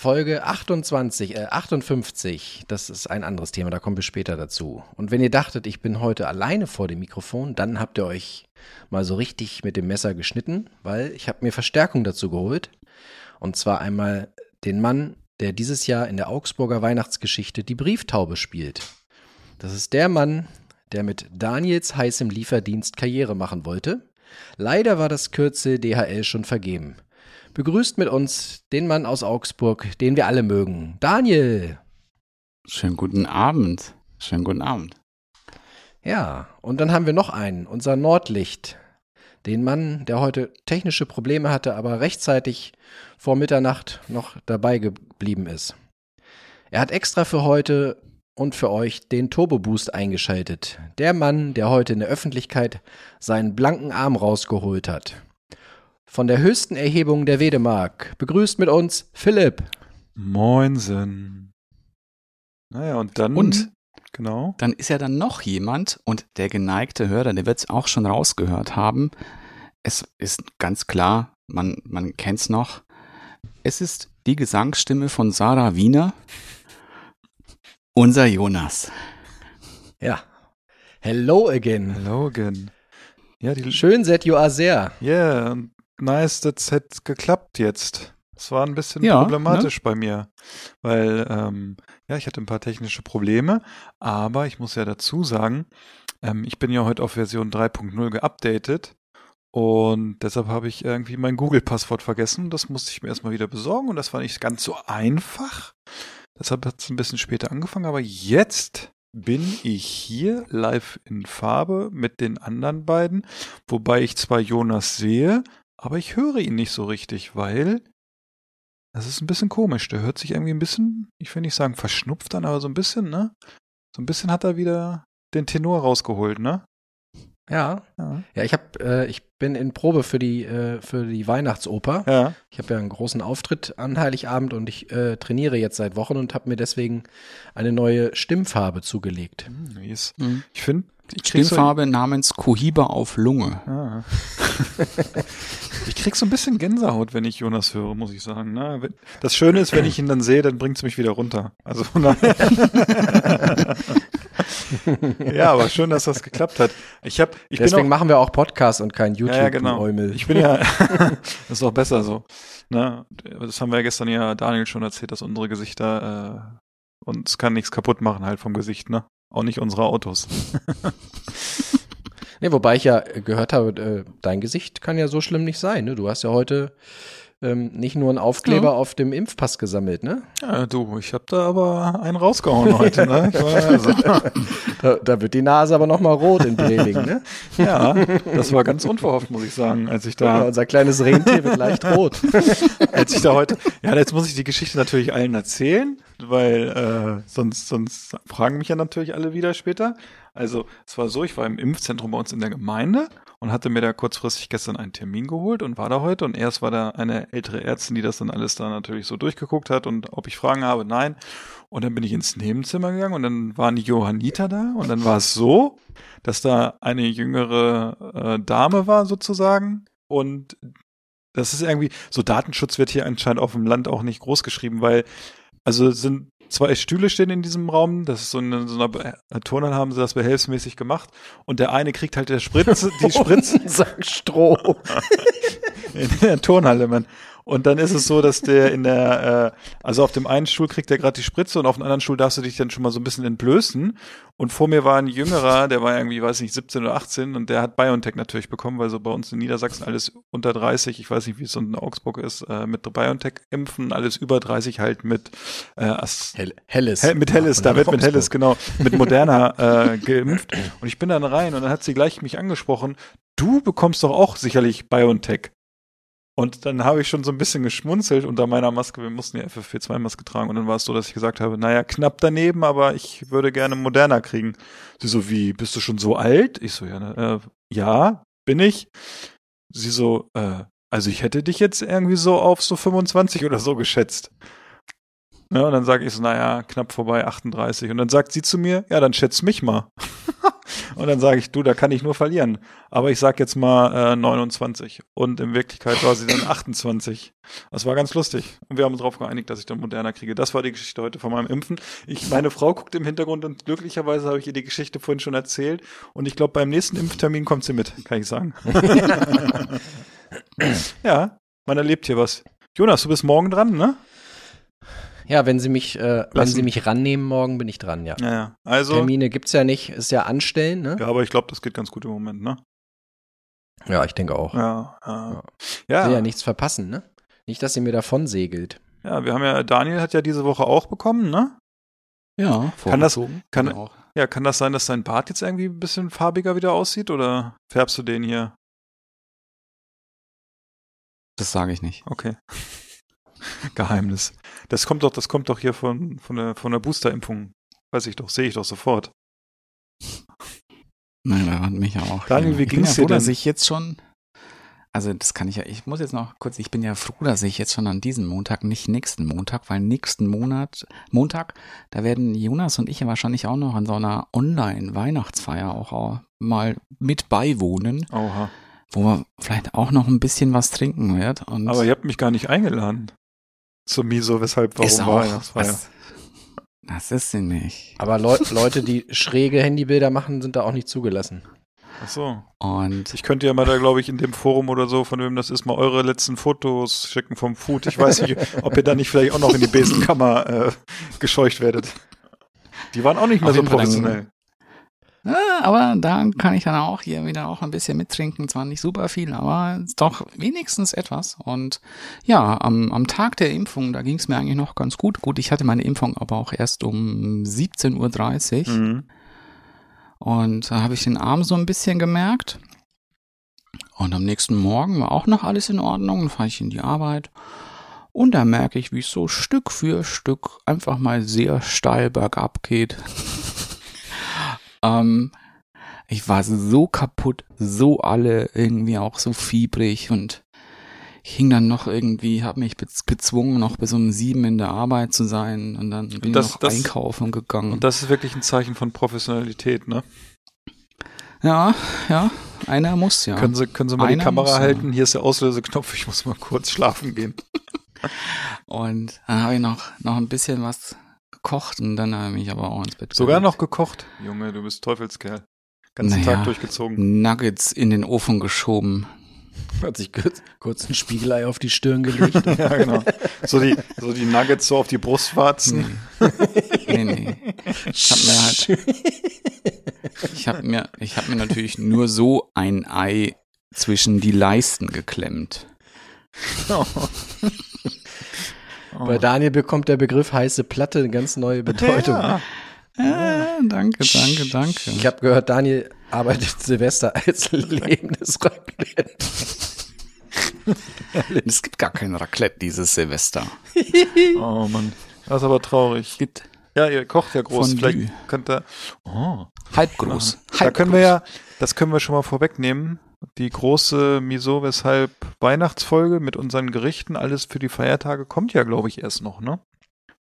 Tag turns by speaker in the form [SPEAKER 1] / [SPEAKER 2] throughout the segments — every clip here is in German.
[SPEAKER 1] Folge 28, äh, 58, das ist ein anderes Thema, da kommen wir später dazu. Und wenn ihr dachtet, ich bin heute alleine vor dem Mikrofon, dann habt ihr euch mal so richtig mit dem Messer geschnitten, weil ich habe mir Verstärkung dazu geholt. Und zwar einmal den Mann, der dieses Jahr in der Augsburger Weihnachtsgeschichte die Brieftaube spielt. Das ist der Mann, der mit Daniels heißem Lieferdienst Karriere machen wollte. Leider war das Kürzel DHL schon vergeben. Begrüßt mit uns den Mann aus Augsburg, den wir alle mögen. Daniel.
[SPEAKER 2] Schönen guten Abend. Schönen guten Abend.
[SPEAKER 1] Ja, und dann haben wir noch einen, unser Nordlicht. Den Mann, der heute technische Probleme hatte, aber rechtzeitig vor Mitternacht noch dabei geblieben ist. Er hat extra für heute und für euch den Turbo Boost eingeschaltet. Der Mann, der heute in der Öffentlichkeit seinen blanken Arm rausgeholt hat von der höchsten Erhebung der Wedemark. Begrüßt mit uns Philipp.
[SPEAKER 3] Moinsen. Naja, und dann.
[SPEAKER 2] Und
[SPEAKER 3] genau.
[SPEAKER 2] Dann ist ja dann noch jemand und der geneigte Hörer, der wird es auch schon rausgehört haben. Es ist ganz klar, man, man kennt es noch. Es ist die Gesangsstimme von Sarah Wiener, unser Jonas.
[SPEAKER 1] Ja. Hello again.
[SPEAKER 3] Hello again.
[SPEAKER 1] Ja, die Schön that you are there.
[SPEAKER 3] Yeah, nice, das hat geklappt jetzt. Es war ein bisschen ja, problematisch ne? bei mir, weil ähm, ja, ich hatte ein paar technische Probleme, aber ich muss ja dazu sagen, ähm, ich bin ja heute auf Version 3.0 geupdatet und deshalb habe ich irgendwie mein Google-Passwort vergessen. Das musste ich mir erstmal wieder besorgen und das war nicht ganz so einfach. Deshalb hat es ein bisschen später angefangen, aber jetzt bin ich hier live in Farbe mit den anderen beiden, wobei ich zwar Jonas sehe, aber ich höre ihn nicht so richtig, weil das ist ein bisschen komisch. Der hört sich irgendwie ein bisschen, ich will nicht sagen verschnupft an, aber so ein bisschen, ne? So ein bisschen hat er wieder den Tenor rausgeholt, ne?
[SPEAKER 1] Ja. Ja, ja ich habe, äh, ich bin in Probe für die äh, für die Weihnachtsoper.
[SPEAKER 3] Ja.
[SPEAKER 1] Ich habe ja einen großen Auftritt an Heiligabend und ich äh, trainiere jetzt seit Wochen und habe mir deswegen eine neue Stimmfarbe zugelegt.
[SPEAKER 3] Hm, nice. Mhm. Ich finde
[SPEAKER 2] Stimmfarbe so namens Cohiba auf Lunge.
[SPEAKER 3] Ah. Ich krieg so ein bisschen Gänsehaut, wenn ich Jonas höre, muss ich sagen. Ne? Das Schöne ist, wenn ich ihn dann sehe, dann bringt es mich wieder runter. Also ja, aber schön, dass das geklappt hat. Ich hab, ich
[SPEAKER 1] Deswegen
[SPEAKER 3] auch,
[SPEAKER 1] machen wir auch Podcast und kein YouTube.
[SPEAKER 3] Ja, ja genau. Eumel. Ich bin ja, das ist auch besser so. Ne? Das haben wir ja gestern ja Daniel schon erzählt, dass unsere Gesichter äh, uns kann nichts kaputt machen halt vom Gesicht, ne? Auch nicht unsere Autos.
[SPEAKER 1] Nee, wobei ich ja gehört habe, äh, dein Gesicht kann ja so schlimm nicht sein. Ne? Du hast ja heute ähm, nicht nur einen Aufkleber ja. auf dem Impfpass gesammelt, ne?
[SPEAKER 3] Ja, du, ich habe da aber einen rausgehauen heute, ne? Also.
[SPEAKER 1] da, da, wird die Nase aber nochmal rot in Breling, ne?
[SPEAKER 3] ja, das war ganz unverhofft, muss ich sagen, als ich da.
[SPEAKER 1] Ja, unser kleines Rentier wird leicht rot.
[SPEAKER 3] als ich da heute, ja, jetzt muss ich die Geschichte natürlich allen erzählen, weil äh, sonst, sonst fragen mich ja natürlich alle wieder später. Also es war so, ich war im Impfzentrum bei uns in der Gemeinde und hatte mir da kurzfristig gestern einen Termin geholt und war da heute. Und erst war da eine ältere Ärztin, die das dann alles da natürlich so durchgeguckt hat und ob ich Fragen habe, nein. Und dann bin ich ins Nebenzimmer gegangen und dann waren die Johanniter da und dann war es so, dass da eine jüngere äh, Dame war sozusagen und das ist irgendwie, so Datenschutz wird hier anscheinend auf dem Land auch nicht groß geschrieben, weil also sind zwei Stühle stehen in diesem Raum. Das ist so in so einer äh, Turnhalle haben sie das behelfsmäßig gemacht. Und der eine kriegt halt der Spritze, die Spritze.
[SPEAKER 1] Sag Stroh.
[SPEAKER 3] in der Turnhalle, man. Und dann ist es so, dass der in der, äh, also auf dem einen Stuhl kriegt der gerade die Spritze und auf dem anderen Stuhl darfst du dich dann schon mal so ein bisschen entblößen. Und vor mir war ein Jüngerer, der war irgendwie, weiß nicht, 17 oder 18 und der hat BioNTech natürlich bekommen, weil so bei uns in Niedersachsen alles unter 30, ich weiß nicht, wie es in Augsburg ist, äh, mit BioNTech impfen, alles über 30 halt mit äh, As
[SPEAKER 1] Hell Helles.
[SPEAKER 3] Hell, mit Helles, da wird mit Helles, genau, mit Moderna äh, geimpft. Und ich bin dann rein und dann hat sie gleich mich angesprochen, du bekommst doch auch sicherlich BioNTech. Und dann habe ich schon so ein bisschen geschmunzelt unter meiner Maske. Wir mussten ja FFP2-Maske tragen. Und dann war es so, dass ich gesagt habe, naja, knapp daneben, aber ich würde gerne moderner kriegen. Sie so, wie, bist du schon so alt? Ich so, ja, ne, äh, ja, bin ich. Sie so, äh, also ich hätte dich jetzt irgendwie so auf so 25 oder so geschätzt. Ja, und dann sage ich so, naja, knapp vorbei, 38. Und dann sagt sie zu mir, ja, dann schätz mich mal. und dann sage ich, du, da kann ich nur verlieren. Aber ich sag jetzt mal äh, 29. Und in Wirklichkeit war sie dann 28. Das war ganz lustig. Und wir haben uns darauf geeinigt, dass ich dann moderner kriege. Das war die Geschichte heute von meinem Impfen. Ich, meine Frau guckt im Hintergrund und glücklicherweise habe ich ihr die Geschichte vorhin schon erzählt. Und ich glaube, beim nächsten Impftermin kommt sie mit, kann ich sagen. ja, man erlebt hier was. Jonas, du bist morgen dran, ne?
[SPEAKER 1] Ja, wenn Sie mich, äh, wenn Sie mich rannehmen morgen, bin ich dran, ja.
[SPEAKER 3] Ja, ja. Also,
[SPEAKER 1] Termine gibt's ja nicht, ist ja anstellen, ne?
[SPEAKER 3] ja, aber ich glaube, das geht ganz gut im Moment, ne?
[SPEAKER 1] Ja, ich denke auch.
[SPEAKER 3] Ja, ja.
[SPEAKER 1] Ja. Ich will ja nichts verpassen, ne? Nicht, dass sie mir davon segelt.
[SPEAKER 3] ja, wir haben ja, Daniel hat ja diese Woche auch bekommen, ne?
[SPEAKER 2] Ja,
[SPEAKER 3] Kann das- kann-
[SPEAKER 2] auch.
[SPEAKER 3] Ja, kann das sein, dass dein Bart jetzt irgendwie ein bisschen farbiger wieder aussieht oder färbst du den hier?
[SPEAKER 2] Das sage ich nicht.
[SPEAKER 3] Okay. Geheimnis. Das kommt doch, das kommt doch hier von, von der, von der Boosterimpfung. Weiß ich doch, sehe ich doch sofort.
[SPEAKER 2] Nein, da hat mich auch.
[SPEAKER 3] Daniel, wie ging's
[SPEAKER 2] ja froh,
[SPEAKER 3] dir
[SPEAKER 2] dass
[SPEAKER 3] denn?
[SPEAKER 2] ich jetzt schon. Also das kann ich ja, ich muss jetzt noch kurz, ich bin ja froh, dass ich jetzt schon an diesem Montag, nicht nächsten Montag, weil nächsten Monat, Montag, da werden Jonas und ich ja wahrscheinlich auch noch an so einer Online-Weihnachtsfeier auch, auch mal mit beiwohnen,
[SPEAKER 3] Oha.
[SPEAKER 2] wo man vielleicht auch noch ein bisschen was trinken wird.
[SPEAKER 3] Aber ihr habt mich gar nicht eingeladen. Zum Miso, weshalb, warum
[SPEAKER 2] ist
[SPEAKER 3] war
[SPEAKER 2] auch,
[SPEAKER 3] Weihnachtsfeier?
[SPEAKER 2] was, das ist sie nicht.
[SPEAKER 1] Aber Leu Leute, die schräge Handybilder machen, sind da auch nicht zugelassen.
[SPEAKER 3] Ach so.
[SPEAKER 2] Und
[SPEAKER 3] Ich könnte ja mal da, glaube ich, in dem Forum oder so, von wem das ist, mal eure letzten Fotos schicken vom Food. Ich weiß nicht, ob ihr da nicht vielleicht auch noch in die Besenkammer äh, gescheucht werdet. Die waren auch nicht mehr
[SPEAKER 2] Auf
[SPEAKER 3] so professionell.
[SPEAKER 2] Ja, aber da kann ich dann auch hier wieder auch ein bisschen mittrinken. Zwar nicht super viel, aber doch wenigstens etwas. Und ja, am, am Tag der Impfung, da ging es mir eigentlich noch ganz gut. Gut, ich hatte meine Impfung aber auch erst um 17.30 Uhr.
[SPEAKER 3] Mhm.
[SPEAKER 2] Und da habe ich den Arm so ein bisschen gemerkt. Und am nächsten Morgen war auch noch alles in Ordnung. Dann fahre ich in die Arbeit. Und da merke ich, wie es so Stück für Stück einfach mal sehr steil bergab geht. ähm, ich war so kaputt, so alle irgendwie auch so fiebrig und ich hing dann noch irgendwie, habe mich gezwungen, noch bis um sieben in der Arbeit zu sein und dann bin
[SPEAKER 3] das-
[SPEAKER 2] ich noch
[SPEAKER 3] das-
[SPEAKER 2] einkaufen gegangen.
[SPEAKER 3] Und das ist wirklich ein Zeichen von Professionalität, ne?
[SPEAKER 2] Ja, ja, einer muss ja.
[SPEAKER 3] Können Sie, können Sie mal die
[SPEAKER 2] Einer
[SPEAKER 3] Kamera
[SPEAKER 2] muss, ja.
[SPEAKER 3] halten? Hier ist der Auslöseknopf. Ich muss mal kurz schlafen gehen.
[SPEAKER 2] Und dann habe ich noch, noch ein bisschen was gekocht und dann habe ich mich aber auch ins Bett
[SPEAKER 3] Sogar
[SPEAKER 2] gelegt.
[SPEAKER 3] noch gekocht. Junge, du bist Teufelskerl. Ganzen
[SPEAKER 2] Naja.
[SPEAKER 3] Tag durchgezogen.
[SPEAKER 2] Nuggets in den Ofen geschoben.
[SPEAKER 1] Hat sich kurz, kurz ein Spiegelei auf die Stirn gelegt.
[SPEAKER 3] ja, genau. So die, so die Nuggets so auf die Brustwarzen.
[SPEAKER 2] Nee, nee. Ich habe mir halt, ich habe mir, ich habe mir natürlich nur so ein Ei zwischen die Leisten geklemmt.
[SPEAKER 1] Bei Daniel bekommt der Begriff heiße Platte eine ganz neue Bedeutung.
[SPEAKER 3] Ja.
[SPEAKER 2] Ah, danke, danke, danke.
[SPEAKER 1] Ich habe gehört, Daniel arbeitet Silvester als lebendes Raclette.
[SPEAKER 2] es gibt gar kein Raclette dieses Silvester.
[SPEAKER 3] Oh Mann. Das ist aber traurig.
[SPEAKER 2] Gibt
[SPEAKER 3] Ja, ihr kocht ja groß.
[SPEAKER 2] Fondue.
[SPEAKER 3] Vielleicht könnt ihr. Oh.
[SPEAKER 2] halbgroß.
[SPEAKER 3] Da können wir ja, das können wir schon mal vorwegnehmen. Die große Miso, weshalb Weihnachtsfolge mit unseren Gerichten, alles für die Feiertage kommt ja, glaube ich, erst noch, ne?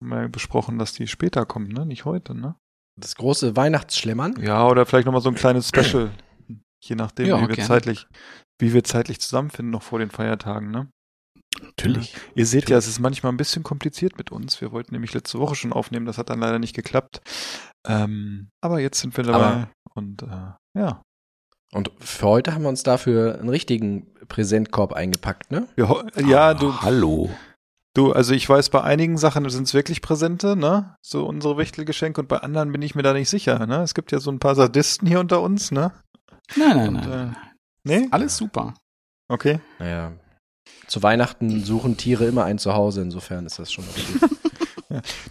[SPEAKER 3] Haben wir besprochen, dass die später kommen, ne? Nicht heute, ne?
[SPEAKER 1] Das große Weihnachtsschlemmern.
[SPEAKER 3] Ja, oder vielleicht nochmal so ein kleines Special. Je nachdem,
[SPEAKER 2] Ja,
[SPEAKER 3] wie wir
[SPEAKER 2] gerne.
[SPEAKER 3] zeitlich, wie wir zeitlich zusammenfinden, noch vor den Feiertagen, ne?
[SPEAKER 2] Natürlich.
[SPEAKER 3] Ihr seht ja, es ist manchmal ein bisschen kompliziert mit uns. Wir wollten nämlich letzte Woche schon aufnehmen, das hat dann leider nicht geklappt. Ähm, aber jetzt sind wir dabei
[SPEAKER 1] Aber-
[SPEAKER 3] und äh, ja.
[SPEAKER 1] Und für heute haben wir uns dafür einen richtigen Präsentkorb eingepackt, ne?
[SPEAKER 3] Ho- ja, du,
[SPEAKER 2] Hallo.
[SPEAKER 3] du, also ich weiß, bei einigen Sachen sind es wirklich Präsente, ne? So unsere Wichtelgeschenke und bei anderen bin ich mir da nicht sicher, ne? Es gibt ja so ein paar Sadisten hier unter uns, ne?
[SPEAKER 2] Nein, nein,
[SPEAKER 3] Und,
[SPEAKER 2] nein.
[SPEAKER 3] äh, nee?
[SPEAKER 2] Alles super.
[SPEAKER 3] Okay.
[SPEAKER 1] Naja. Zu Weihnachten suchen Tiere immer ein Zuhause, insofern ist das schon okay.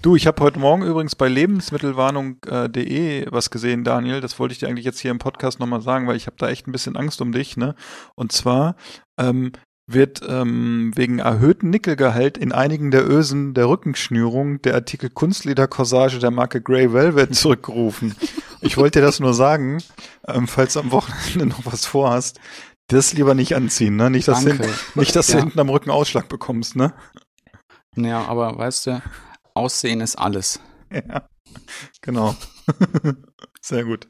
[SPEAKER 3] Du, ich habe heute Morgen übrigens bei lebensmittelwarnung.de was gesehen, Daniel. Das wollte ich dir eigentlich jetzt hier im Podcast nochmal sagen, weil ich habe da echt ein bisschen Angst um dich. Ne? Und zwar, ähm, wird ähm, wegen erhöhten Nickelgehalt in einigen der Ösen der Rückenschnürung der Artikel Kunstledercorsage der Marke Grey Velvet zurückgerufen. ich wollte dir das nur sagen, ähm, falls du am Wochenende noch was vorhast, das lieber nicht anziehen, ne? Nicht, dass,
[SPEAKER 2] Danke.
[SPEAKER 3] du, nicht, dass
[SPEAKER 2] Ja.
[SPEAKER 3] du hinten am Rücken Ausschlag bekommst, ne?
[SPEAKER 2] Ja, aber weißt du, Aussehen ist alles.
[SPEAKER 3] Ja, genau. Sehr gut.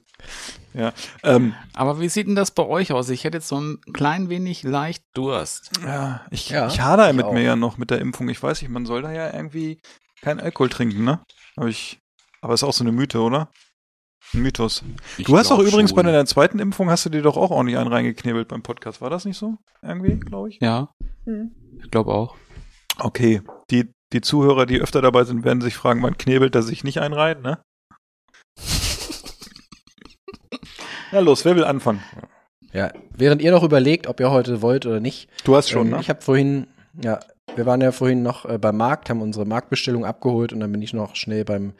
[SPEAKER 3] Ja, ähm,
[SPEAKER 2] Aber wie sieht denn das bei euch aus? Ich hätte jetzt so ein klein wenig leicht Durst.
[SPEAKER 3] ja ich,
[SPEAKER 1] Ja,
[SPEAKER 3] ich hader
[SPEAKER 1] ich
[SPEAKER 3] mit
[SPEAKER 1] auch.
[SPEAKER 3] mir ja noch mit der Impfung. Ich weiß nicht, man soll da ja irgendwie keinen Alkohol trinken, ne? Aber ich, aber ist auch so eine Mythe, oder? Ein Mythos.
[SPEAKER 2] Ich
[SPEAKER 3] du hast doch
[SPEAKER 2] glaub
[SPEAKER 3] übrigens
[SPEAKER 2] schon.
[SPEAKER 3] bei deiner zweiten Impfung hast du dir doch auch ordentlich einen reingeknebelt beim Podcast. War das nicht so? Irgendwie, glaube ich.
[SPEAKER 2] Ja, ich glaube auch.
[SPEAKER 3] Okay. Die, die Zuhörer, die öfter dabei sind, werden sich fragen, wann knebelt er sich nicht ein rein, ne? Na los, wer will anfangen?
[SPEAKER 1] Ja, während ihr noch überlegt, ob ihr heute wollt oder nicht.
[SPEAKER 3] Du hast schon,
[SPEAKER 1] ähm,
[SPEAKER 3] ne?
[SPEAKER 1] Ich habe vorhin, ja, wir waren ja vorhin noch äh, beim Markt, haben unsere Marktbestellung abgeholt und dann bin ich noch schnell beim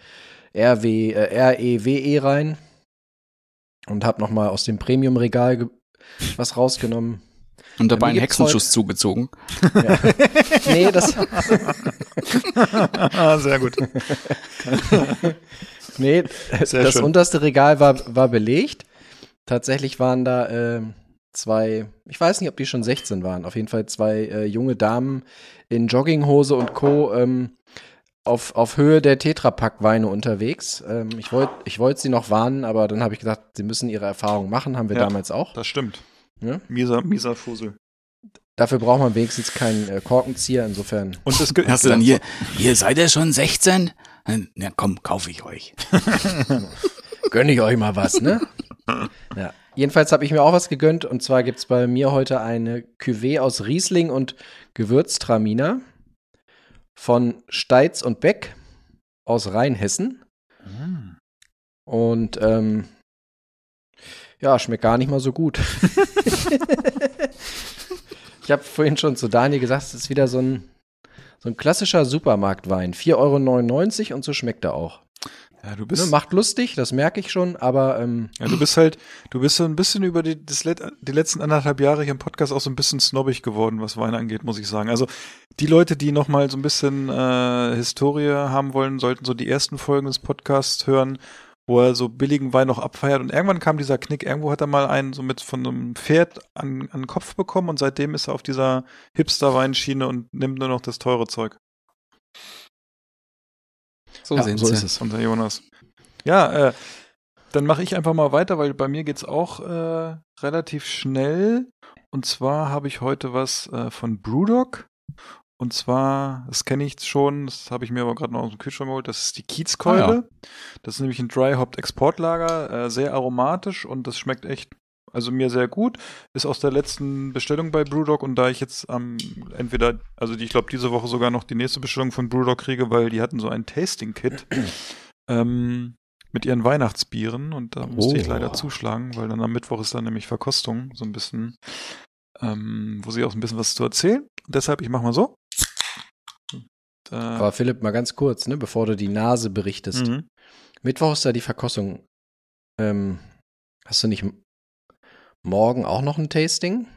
[SPEAKER 1] RW, äh, REWE rein und habe noch mal aus dem Premium-Regal was rausgenommen.
[SPEAKER 2] Und dabei einen Hexenschuss zugezogen.
[SPEAKER 1] Ja. nee, das,
[SPEAKER 3] ah, sehr gut.
[SPEAKER 1] nee,
[SPEAKER 3] Sehr
[SPEAKER 1] das
[SPEAKER 3] schön.
[SPEAKER 1] unterste Regal war, war belegt. Tatsächlich waren da ähm, zwei, ich weiß nicht, ob die schon 16 waren, auf jeden Fall zwei äh, junge Damen in Jogginghose und Co. Ähm, auf, auf Höhe der Tetrapack-Weine unterwegs. Ähm, ich wollte ich wollt sie noch warnen, aber dann habe ich gesagt, sie müssen ihre Erfahrung machen, haben wir
[SPEAKER 3] Ja.
[SPEAKER 1] damals auch.
[SPEAKER 3] Das stimmt.
[SPEAKER 1] Ja?
[SPEAKER 3] Mieser, mieser Fussel.
[SPEAKER 1] Dafür braucht man wenigstens keinen äh, Korkenzieher, insofern.
[SPEAKER 3] Und das
[SPEAKER 2] Hast du dann hier, hier seid ihr schon 16? Na komm, kaufe ich euch.
[SPEAKER 1] Gönne ich euch mal was, ne? ja. Jedenfalls habe ich mir auch was gegönnt und zwar gibt es bei mir heute eine Cuvée aus Riesling und Gewürztraminer von Steitz und Beck aus Rheinhessen. Und ähm, ja, schmeckt gar nicht mal so gut. ich habe vorhin schon zu Daniel gesagt, es ist wieder so ein, so ein klassischer Supermarktwein. 4,99 Euro und so schmeckt er auch.
[SPEAKER 3] Ja, du
[SPEAKER 1] Ne,
[SPEAKER 3] bist,
[SPEAKER 1] macht lustig, das merke ich schon, aber ähm,
[SPEAKER 3] ja, du bist halt, du bist so ein bisschen über die, das, Let- die letzten anderthalb Jahre hier im Podcast auch so ein bisschen snobbig geworden, was Wein angeht, muss ich sagen. Also die Leute, die noch mal so ein bisschen äh, Historie haben wollen, sollten so die ersten Folgen des Podcasts hören, wo er so billigen Wein noch abfeiert. Und irgendwann kam dieser Knick, irgendwo hat er mal einen so mit von einem Pferd an, an den Kopf bekommen und seitdem ist er auf dieser Hipster-Weinschiene und nimmt nur noch das teure Zeug.
[SPEAKER 2] So
[SPEAKER 1] ja, so
[SPEAKER 2] sie.
[SPEAKER 1] ist es.
[SPEAKER 3] Unser Jonas. Ja, äh, dann mache ich einfach mal weiter, weil bei mir geht's auch äh, relativ schnell. Und zwar habe ich heute was äh, von Brewdog. Und zwar, das kenne ich schon, das habe ich mir aber gerade noch aus dem Kühlschrank geholt, das ist die Kiezkeule.
[SPEAKER 2] Ah, ja.
[SPEAKER 3] Das ist nämlich ein Dry Hopped Exportlager, äh, sehr aromatisch und das schmeckt echt, also mir sehr gut. Ist aus der letzten Bestellung bei Brewdog und da ich jetzt am entweder, also die, ich glaube diese Woche sogar noch die nächste Bestellung von Brewdog kriege, weil die hatten so ein Tasting Kit ähm, mit ihren Weihnachtsbieren und da musste ich
[SPEAKER 1] Oh.
[SPEAKER 3] leider zuschlagen, weil dann am Mittwoch ist dann nämlich Verkostung, so ein bisschen, ähm, wo sie auch ein bisschen was zu erzählen. Und deshalb, ich mach mal so. Äh,
[SPEAKER 1] Aber Philipp, mal ganz kurz, ne, bevor du die Nase berichtest.
[SPEAKER 3] mhm.
[SPEAKER 1] Mittwoch ist da die Verkostung. Ähm, hast du nicht morgen auch noch ein Tasting?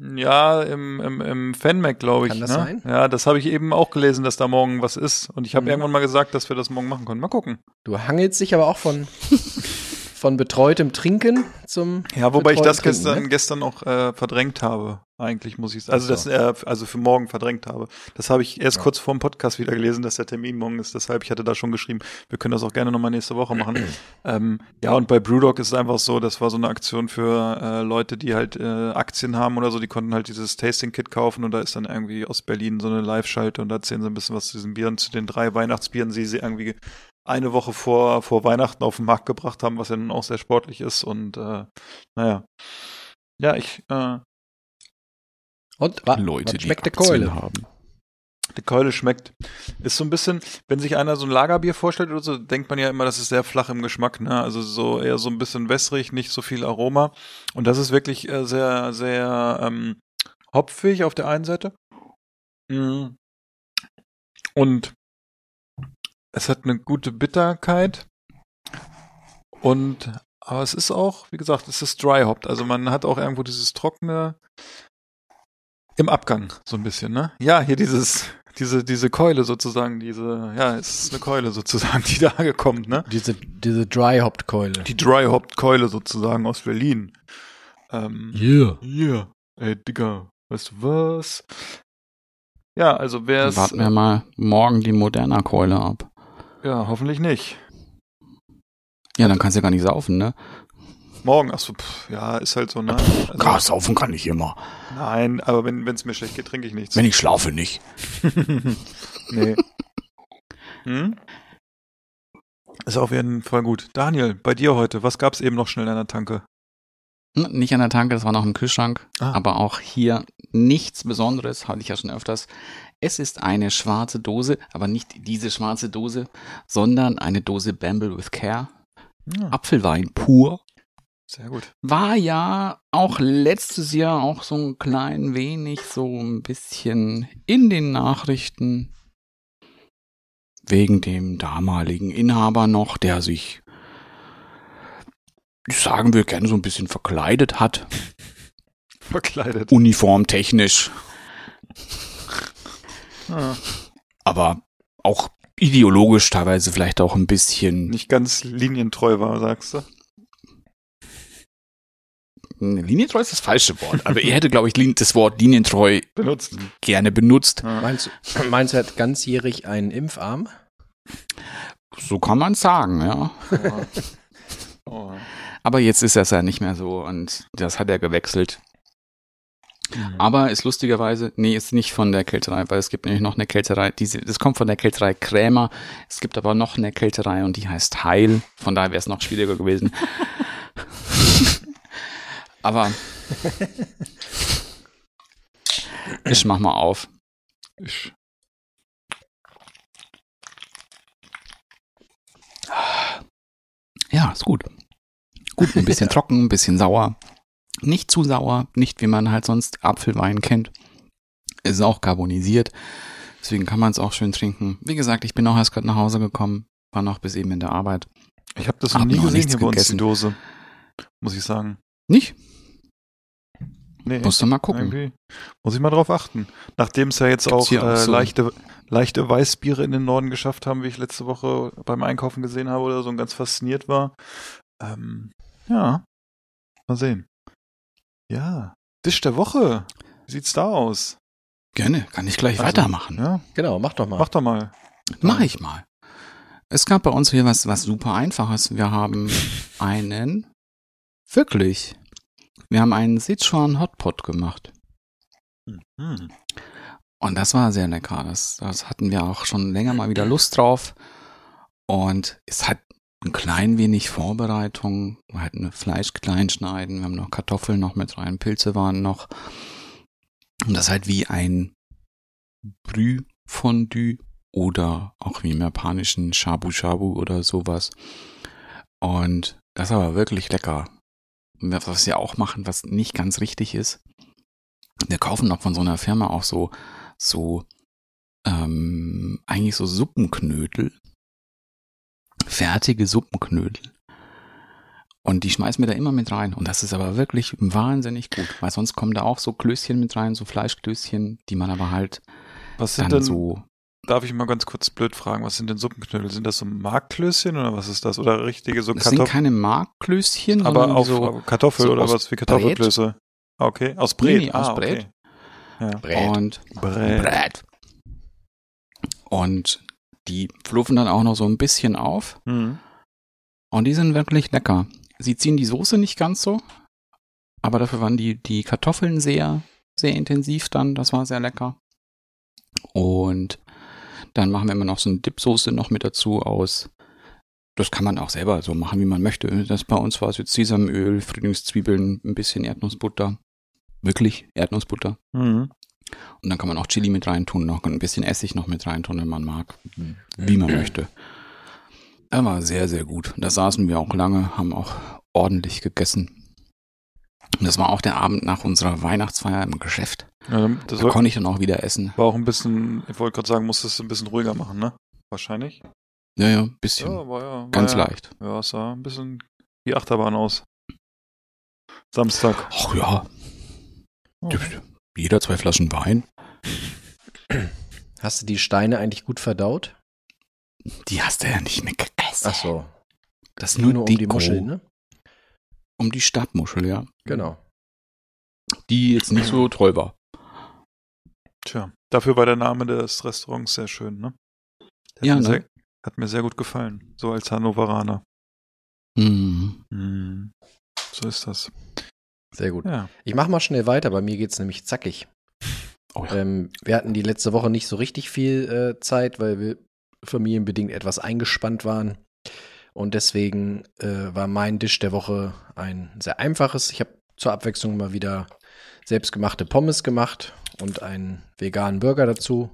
[SPEAKER 3] Ja, im, im, im Fanmac, glaube ich.
[SPEAKER 1] Kann das
[SPEAKER 3] ne?
[SPEAKER 1] sein?
[SPEAKER 3] Ja, das habe ich eben auch gelesen, dass da morgen was ist. Und ich habe
[SPEAKER 1] Mhm.
[SPEAKER 3] irgendwann mal gesagt, dass wir das morgen machen können. Mal gucken.
[SPEAKER 1] Du hangelst dich aber auch von, von betreutem Trinken zum.
[SPEAKER 3] Ja, wobei ich das
[SPEAKER 1] betreuten
[SPEAKER 3] gestern,
[SPEAKER 1] Trinken, ne?
[SPEAKER 3] gestern auch äh, verdrängt habe. Eigentlich muss ich Also das, äh, also für morgen verdrängt habe. Das habe ich erst
[SPEAKER 1] Ja.
[SPEAKER 3] kurz vor dem Podcast wieder gelesen, dass der Termin morgen ist. Deshalb, ich hatte da schon geschrieben, wir können das auch gerne nochmal nächste Woche machen. ähm, ja, und bei Brewdog ist es einfach so, das war so eine Aktion für äh, Leute, die halt äh, Aktien haben oder so, die konnten halt dieses Tasting-Kit kaufen und da ist dann irgendwie aus Berlin so eine Live-Schalte und da erzählen sie ein bisschen was zu diesen Bieren, zu den drei Weihnachtsbieren, die sie irgendwie eine Woche vor, vor Weihnachten auf den Markt gebracht haben, was ja nun auch sehr sportlich ist und äh, naja. Ja, ich, äh,
[SPEAKER 1] Und wa,
[SPEAKER 2] Leute,
[SPEAKER 1] was
[SPEAKER 2] die
[SPEAKER 1] schmeckt der
[SPEAKER 2] Aktien
[SPEAKER 1] Keule?
[SPEAKER 2] haben.
[SPEAKER 3] Die Keule schmeckt. Ist so ein bisschen, wenn sich einer so ein Lagerbier vorstellt oder so, denkt man ja immer, das ist sehr flach im Geschmack, ne? Also so eher so ein bisschen wässrig, nicht so viel Aroma. Und das ist wirklich äh, sehr, sehr ähm, hopfig auf der einen Seite. Mm. Und es hat eine gute Bitterkeit. Und aber es ist auch, wie gesagt, es ist dry hopped. Also man hat auch irgendwo dieses trockene Im Abgang, so ein bisschen, ne? Ja, hier dieses, diese, diese Keule sozusagen, diese, ja, es ist eine Keule sozusagen, die da kommt, ne?
[SPEAKER 1] Diese, diese Dry-Hopped-Keule.
[SPEAKER 3] Die Dry-Hopped-Keule sozusagen aus Berlin. Ähm,
[SPEAKER 1] Yeah.
[SPEAKER 3] yeah. Ey, Digga, weißt du was? Ja, also wer es.
[SPEAKER 2] Warten wir mal morgen die Moderna-Keule ab.
[SPEAKER 3] Ja, hoffentlich nicht.
[SPEAKER 2] Ja, dann kannst du ja gar nicht saufen, ne?
[SPEAKER 3] Morgen, achso, pff, ja, ist halt so, ne? Also,
[SPEAKER 2] Gar saufen kann ich immer.
[SPEAKER 3] nein, aber wenn es mir schlecht geht, trinke ich nichts.
[SPEAKER 2] Wenn ich schlafe nicht.
[SPEAKER 3] nee. Hm? Ist auf jeden Fall gut. Daniel, bei dir heute, was gab's eben noch schnell in der Tanke?
[SPEAKER 2] Hm, Nicht an der Tanke, das war noch im Kühlschrank.
[SPEAKER 3] Ah.
[SPEAKER 2] Aber auch hier nichts Besonderes, hatte ich ja schon öfters. Es ist eine schwarze Dose, aber nicht diese schwarze Dose, sondern eine Dose Bamble with Care.
[SPEAKER 3] Ja,
[SPEAKER 2] Apfelwein pur.
[SPEAKER 3] sehr gut.
[SPEAKER 2] War ja auch letztes Jahr auch so ein klein wenig so ein bisschen in den Nachrichten wegen dem damaligen Inhaber noch, der sich, ich sagen wir gerne so ein bisschen verkleidet hat,
[SPEAKER 3] Verkleidet.
[SPEAKER 2] uniformtechnisch, Aber auch ideologisch teilweise vielleicht auch ein bisschen
[SPEAKER 3] nicht ganz linientreu war, sagst du?
[SPEAKER 2] Linientreu ist das falsche Wort, aber er hätte, glaube ich, das Wort linientreu
[SPEAKER 3] Benutzt.
[SPEAKER 2] gerne benutzt.
[SPEAKER 3] Ah.
[SPEAKER 1] Meinst, du- meinst du, er hat ganzjährig einen Impfarm?
[SPEAKER 2] So kann man sagen, ja.
[SPEAKER 3] Oh. Oh.
[SPEAKER 2] Aber jetzt ist das ja nicht mehr so und das hat er gewechselt. Aber ist lustigerweise, nee, ist nicht von der Kälterei, weil es gibt nämlich noch eine Kälterei, diese, das kommt von der Kälterei Krämer. Es gibt aber noch eine Kälterei und die heißt Heil. Von daher wäre es noch schwieriger gewesen. aber ich mach mal auf.
[SPEAKER 3] Ich,
[SPEAKER 2] Ja, ist gut. Gut, ein bisschen trocken, ein bisschen sauer. Nicht zu sauer, nicht wie man halt sonst Apfelwein kennt. Ist auch carbonisiert. Deswegen kann man es auch schön trinken. Wie gesagt, ich bin auch erst gerade nach Hause gekommen, war noch bis eben in der Arbeit.
[SPEAKER 3] ich habe das noch
[SPEAKER 2] Hab
[SPEAKER 3] nie
[SPEAKER 2] noch
[SPEAKER 3] gesehen hier bei uns, die. Dose. Muss ich sagen.
[SPEAKER 2] Nicht?
[SPEAKER 3] Nee,
[SPEAKER 2] Musst du mal gucken.
[SPEAKER 3] Muss ich mal drauf achten. Nachdem es ja jetzt
[SPEAKER 2] Gibt's
[SPEAKER 3] auch,
[SPEAKER 2] auch
[SPEAKER 3] äh,
[SPEAKER 2] so-
[SPEAKER 3] leichte, leichte Weißbiere in den Norden geschafft haben, wie ich letzte Woche beim Einkaufen gesehen habe oder so und ganz fasziniert war. Ähm, ja, mal sehen. Ja, Tisch der Woche. Wie sieht's da aus?
[SPEAKER 2] Gerne, kann ich gleich
[SPEAKER 3] Also,
[SPEAKER 2] weitermachen.
[SPEAKER 3] Ja,
[SPEAKER 1] Genau, mach doch mal.
[SPEAKER 3] mach doch mal.
[SPEAKER 2] Mach ich mal. Es gab bei uns hier was, was super einfaches. Wir haben einen, wirklich, wir haben einen Sichuan Hotpot gemacht.
[SPEAKER 3] Hm.
[SPEAKER 2] Und das war sehr lecker. Das, das hatten wir auch schon länger mal wieder Lust drauf. Und es hat ein klein wenig Vorbereitung. Wir hatten Fleisch klein schneiden. Wir haben noch Kartoffeln noch mit rein. Pilze waren noch. Und das halt wie ein Brühfondue oder auch wie im japanischen Shabu Shabu oder sowas. Und das war wirklich lecker. Was wir auch machen, was nicht ganz richtig ist. Wir kaufen noch von so einer Firma auch so, so, ähm, eigentlich so Suppenknödel. Fertige Suppenknödel. Und die schmeißen wir da immer mit rein. Und das ist aber wirklich wahnsinnig gut, weil sonst kommen da auch so Klößchen mit rein, so Fleischklößchen, die man aber halt
[SPEAKER 3] Was sind
[SPEAKER 2] dann
[SPEAKER 3] denn,
[SPEAKER 2] so
[SPEAKER 3] darf ich mal ganz kurz blöd fragen, was sind denn Suppenknödel? Sind das so Markklößchen oder was ist das? Oder richtige so
[SPEAKER 2] Das sind
[SPEAKER 3] Kartoffeln?
[SPEAKER 2] keine Markklößchen,
[SPEAKER 3] Aber auf
[SPEAKER 2] so
[SPEAKER 3] Kartoffel
[SPEAKER 2] so
[SPEAKER 3] oder
[SPEAKER 2] aus
[SPEAKER 3] was wie Kartoffelklöße? Okay, aus
[SPEAKER 2] Nee,
[SPEAKER 3] Brät.
[SPEAKER 2] nee, aus
[SPEAKER 3] ah, okay.
[SPEAKER 2] Brät.
[SPEAKER 3] Ja.
[SPEAKER 1] Brät.
[SPEAKER 2] und
[SPEAKER 3] Brät.
[SPEAKER 2] Brät. Und die fluffen dann auch noch so ein bisschen auf.
[SPEAKER 3] Mhm.
[SPEAKER 2] Und die sind wirklich lecker. Sie ziehen die Soße nicht ganz so, aber dafür waren die, die Kartoffeln sehr, sehr intensiv dann. Das war sehr lecker. Und dann machen wir immer noch so eine Dipsoße noch mit dazu aus. Das kann man auch selber so machen, wie man möchte. Das bei uns war es jetzt Sesamöl, Frühlingszwiebeln, ein bisschen Erdnussbutter. Wirklich Erdnussbutter.
[SPEAKER 3] Mhm.
[SPEAKER 2] Und dann kann man auch Chili mit reintun, noch ein bisschen Essig noch mit reintun, wenn man mag, wie man möchte. Er war sehr, sehr gut. Da saßen wir auch lange, haben auch ordentlich gegessen. Und das war auch der Abend nach unserer Weihnachtsfeier im Geschäft.
[SPEAKER 3] Ja, das
[SPEAKER 2] Da
[SPEAKER 3] war,
[SPEAKER 2] konnte ich dann auch wieder essen.
[SPEAKER 3] war auch ein bisschen, ich wollte gerade sagen, musstest du ein bisschen ruhiger machen, ne? Wahrscheinlich.
[SPEAKER 2] Ja, ja, ein bisschen.
[SPEAKER 3] war ja. War
[SPEAKER 2] Ganz
[SPEAKER 3] ja,
[SPEAKER 2] leicht.
[SPEAKER 3] Ja, es sah ein bisschen wie Achterbahn aus. Samstag.
[SPEAKER 2] Ach ja.
[SPEAKER 3] Oh.
[SPEAKER 2] Jeder zwei Flaschen Wein.
[SPEAKER 1] Hast du die Steine eigentlich gut verdaut?
[SPEAKER 2] Die hast du ja nicht mehr gegessen.
[SPEAKER 1] Ach so.
[SPEAKER 2] Das ist nur,
[SPEAKER 1] nur um die Muscheln, ne?
[SPEAKER 2] Um die Stabmuschel, ja.
[SPEAKER 1] Genau.
[SPEAKER 2] Die jetzt nicht so toll war.
[SPEAKER 3] Tja, dafür war der Name des Restaurants sehr schön, ne? Hat
[SPEAKER 2] ja,
[SPEAKER 3] mir
[SPEAKER 2] ne?
[SPEAKER 3] Sehr, hat mir sehr gut gefallen, so als Hannoveraner.
[SPEAKER 2] Mhm.
[SPEAKER 3] Mhm. So ist das.
[SPEAKER 1] Sehr gut.
[SPEAKER 3] Ja.
[SPEAKER 1] Ich mach mal schnell weiter, bei mir geht's nämlich zackig.
[SPEAKER 2] Oh ja.
[SPEAKER 1] Ähm, wir hatten die letzte Woche nicht so richtig viel äh, Zeit, weil wir familienbedingt etwas eingespannt waren. Und deswegen äh, war mein Dish der Woche ein sehr einfaches. Ich habe zur Abwechslung mal wieder selbstgemachte Pommes gemacht und einen veganen Burger dazu.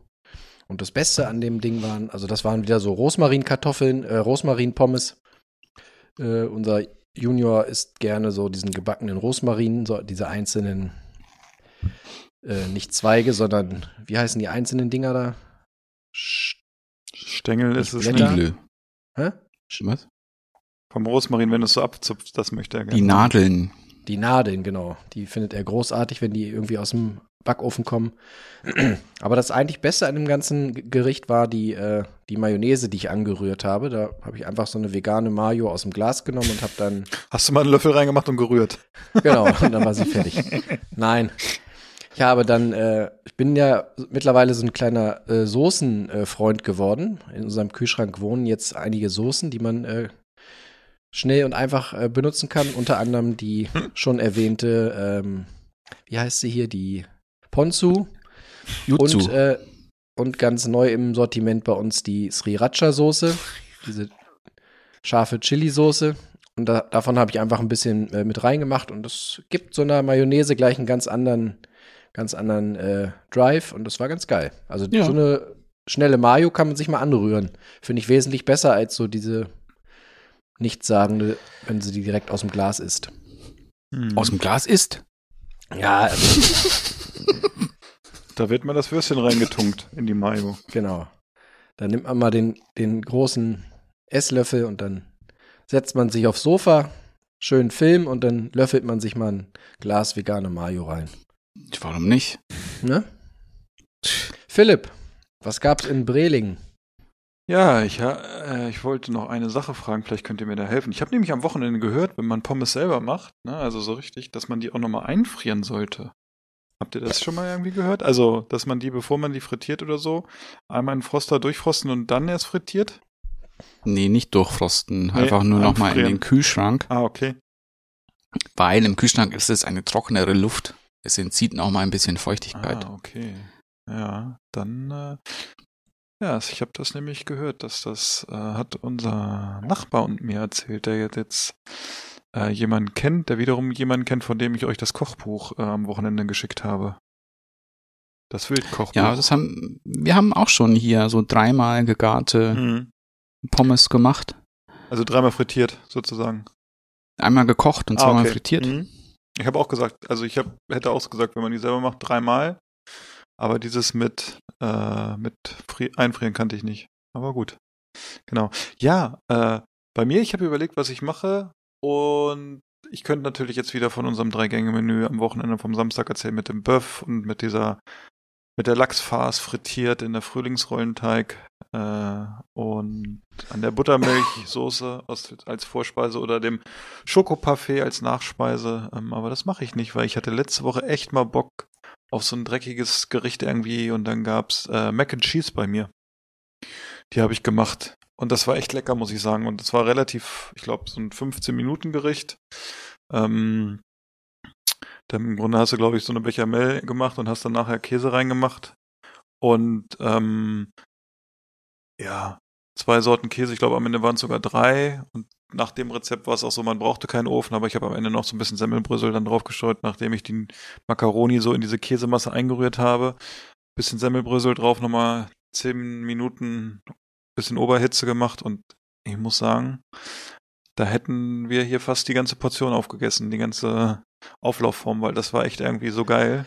[SPEAKER 1] Und das Beste an dem Ding waren, also das waren wieder so Rosmarinkartoffeln, äh, Rosmarinpommes. Äh, unser Junior isst gerne so diesen gebackenen Rosmarin, so diese einzelnen, äh, nicht Zweige, sondern wie heißen die einzelnen Dinger da? Sch
[SPEAKER 3] Stängel ist es
[SPEAKER 1] Blätter.
[SPEAKER 3] nicht.
[SPEAKER 2] Stiele.
[SPEAKER 1] Hä?
[SPEAKER 2] Was?
[SPEAKER 3] Vom Rosmarin, wenn du es so abzupfst, das möchte er gerne.
[SPEAKER 2] Die Nadeln.
[SPEAKER 1] Die Nadeln, genau. Die findet er großartig, wenn die irgendwie aus dem Backofen kommen. Aber das eigentlich Beste an dem ganzen Gericht war die, äh, die Mayonnaise, die ich angerührt habe. Da habe ich einfach so eine vegane Mayo aus dem Glas genommen und habe dann,
[SPEAKER 3] Hast du mal einen Löffel reingemacht und gerührt?
[SPEAKER 1] genau, und dann war sie fertig. Nein. Ich habe dann, äh, ich bin ja mittlerweile so ein kleiner äh, Soßenfreund geworden. In unserem Kühlschrank wohnen jetzt einige Soßen, die man äh, schnell und einfach äh, benutzen kann. Unter anderem die schon erwähnte, ähm, wie heißt sie hier, die Ponzu.
[SPEAKER 2] Jutsu.
[SPEAKER 1] Und, äh, und ganz neu im Sortiment bei uns die Sriracha-Soße, diese scharfe Chili-Soße. Und da, davon habe ich einfach ein bisschen äh, mit reingemacht und das gibt so einer Mayonnaise gleich einen ganz anderen, ganz anderen äh, Drive und das war ganz geil. Also
[SPEAKER 2] Ja.
[SPEAKER 1] so eine schnelle Mayo kann man sich mal anrühren. Finde ich wesentlich besser als so diese nichtssagende, wenn sie die direkt aus dem Glas isst.
[SPEAKER 3] Hm.
[SPEAKER 2] Aus dem Glas ist.
[SPEAKER 1] Ja, also,
[SPEAKER 3] Da wird mal das Würstchen reingetunkt in die Mayo.
[SPEAKER 1] Genau. Dann nimmt man mal den, den großen Esslöffel und dann setzt man sich aufs Sofa, schön Film und dann löffelt man sich mal ein Glas vegane Mayo rein.
[SPEAKER 2] Warum nicht?
[SPEAKER 1] Ne? Philipp, was gab's in Brelingen?
[SPEAKER 3] Ja, ich, äh, ich wollte noch eine Sache fragen, vielleicht könnt ihr mir da helfen. Ich habe nämlich am Wochenende gehört, wenn man Pommes selber macht, ne, also so richtig, dass man die auch nochmal einfrieren sollte. Habt ihr das schon mal irgendwie gehört? Also, dass man die, bevor man die frittiert oder so, einmal in den Froster durchfrosten und dann erst frittiert?
[SPEAKER 2] Nee, nicht durchfrosten. Einfach nur noch mal in den Kühlschrank.
[SPEAKER 3] Ah, okay.
[SPEAKER 2] Weil im Kühlschrank ist es eine trockenere Luft. Es entzieht noch mal ein bisschen Feuchtigkeit.
[SPEAKER 3] Ah, okay. Ja, dann, äh, ja, ich habe das nämlich gehört, dass das äh, hat unser Nachbar und mir erzählt, der jetzt, jetzt äh, jemanden kennt, der wiederum jemanden kennt, von dem ich euch das Kochbuch äh, am Wochenende geschickt habe. Das Wildkochbuch.
[SPEAKER 2] Ja, das haben, wir haben auch schon hier so dreimal gegarte
[SPEAKER 3] Mhm.
[SPEAKER 2] Pommes gemacht.
[SPEAKER 3] Also dreimal frittiert, sozusagen.
[SPEAKER 2] Einmal gekocht und
[SPEAKER 3] Ah,
[SPEAKER 2] zweimal
[SPEAKER 3] okay.
[SPEAKER 2] frittiert.
[SPEAKER 3] Mhm. Ich habe auch gesagt, also ich hab, hätte auch gesagt, wenn man die selber macht, dreimal. Aber dieses mit, äh, mit Fri Einfrieren kannte ich nicht. Aber gut. Genau. Ja, äh, bei mir, ich habe überlegt, was ich mache. Und ich könnte natürlich jetzt wieder von unserem Drei-Gänge-Menü am Wochenende vom Samstag erzählen mit dem Bœuf und mit dieser, mit der Lachsfarce frittiert in der Frühlingsrollenteig äh, und an der Buttermilchsoße aus, als Vorspeise oder dem Schokoparfait als Nachspeise. Ähm, aber das mache ich nicht, weil ich hatte letzte Woche echt mal Bock auf so ein dreckiges Gericht irgendwie und dann gab's äh, Mac and Cheese bei mir. Die habe ich gemacht. Und das war echt lecker, muss ich sagen. Und es war relativ, ich glaube, so ein 15-Minuten-Gericht. Ähm, dann im Grunde hast du, glaube ich, so eine Bechamel gemacht und hast dann nachher Käse reingemacht. Und ähm, ja, zwei Sorten Käse. Ich glaube, am Ende waren es sogar drei. Und nach dem Rezept war es auch so, man brauchte keinen Ofen, aber ich habe am Ende noch so ein bisschen Semmelbrösel dann drauf gestreut, nachdem ich die Macaroni so in diese Käsemasse eingerührt habe. Bisschen Semmelbrösel drauf, nochmal zehn Minuten bisschen Oberhitze gemacht und ich muss sagen, da hätten wir hier fast die ganze Portion aufgegessen, die ganze Auflaufform, weil das war echt irgendwie so geil.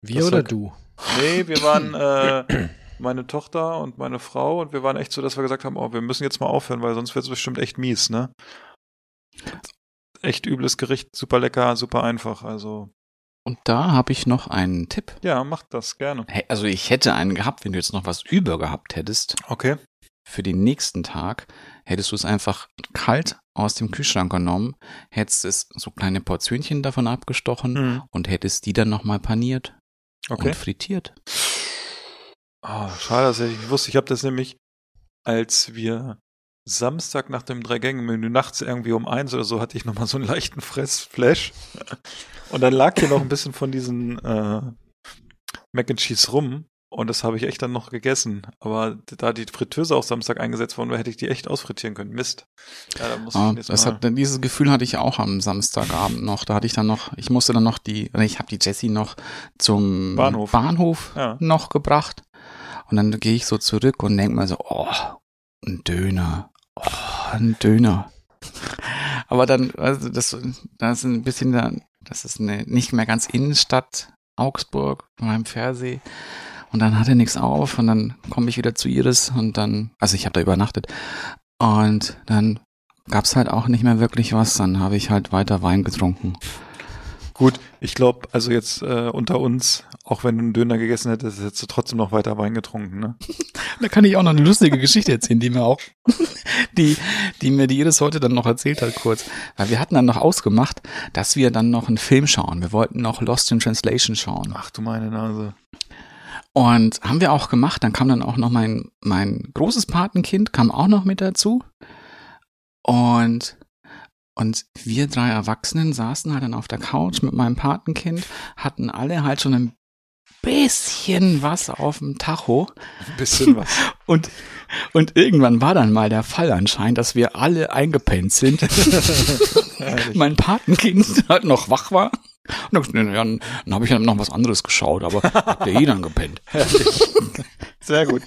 [SPEAKER 1] Wir
[SPEAKER 3] Das
[SPEAKER 1] oder
[SPEAKER 3] war-
[SPEAKER 1] du?
[SPEAKER 3] Nee, wir waren äh, meine Tochter und meine Frau und wir waren echt so, dass wir gesagt haben, oh, wir müssen jetzt mal aufhören, weil sonst wird es bestimmt echt mies, ne? Echt übles Gericht, super lecker, super einfach, also
[SPEAKER 2] Und da habe ich noch einen Tipp.
[SPEAKER 3] Ja, mach das gerne.
[SPEAKER 2] Hey, also ich hätte einen gehabt, wenn du jetzt noch was über gehabt hättest.
[SPEAKER 3] Okay.
[SPEAKER 2] Für den nächsten Tag hättest du es einfach kalt aus dem Kühlschrank genommen, hättest es so kleine Portionchen davon abgestochen
[SPEAKER 3] Mhm.
[SPEAKER 2] und hättest die dann nochmal paniert
[SPEAKER 3] Okay.
[SPEAKER 2] und frittiert.
[SPEAKER 3] Oh, schade, dass ich nicht wusste. Ich habe das nämlich, als wir Samstag nach dem Drei-Gänge-Menü nachts irgendwie um eins oder so hatte ich nochmal so einen leichten Fressflash. Und dann lag hier noch ein bisschen von diesen äh, Mac and Cheese rum. Und das habe ich echt dann noch gegessen. Aber da die Fritteuse auch Samstag eingesetzt worden wäre, hätte ich die echt ausfrittieren können. Mist. Ja, da muss ich
[SPEAKER 2] Ah, das hat, dieses Gefühl hatte ich auch am Samstagabend noch. Da hatte ich dann noch, ich musste dann noch die, ich habe die Jessie noch zum
[SPEAKER 3] Bahnhof.
[SPEAKER 2] Bahnhof
[SPEAKER 3] Ja.
[SPEAKER 2] noch gebracht. Und dann gehe ich so zurück und denke mir so, oh, ein Döner. Oh, ein Döner. Aber dann, also das, das ist ein bisschen, da- das ist eine, nicht mehr ganz Innenstadt Augsburg beim Fährsee. Und dann hat er nichts auf und dann komme ich wieder zu Iris und dann, also ich habe da übernachtet. Und dann gab's halt auch nicht mehr wirklich was. Dann habe ich halt weiter Wein getrunken.
[SPEAKER 3] Gut, ich glaube, also jetzt äh, unter uns, auch wenn du einen Döner gegessen hättest, hättest du trotzdem noch weiter Wein getrunken, ne?
[SPEAKER 2] Da kann ich auch noch eine lustige Geschichte erzählen, die mir auch, die, die mir die Iris heute dann noch erzählt hat, kurz. Weil wir hatten dann noch ausgemacht, dass wir dann noch einen Film schauen. Wir wollten noch Lost in Translation schauen.
[SPEAKER 3] Ach du meine Nase.
[SPEAKER 2] Und haben wir auch gemacht. Dann kam dann auch noch mein, mein großes Patenkind, kam auch noch mit dazu. Und, und wir drei Erwachsenen saßen halt dann auf der Couch mit meinem Patenkind, hatten alle halt schon ein bisschen was auf dem Tacho.
[SPEAKER 3] Ein bisschen was.
[SPEAKER 2] Und, und irgendwann war dann mal der Fall anscheinend, dass wir alle eingepennt sind. mein Patenkind halt noch wach war. Und dann, hab ja, dann, dann habe ich dann noch was anderes geschaut, aber habt ihr eh dann gepennt.
[SPEAKER 3] Sehr gut.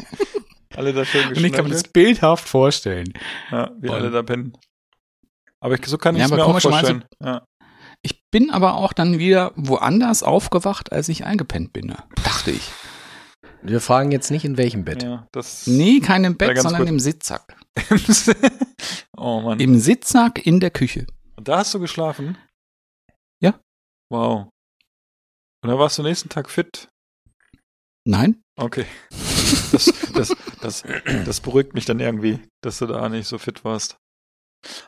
[SPEAKER 3] Alle da schön
[SPEAKER 2] Und ich kann mir das bildhaft vorstellen.
[SPEAKER 3] Ja, wie
[SPEAKER 2] Und-
[SPEAKER 3] alle da pennen. Aber ich, so kann ich
[SPEAKER 2] Ja,
[SPEAKER 3] es
[SPEAKER 2] aber
[SPEAKER 3] mir auch vorstellen. Ja.
[SPEAKER 2] Ich bin aber auch dann wieder woanders aufgewacht, als ich eingepennt bin. Dachte ich.
[SPEAKER 1] Wir fragen jetzt nicht, in welchem Bett.
[SPEAKER 3] ja, das
[SPEAKER 2] Nee, kein im
[SPEAKER 3] Ja,
[SPEAKER 2] Bett, sondern
[SPEAKER 3] gut.
[SPEAKER 2] im Sitzsack.
[SPEAKER 3] oh Mann.
[SPEAKER 2] Im Sitzsack in der Küche.
[SPEAKER 3] Und da hast du geschlafen?
[SPEAKER 2] Ja.
[SPEAKER 3] Wow. Und dann warst du nächsten Tag fit?
[SPEAKER 2] Nein?
[SPEAKER 3] Okay. Das, das, das, das beruhigt mich dann irgendwie, dass du da nicht so fit warst.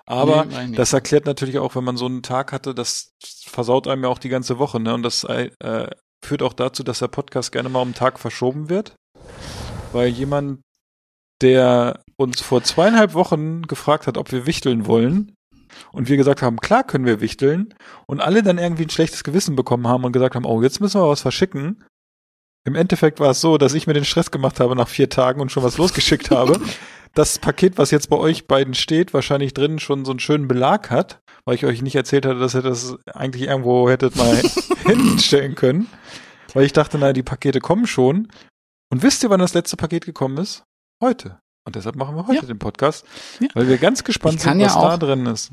[SPEAKER 3] Aber
[SPEAKER 2] Nee,
[SPEAKER 3] das erklärt natürlich auch, wenn man so einen Tag hatte, das versaut einem ja auch die ganze Woche, ne? Und das äh, führt auch dazu, dass der Podcast gerne mal um einen Tag verschoben wird. Weil jemand, der uns vor zweieinhalb Wochen gefragt hat, ob wir wichteln wollen, und wir gesagt haben, klar können wir wichteln, und alle dann irgendwie ein schlechtes Gewissen bekommen haben und gesagt haben, oh, jetzt müssen wir was verschicken. Im Endeffekt war es so, dass ich mir den Stress gemacht habe nach vier Tagen und schon was losgeschickt habe. Das Paket, was jetzt bei euch beiden steht, wahrscheinlich drin schon so einen schönen Belag hat, weil ich euch nicht erzählt hatte, dass ihr das eigentlich irgendwo hättet mal hinstellen können. Weil ich dachte, na, die Pakete kommen schon. Und wisst ihr, wann das letzte Paket gekommen ist? Heute. Und deshalb machen wir heute
[SPEAKER 2] Ja.
[SPEAKER 3] den Podcast,
[SPEAKER 2] Ja.
[SPEAKER 3] weil wir ganz gespannt sind, was
[SPEAKER 2] ja
[SPEAKER 3] da drin ist.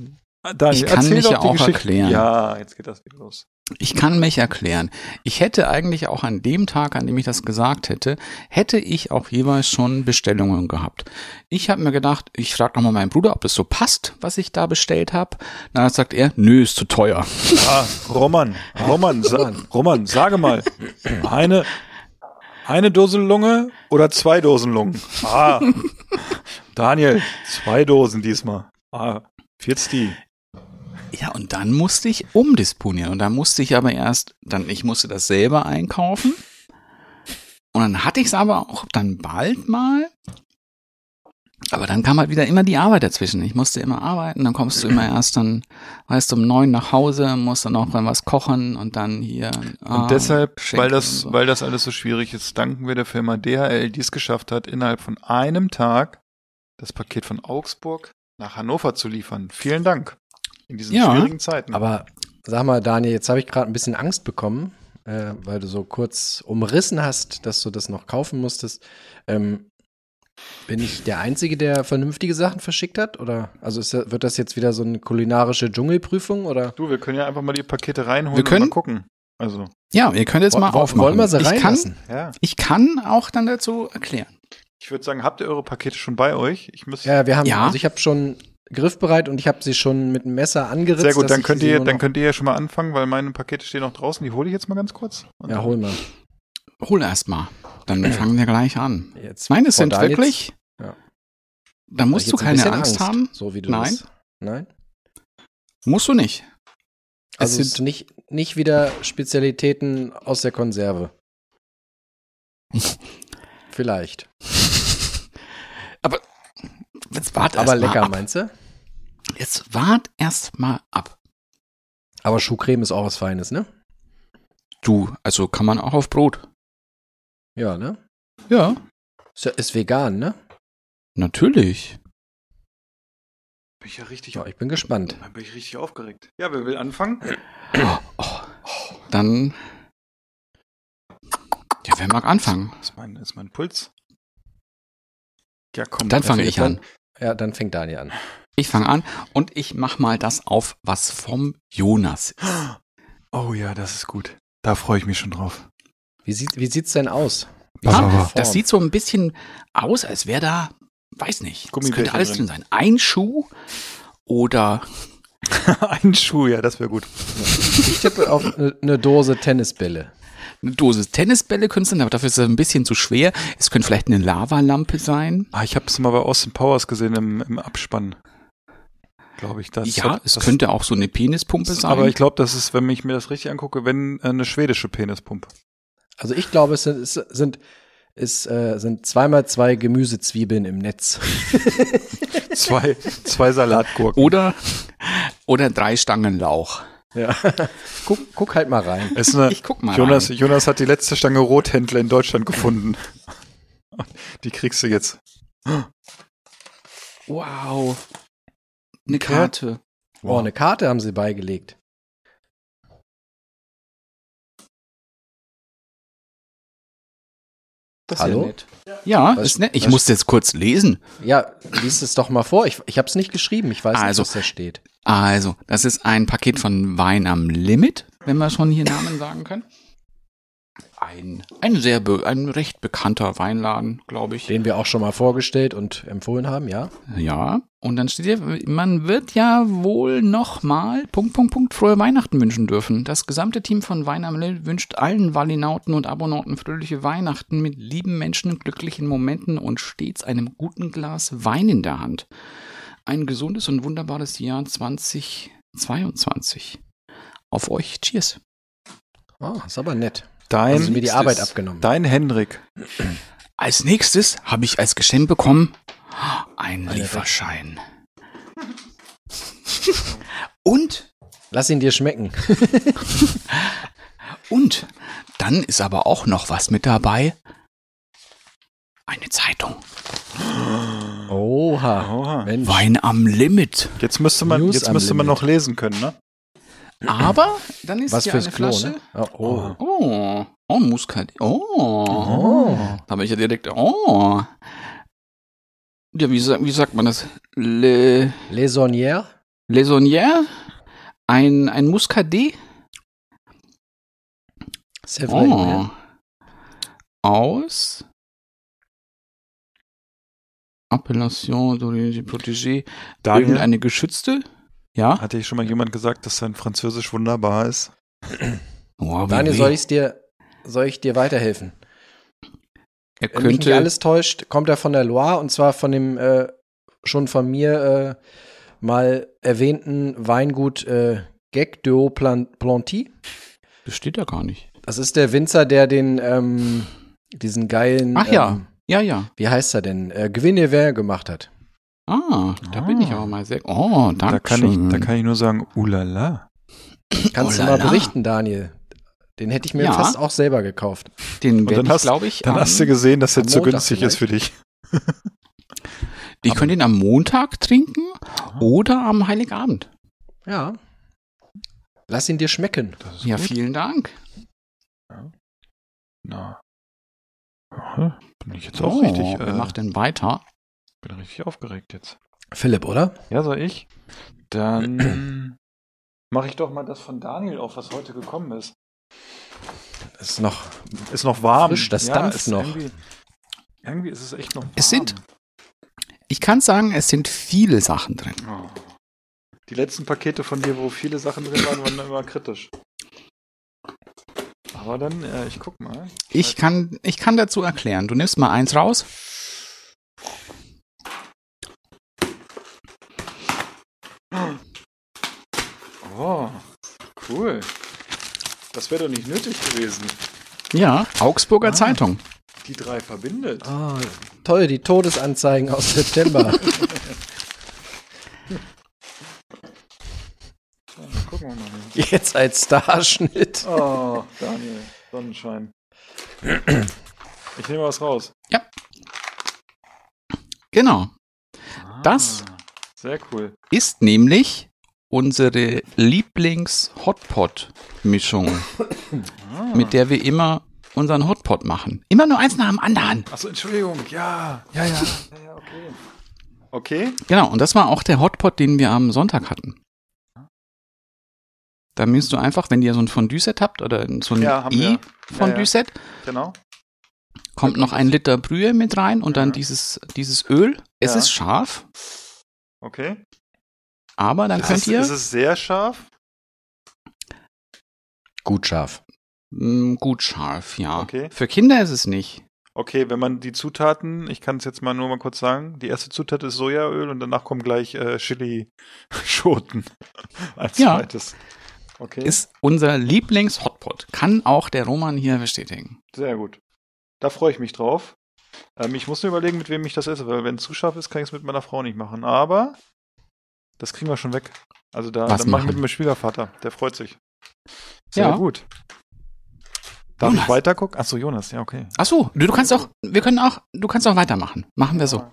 [SPEAKER 3] Daniel,
[SPEAKER 2] Ich kann
[SPEAKER 3] erzähl
[SPEAKER 2] mich
[SPEAKER 3] doch
[SPEAKER 2] ja
[SPEAKER 3] die
[SPEAKER 2] auch
[SPEAKER 3] Geschichte.
[SPEAKER 2] erklären.
[SPEAKER 3] Ja, jetzt geht das wieder los.
[SPEAKER 2] Ich kann mich erklären. Ich hätte eigentlich auch an dem Tag, an dem ich das gesagt hätte, hätte ich auch jeweils schon Bestellungen gehabt. Ich habe mir gedacht, ich frage nochmal meinen Bruder, ob das so passt, was ich da bestellt habe. Dann sagt er, nö, ist zu teuer.
[SPEAKER 3] Ah, Roman, Roman, sa Roman, sage mal, eine, eine Dose Lunge oder zwei Dosen Lungen? Ah, Daniel, zwei Dosen diesmal. Ah, jetzt die.
[SPEAKER 2] Ja, und dann musste ich umdisponieren. Und dann musste ich aber erst, dann, ich musste das selber einkaufen. Und dann hatte ich es aber auch dann bald mal. Aber dann kam halt wieder immer die Arbeit dazwischen. Ich musste immer arbeiten, dann kommst du immer erst dann, weißt du, um neun nach Hause, musst dann auch mal was kochen und dann hier. ah,
[SPEAKER 3] Und deshalb,
[SPEAKER 2] schenken
[SPEAKER 3] weil das,
[SPEAKER 2] so.
[SPEAKER 3] weil das alles so schwierig ist, danken wir der Firma DHL, die es geschafft hat, innerhalb von einem Tag das Paket von Augsburg nach Hannover zu liefern. Vielen Dank. In diesen
[SPEAKER 2] Ja,
[SPEAKER 3] schwierigen Zeiten.
[SPEAKER 1] Aber sag mal, Daniel, jetzt habe ich gerade ein bisschen Angst bekommen, äh, weil du so kurz umrissen hast, dass du das noch kaufen musstest. Ähm, bin ich der Einzige, der vernünftige Sachen verschickt hat? Oder also ist, wird das jetzt wieder so eine kulinarische Dschungelprüfung? Oder
[SPEAKER 3] du, wir können ja einfach mal die Pakete reinholen
[SPEAKER 2] Wir können-
[SPEAKER 3] und mal gucken. Also,
[SPEAKER 2] Ja, ihr könnt jetzt mal
[SPEAKER 1] Wo-
[SPEAKER 2] aufmachen.
[SPEAKER 1] wollen wir sie
[SPEAKER 2] ich kann,
[SPEAKER 1] reinlassen?
[SPEAKER 3] ja.
[SPEAKER 2] ich kann auch dann dazu erklären.
[SPEAKER 3] Ich würde sagen, habt ihr eure Pakete schon bei euch? Ich muss.
[SPEAKER 1] Ja, wir haben,
[SPEAKER 2] Ja.
[SPEAKER 1] also ich habe schon griffbereit und ich habe sie schon mit dem Messer angeritzt.
[SPEAKER 3] Sehr gut, dann könnt, ihr, dann könnt ihr ja schon mal anfangen, weil meine Pakete stehen noch draußen. Die hole ich jetzt mal ganz kurz. Und
[SPEAKER 1] Ja, hol mal.
[SPEAKER 2] Hol erst mal. Dann fangen wir gleich an.
[SPEAKER 1] Jetzt
[SPEAKER 2] Nein, es
[SPEAKER 1] vor
[SPEAKER 2] sind wirklich.
[SPEAKER 1] Ja.
[SPEAKER 2] Da musst du
[SPEAKER 1] jetzt
[SPEAKER 2] keine
[SPEAKER 1] bisschen
[SPEAKER 2] Angst, haben.
[SPEAKER 1] So wie du
[SPEAKER 2] Nein.
[SPEAKER 1] Nein.
[SPEAKER 2] Musst du nicht.
[SPEAKER 1] Also
[SPEAKER 2] es sind
[SPEAKER 1] nicht, nicht wieder Spezialitäten aus der Konserve. Vielleicht.
[SPEAKER 2] Aber jetzt wart
[SPEAKER 1] Aber lecker,
[SPEAKER 2] ab.
[SPEAKER 1] meinst du?
[SPEAKER 2] Jetzt wart erst mal ab.
[SPEAKER 1] Aber Schuhcreme ist auch was Feines, ne?
[SPEAKER 2] Du, also kann man auch auf Brot.
[SPEAKER 1] Ja, ne?
[SPEAKER 2] Ja.
[SPEAKER 1] Ist, ist vegan, ne?
[SPEAKER 2] Natürlich.
[SPEAKER 3] Bin ich ja richtig,
[SPEAKER 1] Ja, ich bin gespannt.
[SPEAKER 3] Dann bin ich richtig aufgeregt. Ja, wer will anfangen?
[SPEAKER 2] Oh, dann. Ja, wer mag anfangen?
[SPEAKER 3] Das ist mein, das ist mein Puls. Ja, komm.
[SPEAKER 2] Dann fange ich an.
[SPEAKER 1] Ja, dann fängt Daniel an.
[SPEAKER 2] Ich fange an und ich mach mal das auf, was vom Jonas ist.
[SPEAKER 3] Oh ja, das ist gut. Da freue ich mich schon drauf.
[SPEAKER 1] Wie, sieht, wie sieht's denn aus? Die
[SPEAKER 2] das sieht so ein bisschen aus, als wäre da, weiß nicht, es könnte alles
[SPEAKER 3] drin.
[SPEAKER 2] sein. Ein Schuh oder
[SPEAKER 3] Ein Schuh, ja, das wäre gut.
[SPEAKER 1] Ich tippe auf eine eine Dose Tennisbälle.
[SPEAKER 2] Eine Dose Tennisbälle könnte es sein, aber dafür ist es ein bisschen zu schwer. Es könnte vielleicht eine Lavalampe sein.
[SPEAKER 3] Ah, ich habe es mal bei Austin Powers gesehen im, im Abspann. Glaube ich, das.
[SPEAKER 2] ja,
[SPEAKER 3] hat-
[SPEAKER 2] es
[SPEAKER 3] das,
[SPEAKER 2] könnte auch so eine Penispumpe sein.
[SPEAKER 3] Aber ich glaube, das ist, wenn ich mir das richtig angucke, wenn äh, eine schwedische Penispumpe.
[SPEAKER 1] Also ich glaube, es sind, es sind, es, äh, sind zweimal zwei Gemüsezwiebeln im Netz.
[SPEAKER 3] Zwei, zwei Salatgurken.
[SPEAKER 2] oder, oder drei Stangen Lauch.
[SPEAKER 1] Ja. guck, guck halt mal rein.
[SPEAKER 3] Es ist eine,
[SPEAKER 2] Ich guck mal
[SPEAKER 3] Jonas,
[SPEAKER 2] rein.
[SPEAKER 3] Jonas hat die letzte Stange Rothändler in Deutschland gefunden. Die kriegst du jetzt.
[SPEAKER 2] Wow. Eine Karte.
[SPEAKER 1] Oh, eine Karte haben sie beigelegt.
[SPEAKER 2] Das
[SPEAKER 1] Hallo?
[SPEAKER 2] Ja, nett. ja
[SPEAKER 1] Was-
[SPEAKER 2] ist nett. Ich
[SPEAKER 1] was-
[SPEAKER 2] musste jetzt kurz lesen.
[SPEAKER 1] Ja, lies es doch mal vor. Ich, ich habe es nicht geschrieben. Ich weiß
[SPEAKER 2] Also.
[SPEAKER 1] nicht, was da steht.
[SPEAKER 2] Also, das ist ein Paket von Wein am Limit, wenn wir schon hier Namen sagen können. Ein, ein sehr, ein recht bekannter Weinladen, glaube ich.
[SPEAKER 1] Den wir auch schon mal vorgestellt und empfohlen haben, ja.
[SPEAKER 2] Ja, und dann steht hier, man wird ja wohl nochmal Punkt, Punkt, Punkt, frohe Weihnachten wünschen dürfen. Das gesamte Team von Wein am Limit wünscht allen Wallinauten und Abonauten fröhliche Weihnachten mit lieben Menschen, glücklichen Momenten und stets einem guten Glas Wein in der Hand. Ein gesundes und wunderbares Jahr 2022. Auf euch, cheers.
[SPEAKER 1] Oh, ist aber nett.
[SPEAKER 3] Dein,
[SPEAKER 1] sie mir die Arbeit abgenommen.
[SPEAKER 3] dein Henrik.
[SPEAKER 2] Als nächstes habe ich als Geschenk bekommen einen
[SPEAKER 1] Eine
[SPEAKER 2] Lieferschein. und
[SPEAKER 1] Lass ihn dir schmecken.
[SPEAKER 2] Und dann ist aber auch noch was mit dabei. Eine Zeitung.
[SPEAKER 1] Oha.
[SPEAKER 3] Oha.
[SPEAKER 2] Wein am Limit.
[SPEAKER 3] Jetzt müsste man,
[SPEAKER 1] News
[SPEAKER 3] jetzt müsste man
[SPEAKER 1] Limit.
[SPEAKER 3] noch lesen können, ne?
[SPEAKER 2] Aber dann ist
[SPEAKER 1] Was
[SPEAKER 2] hier
[SPEAKER 1] fürs
[SPEAKER 2] eine
[SPEAKER 1] Klo,
[SPEAKER 2] Flasche.
[SPEAKER 1] ne? Oh, oh.
[SPEAKER 2] Oh, oh, Muskat. Oh.
[SPEAKER 1] Oh.
[SPEAKER 2] Da habe ich ja direkt. Oh. Ja, wie, wie sagt man das? Le,
[SPEAKER 1] Les Saunières?
[SPEAKER 2] Laisonnière? Ein, ein Muscadet?
[SPEAKER 1] C'est vrai,
[SPEAKER 2] Oh.
[SPEAKER 1] ne?
[SPEAKER 2] Aus Appellation d'origine protégée. Irgendeine geschützte? Ja?
[SPEAKER 3] hatte ich schon mal jemand gesagt, dass sein Französisch wunderbar ist?
[SPEAKER 2] Oh, wie
[SPEAKER 1] Daniel, soll ich dir, soll ich dir weiterhelfen?
[SPEAKER 2] er
[SPEAKER 1] Wenn mich nicht
[SPEAKER 2] könnte,
[SPEAKER 1] alles täuscht, kommt er von der Loire und zwar von dem äh, schon von mir äh, mal erwähnten Weingut äh, Gec de Planty.
[SPEAKER 2] das steht ja gar nicht.
[SPEAKER 1] Das ist der Winzer, der den ähm, diesen geilen,
[SPEAKER 2] Ach ja.
[SPEAKER 1] ähm,
[SPEAKER 2] Ja, ja.
[SPEAKER 1] wie heißt er denn, äh, Guinevere gemacht hat.
[SPEAKER 2] Ah, da bin ich
[SPEAKER 3] Ah.
[SPEAKER 2] aber mal sehr. Oh, danke
[SPEAKER 3] Da kann, ich, da kann ich nur sagen, ulala.
[SPEAKER 1] Kannst
[SPEAKER 2] Oh
[SPEAKER 1] du mal berichten, Daniel? Den hätte ich mir
[SPEAKER 2] Ja.
[SPEAKER 1] fast auch selber gekauft.
[SPEAKER 2] Den werde
[SPEAKER 3] dann
[SPEAKER 2] ich,
[SPEAKER 3] hast-
[SPEAKER 2] glaube ich,
[SPEAKER 3] Dann
[SPEAKER 2] am,
[SPEAKER 3] hast du gesehen, dass er zu
[SPEAKER 1] Montag
[SPEAKER 3] günstig ist für dich.
[SPEAKER 2] ich könnte ihn am Montag trinken oder am Heiligabend.
[SPEAKER 1] Ja. Lass ihn dir schmecken.
[SPEAKER 2] Ja,
[SPEAKER 3] gut.
[SPEAKER 2] vielen Dank.
[SPEAKER 3] Na. Ja, bin ich jetzt auch
[SPEAKER 2] Oh,
[SPEAKER 3] richtig,
[SPEAKER 2] wer
[SPEAKER 3] äh,
[SPEAKER 2] macht denn weiter?
[SPEAKER 3] Bin richtig aufgeregt jetzt.
[SPEAKER 1] Philipp, oder?
[SPEAKER 3] Ja, soll ich? Dann mache ich doch mal das von Daniel auf, was heute gekommen ist.
[SPEAKER 1] Ist noch.
[SPEAKER 3] Ist noch warm.
[SPEAKER 1] Frisch, das
[SPEAKER 3] ja,
[SPEAKER 1] dampft noch.
[SPEAKER 3] Irgendwie, irgendwie ist es echt noch warm.
[SPEAKER 2] Es sind- Ich kann sagen, es sind viele Sachen drin.
[SPEAKER 3] Oh. Die letzten Pakete von dir, wo viele Sachen drin waren, waren immer kritisch. Aber dann, äh, ich guck mal.
[SPEAKER 2] Ich kann, ich kann dazu erklären. Du nimmst mal eins raus.
[SPEAKER 3] Oh, cool. Das wäre doch nicht nötig gewesen.
[SPEAKER 2] Ja, Augsburger
[SPEAKER 3] Ah.
[SPEAKER 2] Zeitung.
[SPEAKER 3] Die drei verbindet.
[SPEAKER 1] Ah, toll, die Todesanzeigen aus September.
[SPEAKER 3] Ja, gucken wir mal. Hier.
[SPEAKER 1] Jetzt als Starschnitt.
[SPEAKER 3] Oh, Daniel, Sonnenschein. Ich nehme was raus.
[SPEAKER 2] Genau. Das-
[SPEAKER 3] Ah, Sehr cool.
[SPEAKER 2] Ist nämlich unsere Lieblings-Hotpot-Mischung,
[SPEAKER 3] Ah.
[SPEAKER 2] mit der wir immer unseren Hotpot machen. Immer nur eins nach dem anderen.
[SPEAKER 3] Achso, Entschuldigung. Ja, ja, ja. ja, ja okay. Okay.
[SPEAKER 2] Genau, und das war auch der Hotpot, den wir am Sonntag hatten. Da müsst du einfach, wenn ihr so ein Fondue-Set habt oder so ein
[SPEAKER 3] Ja, wir. Ja,
[SPEAKER 2] I-Fondue-Set,
[SPEAKER 3] Genau.
[SPEAKER 2] kommt noch ein Liter Brühe mit rein und dann
[SPEAKER 3] Ja.
[SPEAKER 2] dieses, dieses Öl. Es
[SPEAKER 3] Ja.
[SPEAKER 2] ist scharf,
[SPEAKER 3] Okay.
[SPEAKER 2] Aber dann
[SPEAKER 3] Ist
[SPEAKER 2] könnt
[SPEAKER 3] es,
[SPEAKER 2] ihr
[SPEAKER 3] ist es sehr scharf?
[SPEAKER 1] Gut scharf.
[SPEAKER 2] mh, gut scharf, ja.
[SPEAKER 3] Okay.
[SPEAKER 2] Für Kinder ist es nicht.
[SPEAKER 3] Okay, wenn man die Zutaten, ich kann es jetzt mal nur mal kurz sagen, die erste Zutat ist Sojaöl und danach kommen gleich äh, Chili-Schoten als
[SPEAKER 2] Ja.
[SPEAKER 3] zweites. Okay,
[SPEAKER 2] Ist unser Lieblings-Hotpot. Kann auch der Roman hier bestätigen.
[SPEAKER 3] sehr gut. Da freue ich mich drauf. Ähm, ich muss nur überlegen, mit wem ich das esse, weil wenn es zu scharf ist, kann ich es mit meiner Frau nicht machen. Aber das kriegen wir schon weg. Also da
[SPEAKER 2] Was
[SPEAKER 3] dann mache ich
[SPEAKER 2] machen?
[SPEAKER 3] mit meinem Schwiegervater, der freut sich. Sehr
[SPEAKER 2] Ja.
[SPEAKER 3] gut. Darf
[SPEAKER 2] Jonas.
[SPEAKER 3] ich weiter gucken? Achso, Jonas, ja, okay.
[SPEAKER 2] Ach so, du, du kannst auch, wir können auch, du kannst auch weitermachen. Machen wir so.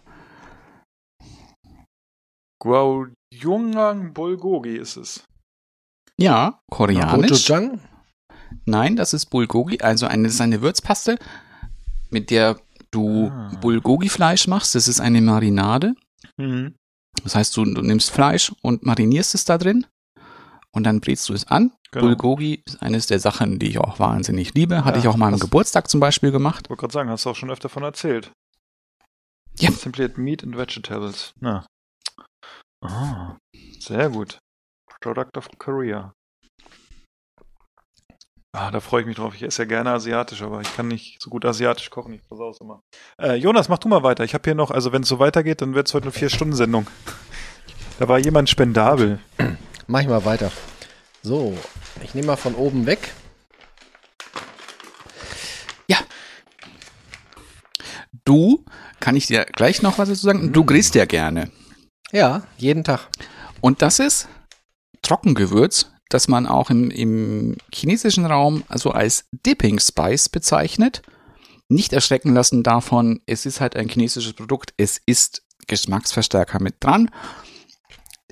[SPEAKER 3] Gwaoyungang Bulgogi ist es.
[SPEAKER 2] Ja, koreanisch.
[SPEAKER 1] Gochujang?
[SPEAKER 2] Nein, das ist Bulgogi, also eine, das ist eine Würzpaste, mit der du
[SPEAKER 3] Ah.
[SPEAKER 2] Bulgogi-Fleisch machst. Das ist eine Marinade.
[SPEAKER 3] Mhm.
[SPEAKER 2] Das heißt, du, du nimmst Fleisch und marinierst es da drin und dann brätst du es an.
[SPEAKER 3] Genau.
[SPEAKER 2] Bulgogi ist eines der Sachen, die ich auch wahnsinnig liebe. Hatte
[SPEAKER 3] Ja,
[SPEAKER 2] ich auch mal am Geburtstag zum Beispiel gemacht.
[SPEAKER 3] Wollte gerade sagen, hast du auch schon öfter von erzählt.
[SPEAKER 2] Ja.
[SPEAKER 3] Simply at Meat and Vegetables. Na. Ah, sehr gut. Product of Korea. Ah, da freue ich mich drauf. Ich esse ja gerne asiatisch, aber ich kann nicht so gut asiatisch kochen. Ich versaue es immer. Äh, Jonas, mach du mal weiter. Ich habe hier noch, also wenn es so weitergeht, dann wird es heute eine Vier-Stunden-Sendung. Da war jemand spendabel.
[SPEAKER 1] Mach ich mal weiter. So, ich nehme mal von oben weg.
[SPEAKER 2] Du, kann ich dir gleich noch was dazu sagen? Du grillst ja gerne.
[SPEAKER 1] Ja, jeden Tag.
[SPEAKER 2] Und das ist Trockengewürz, das man auch im, im chinesischen Raum also als Dipping Spice bezeichnet. Nicht erschrecken lassen davon, es ist halt ein chinesisches Produkt, es ist Geschmacksverstärker mit dran.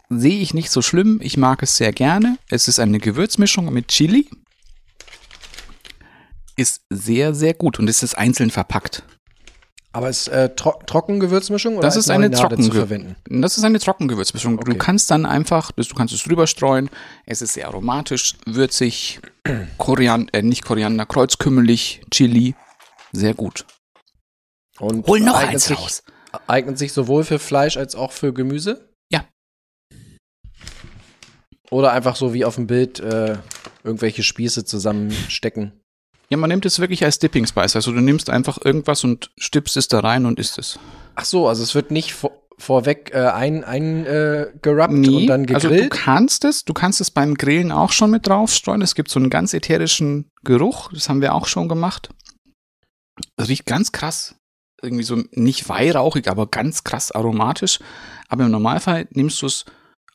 [SPEAKER 2] Sehe ich nicht so schlimm, ich mag es sehr gerne. Es ist eine Gewürzmischung mit Chili. Ist sehr, sehr gut und es ist einzeln verpackt.
[SPEAKER 1] Aber ist äh, tro Trockengewürzmischung oder
[SPEAKER 2] Das ist eine
[SPEAKER 1] Marinade zu verwenden?
[SPEAKER 2] Das ist eine Trockengewürzmischung.
[SPEAKER 1] Okay.
[SPEAKER 2] Du kannst dann einfach, du kannst es drüber streuen. Es ist sehr aromatisch, würzig, Koriander, äh, nicht Koriander, kreuzkümmelig, Chili. Sehr gut.
[SPEAKER 1] Und
[SPEAKER 2] Hol noch
[SPEAKER 1] eignet
[SPEAKER 2] eins
[SPEAKER 1] sich,
[SPEAKER 2] raus.
[SPEAKER 1] Eignet sich sowohl für Fleisch als auch für Gemüse?
[SPEAKER 2] Ja.
[SPEAKER 1] Oder einfach so wie auf dem Bild äh, irgendwelche Spieße zusammenstecken.
[SPEAKER 2] Ja, man nimmt es wirklich als Dipping Spice. Also du nimmst einfach irgendwas und stippst es da rein und isst es.
[SPEAKER 1] Ach so, also es wird nicht vor, vorweg äh, ein, ein äh, gerubbt
[SPEAKER 2] Nee,
[SPEAKER 1] und dann
[SPEAKER 2] also du
[SPEAKER 1] gegrillt.
[SPEAKER 2] kannst es, du kannst es beim Grillen auch schon mit draufstreuen. Es gibt so einen ganz ätherischen Geruch, das haben wir auch schon gemacht. Es riecht ganz krass. Irgendwie so nicht weihrauchig, aber ganz krass aromatisch. Aber im Normalfall nimmst du es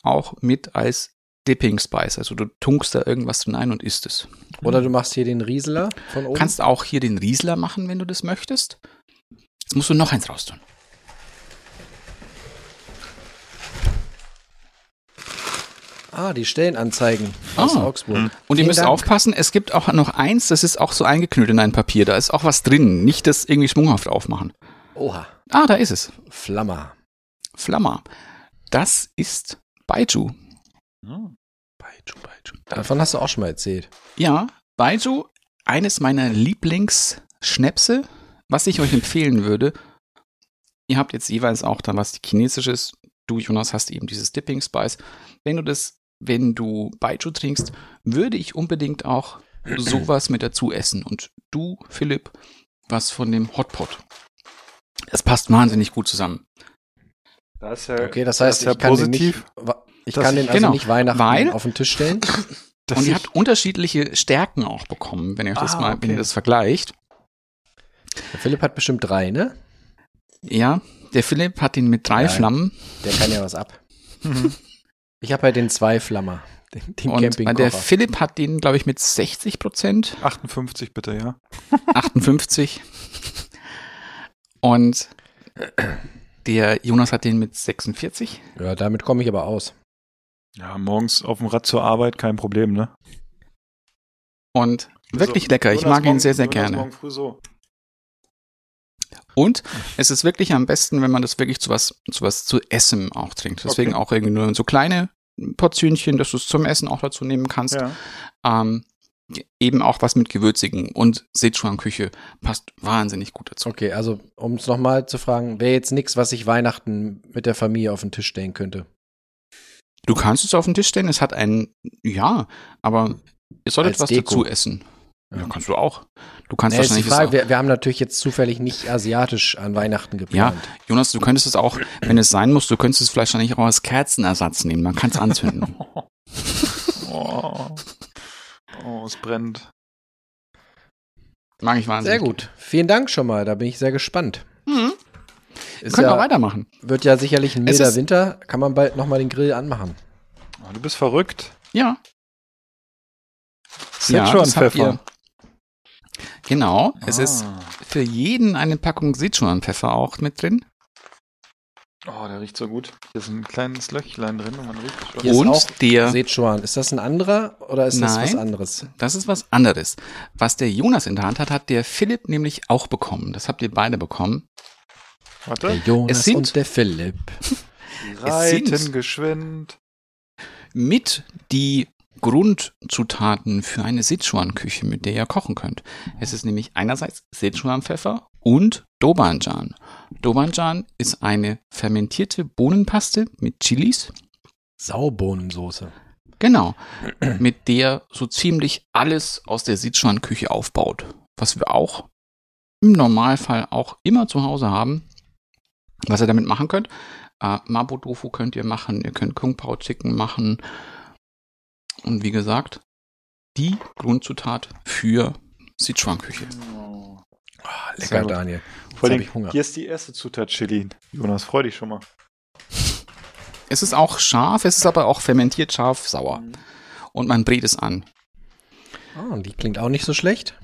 [SPEAKER 2] auch mit als Dipping Spice. Also du tunkst da irgendwas drin ein und isst es.
[SPEAKER 1] Oder du machst hier den Rieseler von
[SPEAKER 2] Du
[SPEAKER 1] oben.
[SPEAKER 2] kannst auch hier den Riesler machen, wenn du das möchtest. Jetzt musst du noch eins raustun.
[SPEAKER 1] ah, die Stellenanzeigen aus
[SPEAKER 2] Ah.
[SPEAKER 1] Augsburg.
[SPEAKER 2] Und ihr müsst
[SPEAKER 1] Dank.
[SPEAKER 2] aufpassen, es gibt auch noch eins, das ist auch so eingeknüllt in ein Papier. Da ist auch was drin. Nicht das irgendwie schwunghaft aufmachen.
[SPEAKER 1] Oha,
[SPEAKER 2] Ah, da ist es.
[SPEAKER 1] Flammer.
[SPEAKER 2] Flammer. Das ist Baiju.
[SPEAKER 3] Hm.
[SPEAKER 1] Baiju, Baiju. Davon hast du auch schon mal erzählt.
[SPEAKER 2] Ja, Baiju, eines meiner Lieblingsschnäpse. Was ich euch empfehlen würde, ihr habt jetzt jeweils auch dann was chinesisches. Du, Jonas, hast eben dieses Dipping Spice. Wenn du das, wenn du Baijiu trinkst, würde ich unbedingt auch sowas mit dazu essen. Und du, Philipp, was von dem Hotpot. Das passt wahnsinnig gut zusammen.
[SPEAKER 3] Das ja,
[SPEAKER 1] okay, das heißt,
[SPEAKER 3] das ja
[SPEAKER 1] ich kann
[SPEAKER 3] positiv.
[SPEAKER 1] den nicht, ich kann den also
[SPEAKER 2] genau,
[SPEAKER 1] nicht Weihnachten
[SPEAKER 2] weil,
[SPEAKER 1] auf den Tisch stellen.
[SPEAKER 2] und ihr habt unterschiedliche Stärken auch bekommen, wenn ihr euch das
[SPEAKER 3] Ah,
[SPEAKER 2] mal,
[SPEAKER 3] okay.
[SPEAKER 2] wenn ihr das vergleicht.
[SPEAKER 1] Der Philipp hat bestimmt drei, ne?
[SPEAKER 2] Ja, der Philipp hat ihn mit drei
[SPEAKER 1] Ja.
[SPEAKER 2] Flammen
[SPEAKER 1] Der kann ja was ab.
[SPEAKER 3] Mhm.
[SPEAKER 1] Ich habe halt den Zwei-Flammer, den, den
[SPEAKER 2] und der. Philipp hat den, glaube ich, mit 60 Prozent,
[SPEAKER 3] 58 bitte, ja.
[SPEAKER 2] 58. und der Jonas hat den mit 46.
[SPEAKER 1] Ja, damit komme ich aber aus.
[SPEAKER 3] Ja, morgens auf dem Rad zur Arbeit, kein Problem, ne?
[SPEAKER 2] Und wirklich
[SPEAKER 3] So,
[SPEAKER 2] lecker. Ich mag ihn
[SPEAKER 3] morgen-
[SPEAKER 2] sehr, sehr gerne.
[SPEAKER 3] morgen früh so.
[SPEAKER 2] Und es ist wirklich am besten, wenn man das wirklich zu was, zu was zu essen auch trinkt. Deswegen
[SPEAKER 3] Okay.
[SPEAKER 2] auch irgendwie nur so kleine Portionchen, dass du es zum Essen auch dazu nehmen kannst.
[SPEAKER 3] Ja.
[SPEAKER 2] Ähm, eben auch was mit Gewürzigen und Sichuan-Küche passt wahnsinnig gut dazu.
[SPEAKER 1] Okay, also um es nochmal zu fragen, wäre jetzt nichts, was ich Weihnachten mit der Familie auf den Tisch stellen könnte.
[SPEAKER 2] Du kannst es auf den Tisch stellen, es hat einen, ja, aber ihr solltet
[SPEAKER 1] Als
[SPEAKER 2] was
[SPEAKER 1] Deko.
[SPEAKER 2] dazu essen. Ja, kannst du auch. Du kannst
[SPEAKER 1] Nee, ist die
[SPEAKER 2] wahrscheinlich
[SPEAKER 1] Frage,
[SPEAKER 2] es
[SPEAKER 1] wir, wir haben natürlich jetzt zufällig nicht asiatisch an Weihnachten geplant.
[SPEAKER 2] auch, Jonas, du könntest es auch, wenn es sein muss, du könntest es vielleicht wahrscheinlich auch als Kerzenersatz nehmen. Man kann es anzünden.
[SPEAKER 3] Oh. oh, es brennt.
[SPEAKER 2] Mag ich wahnsinnig.
[SPEAKER 1] Sehr gut. Vielen Dank schon mal, da bin ich sehr gespannt.
[SPEAKER 2] Mhm.
[SPEAKER 1] Ist
[SPEAKER 2] Können wir
[SPEAKER 1] ja,
[SPEAKER 2] weitermachen.
[SPEAKER 1] wird ja sicherlich ein milder
[SPEAKER 2] ist-
[SPEAKER 1] Winter, kann man bald nochmal den Grill anmachen.
[SPEAKER 3] Oh, du bist verrückt.
[SPEAKER 2] Ja.
[SPEAKER 3] Sichuan
[SPEAKER 2] das habt
[SPEAKER 3] Pfeffer.
[SPEAKER 2] ihr- Genau, es ist
[SPEAKER 3] Ah.
[SPEAKER 2] für jeden eine Packung Sichuan-Pfeffer auch mit drin.
[SPEAKER 3] Oh, der riecht so gut. Hier ist ein kleines Löchlein drin und man riecht schon.
[SPEAKER 1] Hier ist
[SPEAKER 2] Und
[SPEAKER 1] auch
[SPEAKER 2] der-
[SPEAKER 1] Sichuan. Ist das ein anderer oder ist das was
[SPEAKER 2] Nein.
[SPEAKER 1] anderes?
[SPEAKER 2] Das ist was anderes. Was der Jonas in der Hand hat, hat der Philipp nämlich auch bekommen. Das habt ihr beide bekommen.
[SPEAKER 1] Der
[SPEAKER 3] Warte.
[SPEAKER 1] Jonas
[SPEAKER 2] Es sind-
[SPEAKER 1] und der Philipp.
[SPEAKER 3] Reiten
[SPEAKER 2] sind-
[SPEAKER 3] geschwind.
[SPEAKER 2] Mit die Grundzutaten für eine Sichuan-Küche, mit der ihr kochen könnt. Es ist nämlich einerseits Sichuan-Pfeffer und Dobanjan. Dobanjan ist eine fermentierte Bohnenpaste mit Chilis.
[SPEAKER 1] Saubohnensoße.
[SPEAKER 2] Genau. mit der so ziemlich alles aus der Sichuan-Küche aufbaut. Was wir auch im Normalfall auch immer zu Hause haben. Was ihr damit machen könnt. Äh, Mabo Tofu könnt ihr machen. Ihr könnt Kung Pao Chicken machen. Und wie gesagt, die Grundzutat für Sichuan-Küche.
[SPEAKER 3] Oh.
[SPEAKER 1] Ah,
[SPEAKER 3] Sehr
[SPEAKER 1] lecker,
[SPEAKER 3] gut.
[SPEAKER 1] Daniel.
[SPEAKER 3] Vor
[SPEAKER 1] hab
[SPEAKER 3] allem,
[SPEAKER 1] ich Hunger.
[SPEAKER 3] Hier ist die erste Zutat Chili. Jonas, freu dich schon mal.
[SPEAKER 2] Es ist auch scharf, es ist aber auch fermentiert scharf sauer. Und man brät es an.
[SPEAKER 1] Und die klingt auch nicht so schlecht.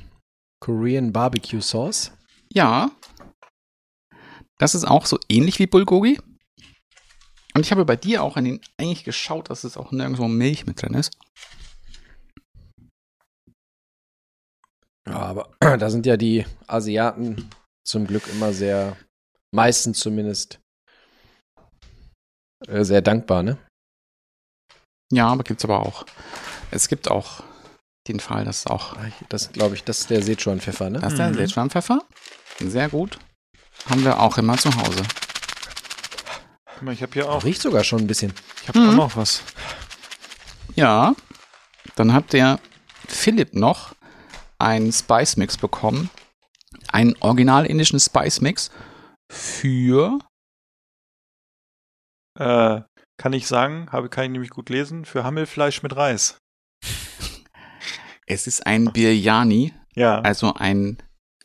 [SPEAKER 1] Korean Barbecue Sauce.
[SPEAKER 2] Ja. Das ist auch so ähnlich wie Bulgogi. Und ich habe bei dir auch an den eigentlich geschaut, dass es auch nirgendwo Milch mit drin ist.
[SPEAKER 1] Ja, aber da sind ja die Asiaten zum Glück immer sehr, meistens zumindest, äh, sehr dankbar, ne?
[SPEAKER 2] Ja, aber gibt's aber auch. Es gibt auch den Fall, dass auch
[SPEAKER 1] Ah, Das glaube ich, das ist der Sichuan-Pfeffer, ne?
[SPEAKER 2] das ist der
[SPEAKER 3] Mhm.
[SPEAKER 2] Sichuan-Pfeffer. Sehr gut. Haben wir auch immer zu Hause.
[SPEAKER 3] Guck mal, Ich habe hier auch,
[SPEAKER 1] Riecht sogar schon ein bisschen.
[SPEAKER 3] ich habe
[SPEAKER 2] Mhm.
[SPEAKER 3] auch noch was.
[SPEAKER 2] Ja. Dann hat der Philipp noch einen Spice Mix bekommen. Einen original indischen Spice Mix für
[SPEAKER 3] Äh, kann ich sagen, habe, kann ich nämlich gut lesen, für Hammelfleisch mit Reis.
[SPEAKER 2] es ist ein Biryani,
[SPEAKER 3] Ja.
[SPEAKER 2] also ein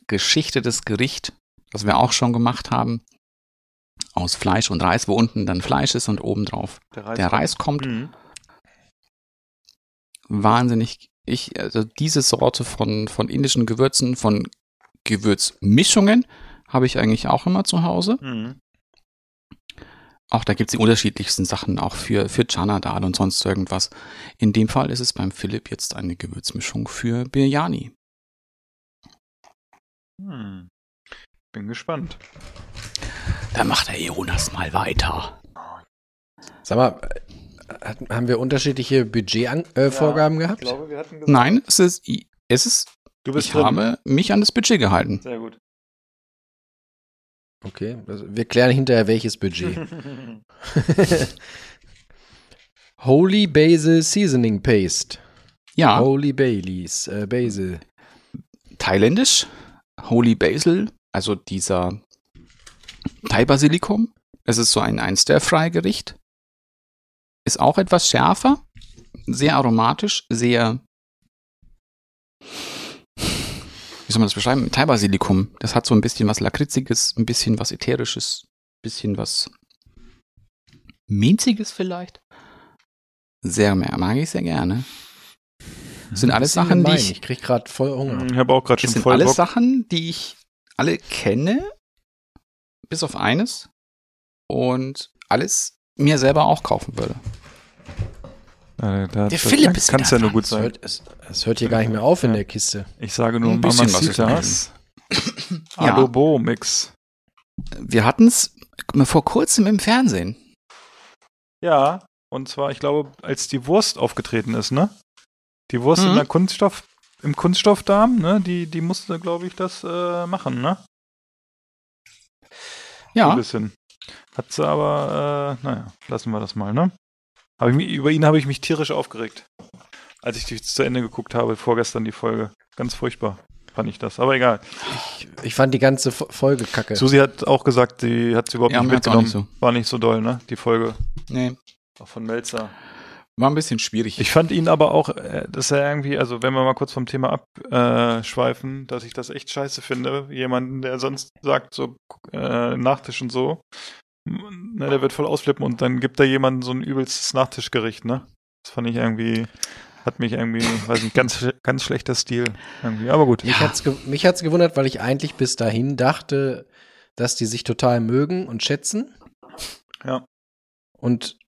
[SPEAKER 2] geschichtetes Gericht, das wir auch schon gemacht haben. Aus Fleisch und Reis, wo unten dann Fleisch ist und obendrauf
[SPEAKER 3] der
[SPEAKER 2] der Reis kommt.
[SPEAKER 3] Mhm.
[SPEAKER 2] Wahnsinnig. Ich, also diese Sorte von, von indischen Gewürzen, von Gewürzmischungen habe ich eigentlich auch immer zu Hause.
[SPEAKER 3] Mhm.
[SPEAKER 2] Auch da gibt es die unterschiedlichsten Sachen, auch für, für Chana Dal und sonst irgendwas. In dem Fall ist es beim Philipp jetzt eine Gewürzmischung für Biryani.
[SPEAKER 3] Hm. Bin gespannt.
[SPEAKER 2] Da macht der Jonas mal weiter.
[SPEAKER 1] Sag mal, äh, hat- haben wir unterschiedliche Budgetvorgaben äh, Vorgaben gehabt?
[SPEAKER 3] Ich glaube, wir hatten gesagt,
[SPEAKER 2] Nein, es ist, es ist
[SPEAKER 3] du bist
[SPEAKER 2] ich
[SPEAKER 3] drin.
[SPEAKER 2] habe mich an das Budget gehalten.
[SPEAKER 3] Sehr gut.
[SPEAKER 1] Okay, also wir klären hinterher welches Budget. Holy Basil Seasoning Paste.
[SPEAKER 2] Ja.
[SPEAKER 1] Holy Baileys, äh, Basil.
[SPEAKER 2] Thailändisch. Holy Basil, also dieser Thai-Basilikum. Es ist so ein, ein Stir-Fry-Gericht. Ist auch etwas schärfer, sehr aromatisch, sehr. Wie soll man das beschreiben? Thai-Basilikum. Das hat so ein bisschen was Lakritziges, ein bisschen was Ätherisches, ein bisschen was Minziges vielleicht. Sehr mehr, mag ich sehr gerne. Das sind alles Sachen, die ich.
[SPEAKER 1] Ich krieg gerade voll Hunger.
[SPEAKER 3] Ich habe auch gerade schon
[SPEAKER 2] Das sind
[SPEAKER 3] voll
[SPEAKER 2] alles
[SPEAKER 3] Bock.
[SPEAKER 2] Sachen, die ich alle kenne, bis auf eines. Und alles mir selber auch kaufen würde.
[SPEAKER 3] Da,
[SPEAKER 2] Der
[SPEAKER 3] das
[SPEAKER 2] Philipp
[SPEAKER 3] kann-
[SPEAKER 2] ist
[SPEAKER 3] kann's ja nur gut
[SPEAKER 1] Es
[SPEAKER 3] sein.
[SPEAKER 1] hört, es, es hört hier gar nicht mehr auf in
[SPEAKER 3] Ja.
[SPEAKER 1] der Kiste.
[SPEAKER 3] Ich sage nur
[SPEAKER 2] Ein bisschen
[SPEAKER 3] Mamacitas.
[SPEAKER 2] Ja.
[SPEAKER 3] Adobo Mix.
[SPEAKER 2] Wir hatten es vor kurzem im Fernsehen.
[SPEAKER 3] Ja, und zwar, ich glaube, als die Wurst aufgetreten ist, ne? Die Wurst
[SPEAKER 2] Mhm.
[SPEAKER 3] in der Kunststoff, im Kunststoffdarm, ne? Die, die musste, glaube ich, das äh, machen, ne? Ein
[SPEAKER 2] Ja,
[SPEAKER 3] bisschen. Hat sie aber, äh, naja, lassen wir das mal, ne? Hab ich, mich- über ihn habe ich mich tierisch aufgeregt. Als ich die zu Ende geguckt habe, vorgestern die Folge. Ganz furchtbar fand ich das. Aber egal.
[SPEAKER 1] Ich, ich fand die ganze Fo- Folge kacke.
[SPEAKER 3] Susi hat auch gesagt, sie hat sie überhaupt
[SPEAKER 2] Ja,
[SPEAKER 3] nicht
[SPEAKER 2] mir hat's auch
[SPEAKER 3] mitgenommen. War nicht so doll, ne? Die Folge
[SPEAKER 2] nee,
[SPEAKER 3] auch von Melzer.
[SPEAKER 2] War ein bisschen schwierig.
[SPEAKER 3] Ich fand ihn aber auch, äh, dass er irgendwie, also wenn wir mal kurz vom Thema abschweifen, dass ich das echt scheiße finde. Jemanden, der sonst sagt, so äh, Nachtisch und so, ne, der wird voll ausflippen und dann gibt da jemanden so ein übelstes Nachtischgericht, ne? Das fand ich irgendwie, hat mich irgendwie, weiß nicht, ganz, ganz schlechter Stil irgendwie. Aber gut.
[SPEAKER 1] Mich hat's, mich hat's gewundert, weil ich eigentlich bis dahin dachte, dass die sich total mögen und schätzen.
[SPEAKER 3] Ja.
[SPEAKER 1] Und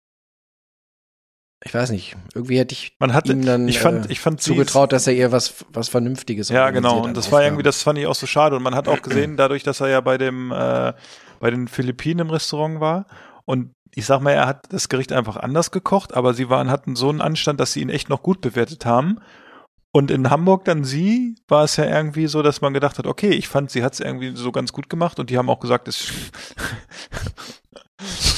[SPEAKER 1] ich weiß nicht, irgendwie hätte ich
[SPEAKER 3] Man hatte,
[SPEAKER 1] ihm dann
[SPEAKER 3] ich fand,
[SPEAKER 1] äh,
[SPEAKER 3] ich fand
[SPEAKER 1] zugetraut, dass er ihr was, was Vernünftiges
[SPEAKER 3] Ja, genau. Und das war
[SPEAKER 1] Aufgaben.
[SPEAKER 3] irgendwie, das fand ich auch so schade. Und man hat auch gesehen, dadurch, dass er ja bei dem, äh, bei den Philippinen im Restaurant war. Und ich sag mal, er hat das Gericht einfach anders gekocht, aber sie waren, hatten so einen Anstand, dass sie ihn echt noch gut bewertet haben. Und in Hamburg dann sie, war es ja irgendwie so, dass man gedacht hat, okay, ich fand, sie hat es irgendwie so ganz gut gemacht und die haben auch gesagt, es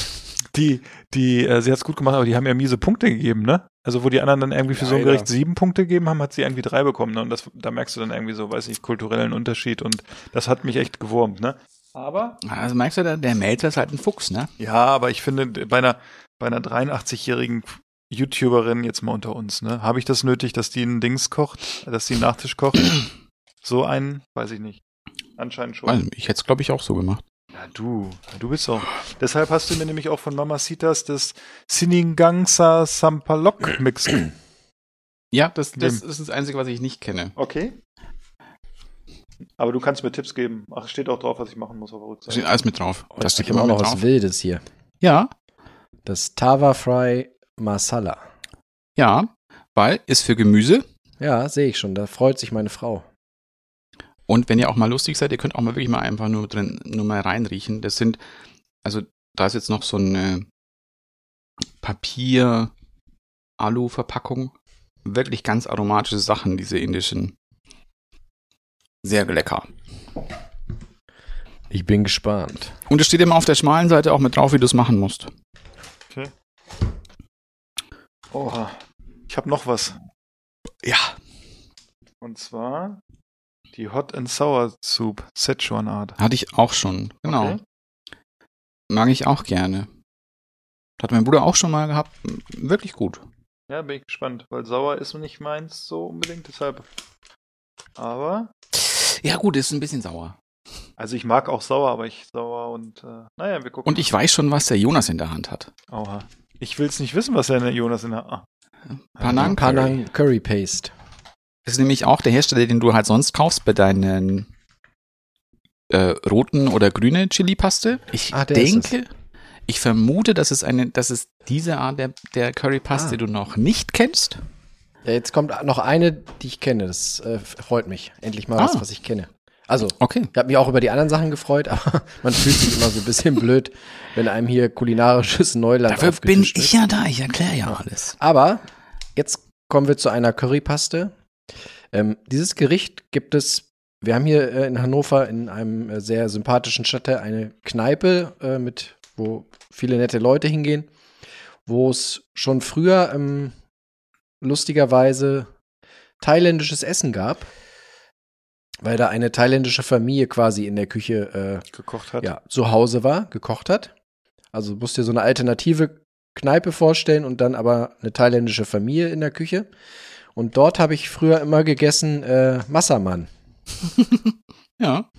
[SPEAKER 3] die, die, äh, sie hat es gut gemacht, aber die haben ja miese Punkte gegeben, ne? Also wo die anderen dann irgendwie für so ein
[SPEAKER 2] Leider.
[SPEAKER 3] Gericht sieben Punkte gegeben haben, hat sie irgendwie drei bekommen, ne? Und das, da merkst du dann irgendwie so, weiß ich, kulturellen Unterschied und das hat mich echt gewurmt, ne? Aber
[SPEAKER 2] Also merkst du, der, der Melzer ist halt ein Fuchs, ne?
[SPEAKER 3] ja, aber ich finde, bei einer, bei einer 83-jährigen YouTuberin jetzt mal unter uns, ne, habe ich das nötig, dass die einen Dings kocht, dass die einen Nachtisch kocht? so einen, weiß ich nicht. Anscheinend schon.
[SPEAKER 2] Also, ich hätte es, glaube ich, auch so gemacht.
[SPEAKER 3] Ja, du, du bist auch. Deshalb hast du mir nämlich auch von Mamacitas das Siningangsa Sampalok Mix.
[SPEAKER 2] Ja, das, das ist das Einzige, was ich nicht kenne.
[SPEAKER 3] Okay. Aber du kannst mir Tipps geben. Ach, steht auch drauf, was ich machen muss auf der
[SPEAKER 2] Da steht
[SPEAKER 3] Rückseite.
[SPEAKER 2] alles mit drauf.
[SPEAKER 1] Und
[SPEAKER 2] Das
[SPEAKER 1] ich
[SPEAKER 2] steht
[SPEAKER 1] habe auch
[SPEAKER 2] immer
[SPEAKER 1] noch was
[SPEAKER 2] drauf.
[SPEAKER 1] Wildes hier.
[SPEAKER 2] Ja,
[SPEAKER 1] Das Tava Fry Masala.
[SPEAKER 2] ja, weil ist für Gemüse.
[SPEAKER 1] Ja, sehe ich schon. Da freut sich meine Frau.
[SPEAKER 2] Und wenn ihr auch mal lustig seid, ihr könnt auch mal wirklich mal einfach nur drin, nur mal reinriechen. Das sind, also da ist jetzt noch so eine Papier-Alu-Verpackung. Wirklich ganz aromatische Sachen, diese indischen. Sehr lecker.
[SPEAKER 1] Ich bin gespannt.
[SPEAKER 2] Und es steht immer auf der schmalen Seite auch mit drauf, wie du es machen musst.
[SPEAKER 3] Oha. Ich habe noch was.
[SPEAKER 2] Ja.
[SPEAKER 3] Und zwar die Hot and Sour Soup Szechuan Art.
[SPEAKER 2] Hatte ich auch schon. Genau.
[SPEAKER 3] Okay.
[SPEAKER 2] Mag ich auch gerne. Hat mein Bruder auch schon mal gehabt. Wirklich gut.
[SPEAKER 3] Ja, bin ich gespannt, weil sauer ist nicht meins so unbedingt, deshalb. Aber,
[SPEAKER 2] Ja, gut, ist ein bisschen sauer.
[SPEAKER 3] also ich mag auch sauer, aber ich sauer und, äh, naja, wir gucken.
[SPEAKER 2] Und ich weiß schon, was der Jonas in der Hand hat.
[SPEAKER 3] Oha. Ich will's nicht wissen, was der Jonas in der. Ah.
[SPEAKER 2] Panang Curry.
[SPEAKER 1] Panang Curry Paste.
[SPEAKER 2] Das ist nämlich auch der Hersteller, den du halt sonst kaufst bei deinen äh, roten oder grüne Chili-Paste. Ich
[SPEAKER 1] Ah, ist
[SPEAKER 2] denke, ich vermute, dass es eine, dass es diese Art der, der Curry-Paste,
[SPEAKER 1] Ah.
[SPEAKER 2] die du noch nicht kennst.
[SPEAKER 1] Ja, jetzt kommt noch eine, die ich kenne. Das äh, freut mich. Endlich mal was,
[SPEAKER 2] Ah.
[SPEAKER 1] was ich kenne. Also,
[SPEAKER 2] Okay.
[SPEAKER 1] ich habe mich auch über die anderen Sachen gefreut, aber man fühlt sich immer so ein bisschen blöd, wenn einem hier kulinarisches Neuland
[SPEAKER 2] Dafür bin ich
[SPEAKER 1] wird.
[SPEAKER 2] ja da. Ich erkläre ja alles.
[SPEAKER 1] Aber jetzt kommen wir zu einer Currypaste. Ähm, dieses Gericht gibt es wir haben hier äh, in Hannover in einem äh, sehr sympathischen Stadtteil eine Kneipe, äh, mit, wo viele nette Leute hingehen, wo es schon früher ähm, lustigerweise thailändisches Essen gab, weil da eine thailändische Familie quasi in der Küche
[SPEAKER 3] äh, gekocht hat.
[SPEAKER 1] Ja, zu Hause war, gekocht hat. Also musst dir so eine alternative Kneipe vorstellen und dann aber eine thailändische Familie in der Küche. Und dort habe ich früher immer gegessen äh, Massaman.
[SPEAKER 2] ja.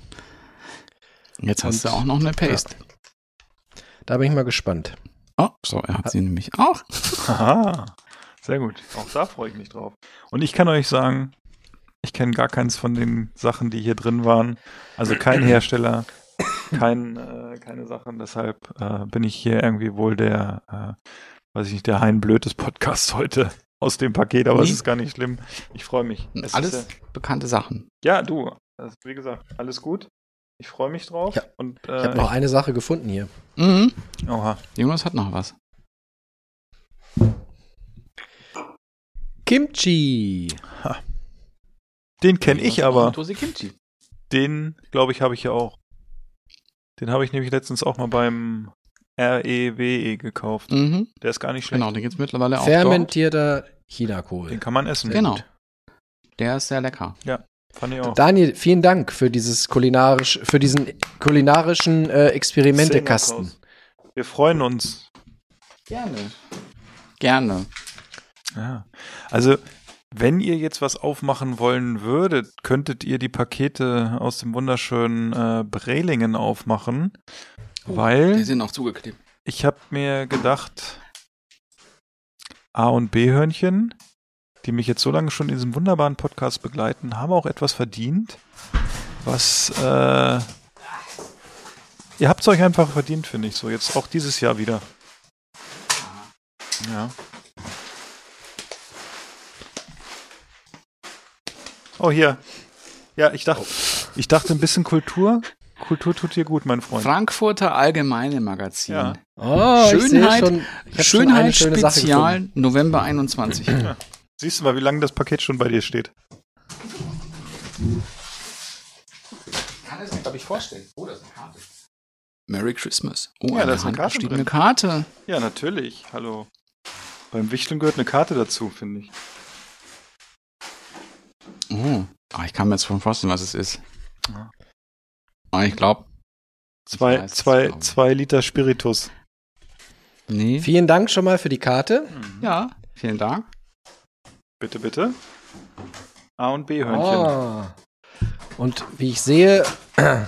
[SPEAKER 2] Jetzt hast und, du auch noch eine Paste.
[SPEAKER 1] Ja. Da bin ich mal gespannt.
[SPEAKER 2] Oh, so, er hat sie nämlich auch.
[SPEAKER 3] Aha. Sehr gut. Auch da freue ich mich drauf. Und ich kann euch sagen, ich kenne gar keins von den Sachen, die hier drin waren. Also kein Hersteller, kein, äh, keine Sachen. Deshalb äh, bin ich hier irgendwie wohl der, äh, weiß ich nicht, der Hein Blöd Podcast heute aus dem Paket, aber es nee. ist gar nicht schlimm. Ich freue mich.
[SPEAKER 2] Es alles ist, bekannte Sachen.
[SPEAKER 3] Ja, du. Also, wie gesagt, alles gut. Ich freue mich drauf.
[SPEAKER 1] Ja.
[SPEAKER 3] Und,
[SPEAKER 1] äh, ich habe noch eine Sache gefunden hier.
[SPEAKER 2] Mhm. Oha. Jonas hat noch was.
[SPEAKER 1] Kimchi. Ha.
[SPEAKER 3] Den kenne ich aber. Den, glaube ich, habe ich ja auch. Den habe ich nämlich letztens auch mal beim REWE e gekauft.
[SPEAKER 2] Mhm.
[SPEAKER 3] Der ist gar nicht schlecht.
[SPEAKER 2] Genau, den gibt es mittlerweile auch.
[SPEAKER 1] Fermentierter Chinakohl.
[SPEAKER 3] Den kann man essen.
[SPEAKER 2] Genau. Der ist sehr lecker.
[SPEAKER 3] Ja. Fand ich auch.
[SPEAKER 1] Daniel, vielen Dank für dieses kulinarisch, für diesen kulinarischen äh, Experimentekasten.
[SPEAKER 3] Wir freuen uns.
[SPEAKER 2] Gerne. Gerne.
[SPEAKER 3] Ja. Also, wenn ihr jetzt was aufmachen wollen würdet, könntet ihr die Pakete aus dem wunderschönen äh, Brelingen aufmachen. Oh, weil.
[SPEAKER 2] Die sind auch zugeklebt.
[SPEAKER 3] Ich habe mir gedacht, A- und B-Hörnchen, die mich jetzt so lange schon in diesem wunderbaren Podcast begleiten, haben auch etwas verdient, was. Äh, ihr habt es euch einfach verdient, finde ich so. Jetzt auch dieses Jahr wieder. Ja. Oh, hier. Ja, ich dachte, ich dachte ein bisschen Kultur. Kultur tut dir gut, mein Freund.
[SPEAKER 2] Frankfurter Allgemeine Magazin. Ja.
[SPEAKER 1] Oh,
[SPEAKER 2] Schönheit, schon, Schönheit Spezial November 21. Ja.
[SPEAKER 3] Siehst du mal, wie lange das Paket schon bei dir steht?
[SPEAKER 2] Ich kann es mir, glaube ich, vorstellen. Oh, das ist eine Karte. Merry Christmas. Oh,
[SPEAKER 3] ja, da ist eine Karte
[SPEAKER 2] steht eine Karte.
[SPEAKER 3] Ja, natürlich. Hallo. Beim Wichteln gehört eine Karte dazu, finde ich.
[SPEAKER 2] Oh, ah, ich kann mir jetzt schon vorstellen, was es ist. Ja. Ah, ich glaube.
[SPEAKER 3] Zwei, zwei, glaub zwei Liter Spiritus.
[SPEAKER 1] Nee. Vielen Dank schon mal für die Karte.
[SPEAKER 2] Mhm. Ja, vielen Dank.
[SPEAKER 3] Bitte, bitte. A und B Hörnchen. Oh.
[SPEAKER 1] Und wie ich sehe,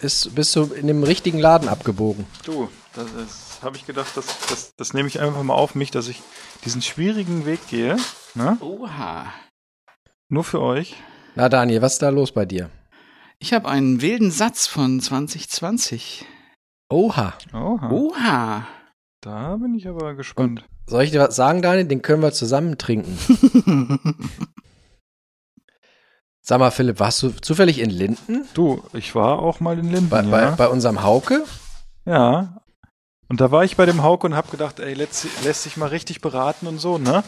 [SPEAKER 1] ist, bist du in dem richtigen Laden abgebogen.
[SPEAKER 3] Du, das habe ich gedacht, das, das, das nehme ich einfach mal auf mich, dass ich diesen schwierigen Weg gehe. Ne?
[SPEAKER 2] Oha.
[SPEAKER 3] Nur für euch.
[SPEAKER 1] Na Daniel, was ist da los bei dir?
[SPEAKER 2] Ich habe einen wilden Satz von 2020.
[SPEAKER 1] Oha.
[SPEAKER 3] Oha.
[SPEAKER 2] Oha.
[SPEAKER 3] Da bin ich aber gespannt. Und
[SPEAKER 1] soll ich dir was sagen, Daniel? Den können wir zusammen trinken. Sag mal, Philipp, warst du zufällig in Linden?
[SPEAKER 3] Du, ich war auch mal in Linden.
[SPEAKER 1] Bei,
[SPEAKER 3] ja.
[SPEAKER 1] bei, bei unserem Hauke?
[SPEAKER 3] Ja. Und da war ich bei dem Hauke und hab gedacht, ey, lässt, lässt sich mal richtig beraten und so, ne?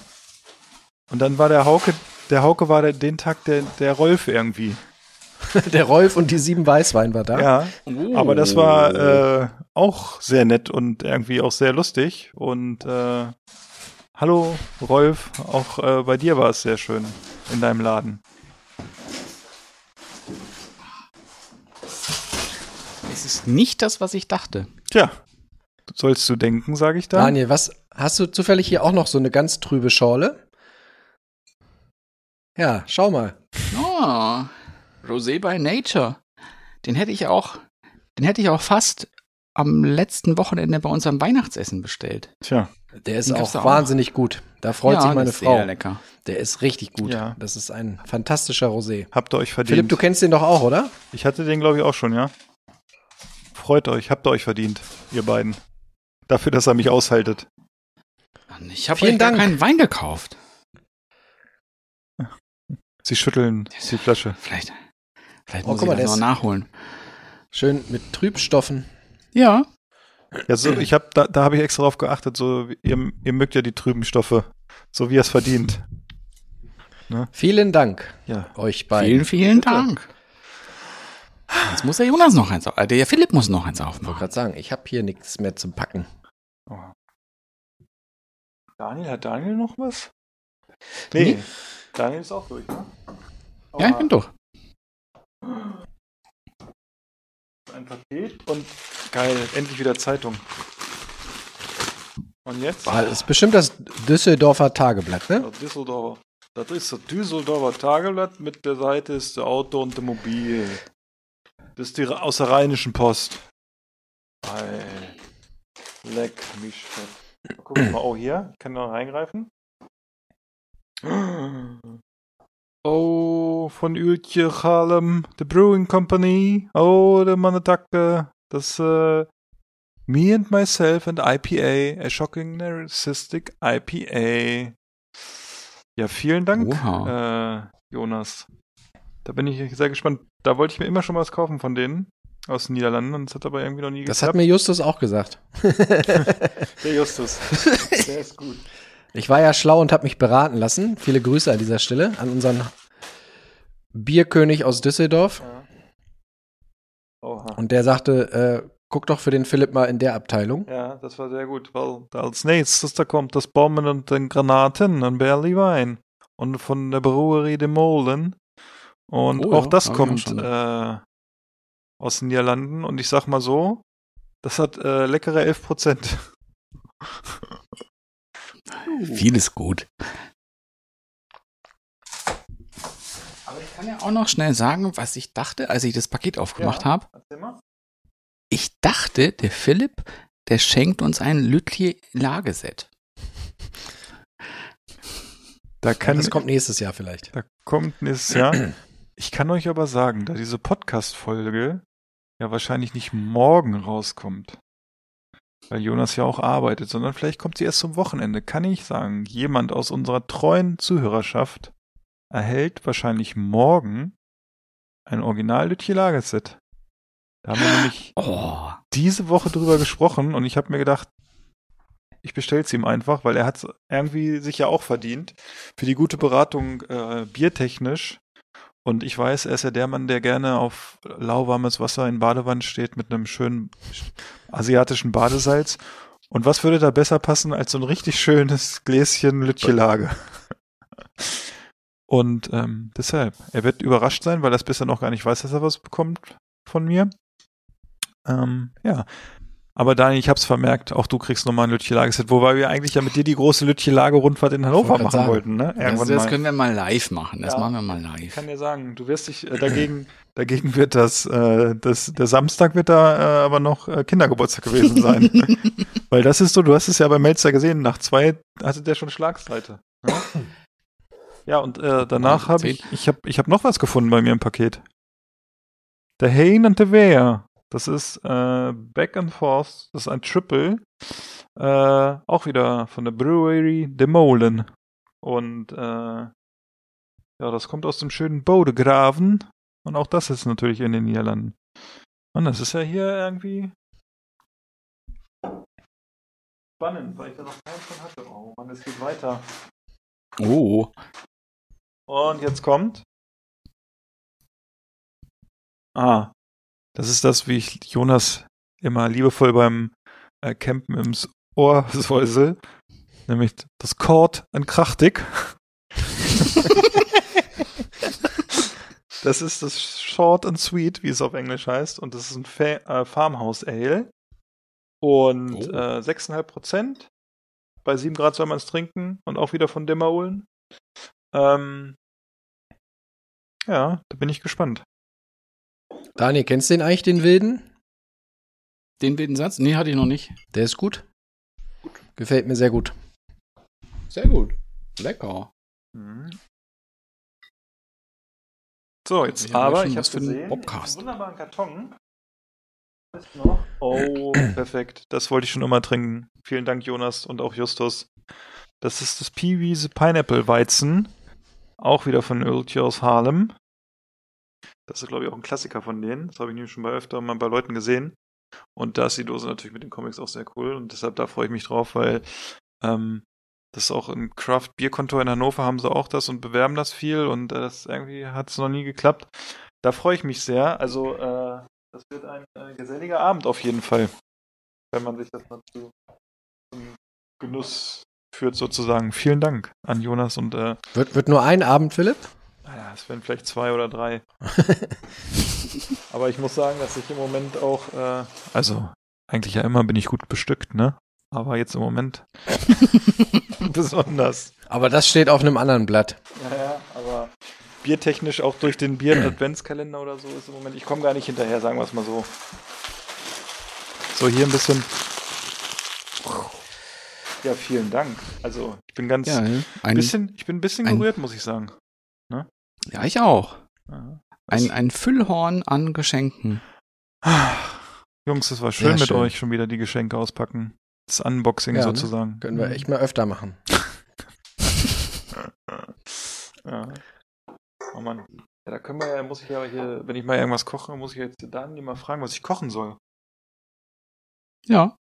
[SPEAKER 3] Und dann war der Hauke der Hauke war der, den Tag der, der Rolf irgendwie.
[SPEAKER 1] der Rolf und die sieben Weißwein war da.
[SPEAKER 3] Ja, oh. aber das war äh, auch sehr nett und irgendwie auch sehr lustig. Und äh, hallo Rolf, auch äh, bei dir war es sehr schön in deinem Laden.
[SPEAKER 2] Es ist nicht das, was ich dachte.
[SPEAKER 3] Tja, sollst du denken, sage ich da.
[SPEAKER 1] Daniel, was hast du zufällig hier auch noch so eine ganz trübe Schorle? Ja, schau mal.
[SPEAKER 2] Oh, Rosé by Nature. Den hätte ich auch, den hätte ich auch fast am letzten Wochenende bei unserem Weihnachtsessen bestellt.
[SPEAKER 3] Tja.
[SPEAKER 1] Der ist auch wahnsinnig auch. gut. Da freut ja, sich meine Frau.
[SPEAKER 2] Sehr lecker.
[SPEAKER 1] Der ist richtig gut. Ja. Das ist ein fantastischer Rosé.
[SPEAKER 3] Habt ihr euch verdient.
[SPEAKER 1] Philipp, du kennst den doch auch, oder?
[SPEAKER 3] Ich hatte den, glaube ich, auch schon, ja. Freut euch, habt ihr euch verdient, ihr beiden. Dafür, dass er mich aushaltet.
[SPEAKER 2] Ich habe euch gar keinen Wein gekauft.
[SPEAKER 3] Sie schütteln die Flasche.
[SPEAKER 2] Vielleicht, vielleicht oh, muss ich mal, das noch nachholen.
[SPEAKER 1] Schön mit Trübstoffen.
[SPEAKER 2] Ja.
[SPEAKER 3] Ja, so, ich hab, da, da habe ich extra drauf geachtet, so, ihr, ihr mögt ja die trüben Stoffe, so wie er es verdient. Ne?
[SPEAKER 1] Vielen Dank
[SPEAKER 3] Ja.
[SPEAKER 1] euch beiden.
[SPEAKER 2] Vielen, vielen Dank. Jetzt muss der Jonas noch eins auf. Äh, der Philipp muss noch eins
[SPEAKER 1] Ich wollte
[SPEAKER 2] aufmachen.
[SPEAKER 1] gerade sagen, ich habe hier nichts mehr zum Packen.
[SPEAKER 3] Daniel, hat Daniel noch was? Nee.
[SPEAKER 2] Nee.
[SPEAKER 3] Daniel ist auch durch, ne?
[SPEAKER 2] Ja, ich bin durch.
[SPEAKER 3] Ein Paket und geil, endlich wieder Zeitung. Und jetzt?
[SPEAKER 1] Das ist bestimmt das Düsseldorfer Tageblatt, ne?
[SPEAKER 3] Das Düsseldorfer. Das ist das Düsseldorfer Tageblatt mit der Seite ist der Auto und der Mobil. Das ist die aus der Rheinischen Post. Ei. Leck mich fett. Gucken mal, oh hier, ich kann noch reingreifen. Oh, von Ueltje Harlem, the Brewing Company. Oh, der Manatake. Das, äh, Me and Myself and IPA, a shocking narcissistic IPA. Ja, vielen Dank,
[SPEAKER 2] Oha.
[SPEAKER 3] äh, Jonas. Da bin ich sehr gespannt. Da wollte ich mir immer schon was kaufen von denen aus den Niederlanden und es hat aber irgendwie noch nie
[SPEAKER 1] Das
[SPEAKER 3] geklappt.
[SPEAKER 1] hat mir Justus auch gesagt.
[SPEAKER 3] Der Justus. Der ist gut.
[SPEAKER 1] Ich war ja schlau und habe mich beraten lassen. Viele Grüße an dieser Stelle an unseren Bierkönig aus Düsseldorf.
[SPEAKER 3] Oha.
[SPEAKER 1] Und der sagte, äh, guck doch für den Philipp mal in der Abteilung.
[SPEAKER 3] Ja, das war sehr gut, weil als nächstes da kommt das Bomben und den Granaten und Barley Wein und von der Brewerie de Molen und
[SPEAKER 2] Oh
[SPEAKER 3] auch
[SPEAKER 2] ja,
[SPEAKER 3] das kommt äh, aus den Niederlanden und ich sag mal so, das hat äh, leckere 11 Prozent.
[SPEAKER 2] Vieles gut. Aber ich kann ja auch noch schnell sagen, was ich dachte, als ich das Paket aufgemacht habe. Ich dachte, der Philipp, der schenkt uns ein Lütli-Lageset.
[SPEAKER 3] Da kann
[SPEAKER 1] das kommt nächstes Jahr vielleicht.
[SPEAKER 3] Da kommt nächstes Jahr. Ich kann euch aber sagen, da diese Podcast-Folge ja wahrscheinlich nicht morgen rauskommt, weil Jonas ja auch arbeitet, sondern vielleicht kommt sie erst zum Wochenende, kann ich sagen, jemand aus unserer treuen Zuhörerschaft erhält wahrscheinlich morgen ein original Lütje Lagerset. Da haben wir nämlich
[SPEAKER 2] Oh,
[SPEAKER 3] diese Woche drüber gesprochen und ich habe mir gedacht, ich bestelle es ihm einfach, weil er hat irgendwie sich ja auch verdient für die gute Beratung äh, biertechnisch. Und ich weiß, er ist ja der Mann, der gerne auf lauwarmes Wasser in Badewanne steht mit einem schönen asiatischen Badesalz. Und was würde da besser passen als so ein richtig schönes Gläschen Lütchelage? Und ähm, deshalb, er wird überrascht sein, weil er es bisher noch gar nicht weiß, dass er was bekommt von mir. Ähm, ja. Aber Daniel, ich hab's vermerkt, auch du kriegst nochmal ein Lütche-Lageset, wobei wir eigentlich ja mit dir die große Lütche-Lage-Rundfahrt in Hannover machen
[SPEAKER 1] sagen.
[SPEAKER 3] wollten, ne?
[SPEAKER 2] das, das können wir mal live machen. Das
[SPEAKER 3] Ja.
[SPEAKER 2] machen wir mal
[SPEAKER 3] Ich
[SPEAKER 2] live.
[SPEAKER 3] kann dir sagen, du wirst dich äh, dagegen, dagegen wird das, äh, das, der Samstag wird da äh, aber noch äh, Kindergeburtstag gewesen sein. Weil das ist so, du hast es ja bei Melzer gesehen, nach zwei hatte der schon Schlagseite. Ne? Ja, und äh, danach habe ich, ich habe ich hab noch was gefunden bei mir im Paket. Der Hain and the Wear. Das ist äh, Back and Forth, das ist ein Triple. Äh, auch wieder von der Brewery De Molen. Und äh, ja, das kommt aus dem schönen Bodegraven. Und auch das ist natürlich in den Niederlanden. Und das ist ja hier irgendwie spannend, weil ich da noch keinen von hatte. Oh Mann, es geht weiter.
[SPEAKER 2] Oh,
[SPEAKER 3] Und jetzt kommt. Ah, das ist das, wie ich Jonas immer liebevoll beim äh, Campen im Ohr säusel. Nämlich das Kord and Krachtig. das ist das Short and Sweet, wie es auf Englisch heißt. Und das ist ein Fa äh, Farmhouse Ale. Und
[SPEAKER 2] Oh.
[SPEAKER 3] äh, 6,5 Prozent. Bei 7 Grad soll man es trinken. Und auch wieder von Demaolen. Ähm, ja, da bin ich gespannt.
[SPEAKER 1] Daniel, kennst du den eigentlich, den Wilden?
[SPEAKER 2] den wilden Satz? Nee, hatte ich noch nicht.
[SPEAKER 1] Der ist gut. Gefällt mir sehr gut.
[SPEAKER 2] Sehr gut. Lecker.
[SPEAKER 3] So, jetzt
[SPEAKER 2] Ich
[SPEAKER 3] aber, ich habe
[SPEAKER 2] was für den
[SPEAKER 3] gesehen,
[SPEAKER 2] Podcast.
[SPEAKER 3] einen wunderbaren Karton. Ist noch. Oh, perfekt. Das wollte ich schon immer trinken. Vielen Dank, Jonas und auch Justus. Das ist das Peewees Pineapple Weizen. Auch wieder von Öltje aus Harlem. Das ist, glaube ich, auch ein Klassiker von denen. Das habe ich nämlich schon bei öfter mal bei Leuten gesehen. Und da ist die Dose natürlich mit den Comics auch sehr cool. Und deshalb da freue ich mich drauf, weil ähm, Das auch im Craft Bierkontor in Hannover haben sie auch das und bewerben das viel und äh, das irgendwie hat es noch nie geklappt. Da freue ich mich sehr. Also äh, das wird ein äh, geselliger Abend auf jeden Fall, wenn man sich das mal zu, zum Genuss führt sozusagen. Vielen Dank an Jonas und äh,
[SPEAKER 1] wird, wird nur ein Abend, Philipp?
[SPEAKER 3] Es werden vielleicht zwei oder drei. Aber ich muss sagen, dass ich im Moment auch, äh, also eigentlich ja immer bin ich gut bestückt, ne? Aber jetzt im Moment besonders.
[SPEAKER 1] Aber das steht auf einem anderen Blatt.
[SPEAKER 3] Ja, ja, aber biertechnisch auch durch den Bier-Adventskalender oder so ist im Moment, ich komme gar nicht hinterher, sagen wir es mal so. So, hier ein bisschen. Ja, vielen Dank. Also, ich bin ganz ja, ein bisschen, ich bin ein bisschen gerührt, muss ich sagen.
[SPEAKER 2] Ja, ich auch. Ein, ein Füllhorn an Geschenken.
[SPEAKER 3] Jungs, es war schön ja, mit schön. euch schon wieder die Geschenke auspacken. Das Unboxing ja, sozusagen.
[SPEAKER 1] Ne? Können wir echt mal öfter machen.
[SPEAKER 3] ja. Oh Mann. Ja, da können wir ja, muss ich ja hier, wenn ich mal irgendwas koche, muss ich jetzt Daniel mal fragen, was ich kochen soll.
[SPEAKER 2] Ja.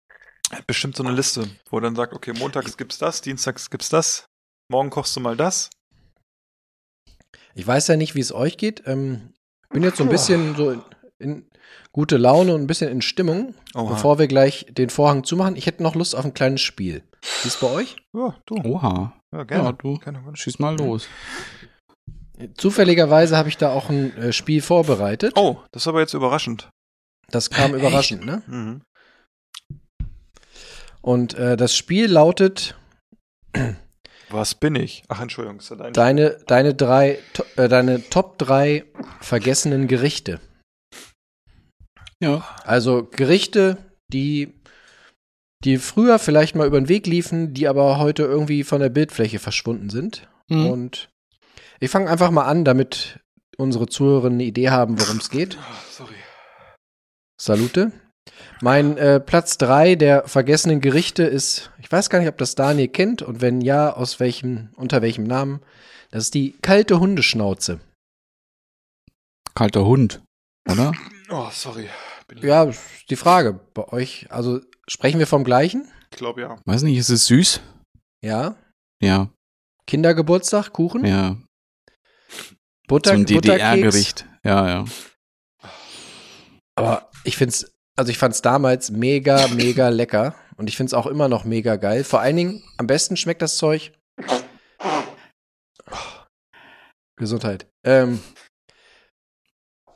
[SPEAKER 3] Er hat bestimmt so eine Liste, wo er dann sagt, okay, montags gibt's das, dienstags gibt's das, morgen kochst du mal das.
[SPEAKER 1] Ich weiß ja nicht, wie es euch geht. Ähm, bin jetzt so ein bisschen so in, in gute Laune und ein bisschen in Stimmung, Oha. bevor wir gleich den Vorhang zumachen. Ich hätte noch Lust auf ein kleines Spiel. Wie ist bei euch?
[SPEAKER 2] Ja, du. Oha. Ja, gerne. Ja, du. Gerne. Schieß mal los.
[SPEAKER 1] Zufälligerweise habe ich da auch ein äh, Spiel vorbereitet.
[SPEAKER 3] Oh, das ist aber jetzt überraschend.
[SPEAKER 1] Das kam Echt? überraschend, ne? Mhm. Und äh, das Spiel lautet.
[SPEAKER 3] Was bin ich? Ach, Entschuldigung.
[SPEAKER 1] Ist dein deine, deine drei, äh, deine Top 3 vergessenen Gerichte. Ja. Also Gerichte, die, die früher vielleicht mal über den Weg liefen, die aber heute irgendwie von der Bildfläche verschwunden sind. Mhm. Und ich fange einfach mal an, damit unsere Zuhörer eine Idee haben, worum es geht. Sorry. Salute. Mein äh, Platz 3 der vergessenen Gerichte ist, ich weiß gar nicht, ob das Daniel kennt und wenn ja, aus welchem, unter welchem Namen. Das ist die kalte Hundeschnauze.
[SPEAKER 2] Kalter Hund, oder?
[SPEAKER 3] Oh, sorry.
[SPEAKER 1] Ja, die Frage bei euch. Also sprechen wir vom gleichen?
[SPEAKER 3] Ich glaube ja.
[SPEAKER 2] Weiß nicht, ist es süß?
[SPEAKER 1] Ja.
[SPEAKER 2] Ja.
[SPEAKER 1] Kindergeburtstag, Kuchen?
[SPEAKER 2] Ja.
[SPEAKER 1] Butter,
[SPEAKER 2] Zum DDR-Gericht. Ja, ja.
[SPEAKER 1] Aber ich finde es, also ich fand es damals mega, mega lecker. Und ich finde es auch immer noch mega geil. Vor allen Dingen, am besten schmeckt das Zeug. Gesundheit. Ähm,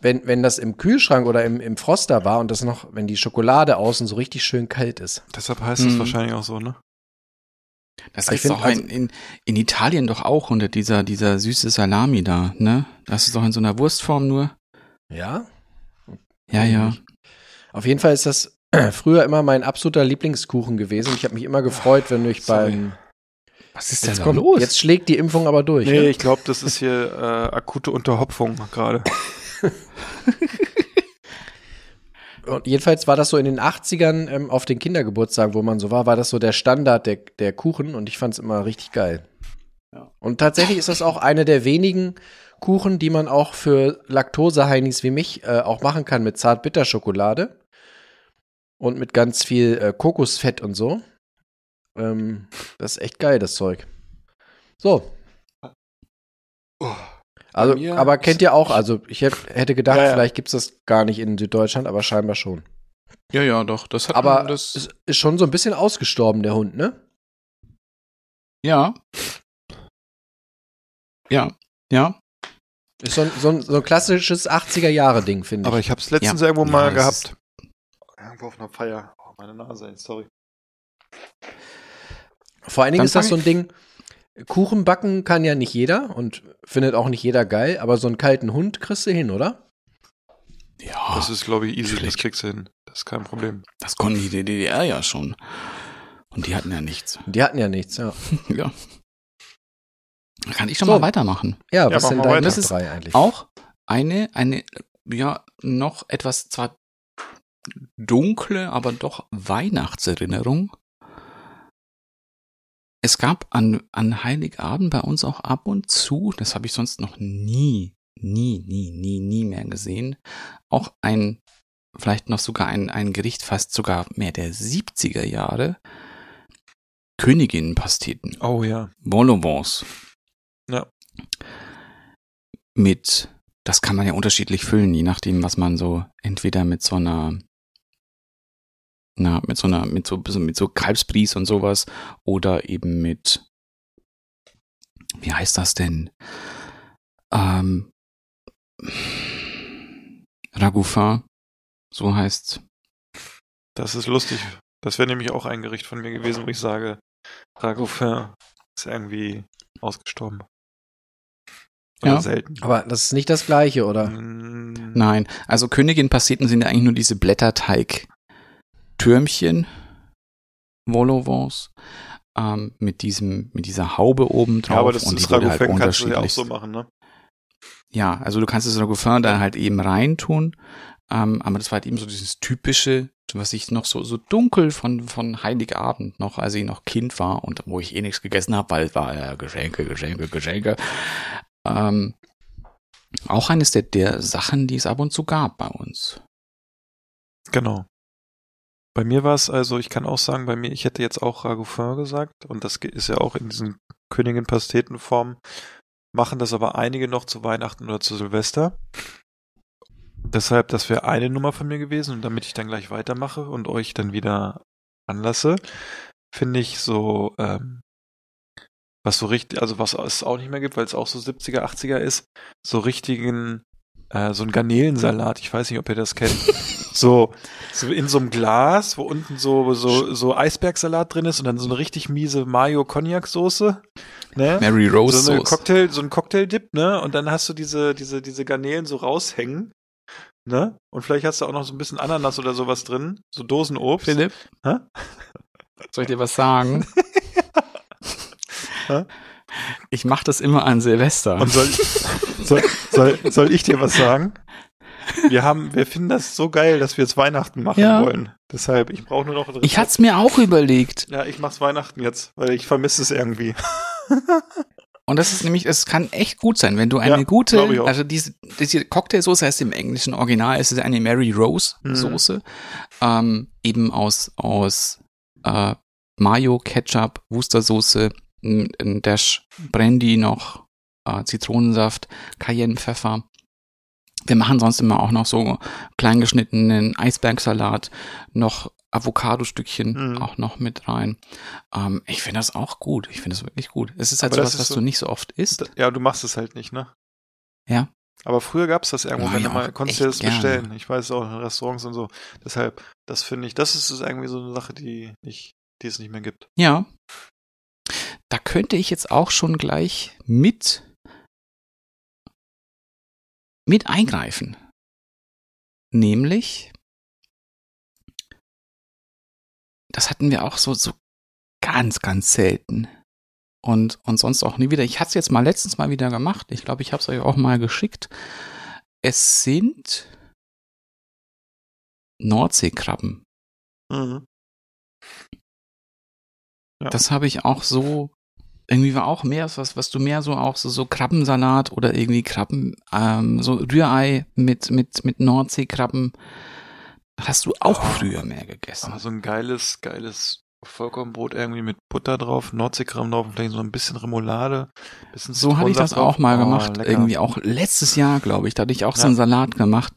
[SPEAKER 1] wenn, wenn das im Kühlschrank oder im, im Froster war und das noch, wenn die Schokolade außen so richtig schön kalt ist.
[SPEAKER 3] Deshalb heißt es mhm. wahrscheinlich auch so, ne?
[SPEAKER 2] Das ist doch also, in, in, Italien doch auch unter dieser, dieser süße Salami da, ne? Das ist doch in so einer Wurstform nur.
[SPEAKER 1] Ja?
[SPEAKER 2] Ja, ja.
[SPEAKER 1] Auf jeden Fall ist das früher immer mein absoluter Lieblingskuchen gewesen. Ich habe mich immer gefreut, wenn ich beim
[SPEAKER 2] was ist denn da kommt, los?
[SPEAKER 1] Jetzt schlägt die Impfung aber durch.
[SPEAKER 3] Nee, ne? ich glaube, das ist hier äh, akute Unterhopfung gerade.
[SPEAKER 1] Und jedenfalls war das so in den 80ern ähm, auf den Kindergeburtstagen, wo man so war, war das so der Standard der, der Kuchen und ich fand es immer richtig geil. Ja. Und tatsächlich ist das auch eine der wenigen Kuchen, die man auch für Laktoseheinis wie mich äh, auch machen kann mit Zartbitterschokolade und mit ganz viel äh, Kokosfett und so. Ähm, das ist echt geil, das Zeug. So. Oh. Also, aber kennt ihr auch, also ich hätte gedacht, ja, ja. vielleicht gibt es das gar nicht in Süddeutschland, aber scheinbar schon.
[SPEAKER 2] Ja, ja, doch. Das hat
[SPEAKER 1] aber
[SPEAKER 2] man, das
[SPEAKER 1] ist, ist schon so ein bisschen ausgestorben, der Hund, ne?
[SPEAKER 2] Ja. Ja, ja.
[SPEAKER 1] Ist so ein, so ein, so ein klassisches 80er-Jahre-Ding, finde ich.
[SPEAKER 3] Aber ich habe es letztens ja. irgendwo mal gehabt. Irgendwo auf einer Feier. Oh, meine Nase, sorry.
[SPEAKER 1] Vor allen Dingen Dann ist das so ein Ding, Kuchen backen kann ja nicht jeder und findet auch nicht jeder geil, aber so einen kalten Hund kriegst du hin, oder?
[SPEAKER 3] Ja. Das ist, glaube ich, easy, das kriegst du hin. Das ist kein Problem.
[SPEAKER 2] Das konnten die DDR ja schon. Und die hatten ja nichts.
[SPEAKER 1] Die hatten ja nichts, ja.
[SPEAKER 2] ja. Da kann ich schon so. mal weitermachen.
[SPEAKER 1] Ja, was ja, sind deine 3 eigentlich?
[SPEAKER 2] Auch eine, eine, ja, noch etwas zwar dunkle, aber doch Weihnachtserinnerung es gab an, an Heiligabend bei uns auch ab und zu, das habe ich sonst noch nie, nie, nie, nie, nie mehr gesehen, auch ein, vielleicht noch sogar ein, ein Gericht fast sogar mehr der 70er Jahre. Königinnenpasteten.
[SPEAKER 3] Oh ja.
[SPEAKER 2] Bonbons.
[SPEAKER 3] Ja.
[SPEAKER 2] Mit, das kann man ja unterschiedlich füllen, je nachdem, was man so, entweder mit so einer, na, mit so einer, mit so, mit so Kalbsbries und sowas, oder eben mit, wie heißt das denn? Ähm, Ragoufin, so heißt
[SPEAKER 3] Das ist lustig. Das wäre nämlich auch ein Gericht von mir gewesen, wo ich sage, Ragoufin ist irgendwie ausgestorben.
[SPEAKER 2] Oder
[SPEAKER 1] ja,
[SPEAKER 2] selten.
[SPEAKER 1] Aber das ist nicht das gleiche, oder?
[SPEAKER 2] Nein, also Königin-Pasteten sind ja eigentlich nur diese Blätterteig-Türmchen, Volovons, ähm, mit diesem, mit dieser Haube oben drauf.
[SPEAKER 3] Ja, aber das
[SPEAKER 2] und
[SPEAKER 3] ist
[SPEAKER 2] die halt
[SPEAKER 3] kannst du ja auch so machen, ne?
[SPEAKER 2] Ja, also du kannst das Ragoufin da halt eben reintun, ähm, aber das war halt eben so dieses typische, was ich noch so so dunkel von von Heiligabend noch, als ich noch Kind war und wo ich eh nichts gegessen habe, weil es war ja Geschenke, Geschenke, Geschenke. Ähm, auch eines der, der Sachen, die es ab und zu gab bei uns.
[SPEAKER 3] Genau. Bei mir war es also, ich kann auch sagen, bei mir, ich hätte jetzt auch Ragoufin gesagt und das ist ja auch in diesen Königin-Pastetenformen, machen das aber einige noch zu Weihnachten oder zu Silvester. Deshalb, das wäre eine Nummer von mir gewesen und damit ich dann gleich weitermache und euch dann wieder anlasse, finde ich so, ähm, was so richtig, also was es auch nicht mehr gibt, weil es auch so 70er, 80er ist, so richtigen, äh, so ein Garnelensalat, ich weiß nicht, ob ihr das kennt. so, so in so einem Glas, wo unten so, so, so Eisbergsalat drin ist und dann so eine richtig miese Mayo-Cognac-Soße. Ne?
[SPEAKER 2] Mary Rose
[SPEAKER 3] so eine. Cocktail, so ein Cocktail-Dip, ne? Und dann hast du diese, diese, diese Garnelen so raushängen. Ne? Und vielleicht hast du auch noch so ein bisschen Ananas oder sowas drin. So Dosenobst.
[SPEAKER 2] Philipp?
[SPEAKER 3] Hä?
[SPEAKER 2] Soll ich dir was sagen? Ich mache das immer an Silvester.
[SPEAKER 3] Und soll, soll, soll, soll ich dir was sagen? Wir haben, wir finden das so geil, dass wir jetzt Weihnachten machen
[SPEAKER 2] Ja.
[SPEAKER 3] wollen. Deshalb, ich brauche nur noch ein
[SPEAKER 2] ich hatte es mir auch überlegt.
[SPEAKER 3] Ja, ich mach's Weihnachten jetzt, weil ich vermisse es irgendwie.
[SPEAKER 2] Und das ist nämlich, es kann echt gut sein, wenn du eine
[SPEAKER 3] Ja,
[SPEAKER 2] gute, also diese, diese Cocktailsoße heißt im englischen Original, es ist eine Mary Rose
[SPEAKER 3] Mhm.
[SPEAKER 2] Soße, ähm, eben aus, aus äh, Mayo, Ketchup, Worcestersoße, ein, ein Dash Brandy noch, äh, Zitronensaft, Cayennepfeffer. Wir machen sonst immer auch noch so kleingeschnittenen Eisbergsalat, noch Avocado-Stückchen
[SPEAKER 3] Mhm.
[SPEAKER 2] auch noch mit rein. Ähm, ich finde das auch gut. Ich finde das wirklich gut. Es ist halt
[SPEAKER 3] Aber
[SPEAKER 2] sowas,
[SPEAKER 3] das ist
[SPEAKER 2] was
[SPEAKER 3] so-
[SPEAKER 2] du nicht so oft isst.
[SPEAKER 3] Ja, du machst es halt nicht, ne?
[SPEAKER 2] Ja.
[SPEAKER 3] Aber früher gab's das irgendwo,
[SPEAKER 2] Ja,
[SPEAKER 3] wenn
[SPEAKER 2] ja,
[SPEAKER 3] du mal, konntest du das
[SPEAKER 2] gerne.
[SPEAKER 3] bestellen. Ich weiß auch in Restaurants und so. Deshalb, das finde ich, das ist irgendwie so eine Sache, die nicht, die es nicht mehr gibt.
[SPEAKER 2] Ja. Da könnte ich jetzt auch schon gleich mit mit eingreifen. Nämlich, das hatten wir auch so, so ganz, ganz selten. Und, und sonst auch nie wieder. Ich hatte es jetzt mal letztens mal wieder gemacht. Ich glaube, ich habe es euch auch mal geschickt. Es sind Nordseekrabben.
[SPEAKER 3] Mhm. Ja.
[SPEAKER 2] Das habe ich auch so, irgendwie war auch mehr was, was du mehr so auch so, so Krabbensalat oder irgendwie Krabben, ähm, so Rührei mit, mit, mit Nordseekrabben. Hast du auch
[SPEAKER 3] Oh.
[SPEAKER 2] früher mehr gegessen.
[SPEAKER 3] Aber so ein geiles, geiles Vollkornbrot irgendwie mit Butter drauf, Nordseekram drauf, und vielleicht so ein bisschen Remoulade, bisschen
[SPEAKER 2] So hatte ich das auch mal.
[SPEAKER 3] Oh,
[SPEAKER 2] gemacht.
[SPEAKER 3] lecker.
[SPEAKER 2] irgendwie auch letztes Jahr, glaube ich. Da hatte ich auch so einen Salat gemacht.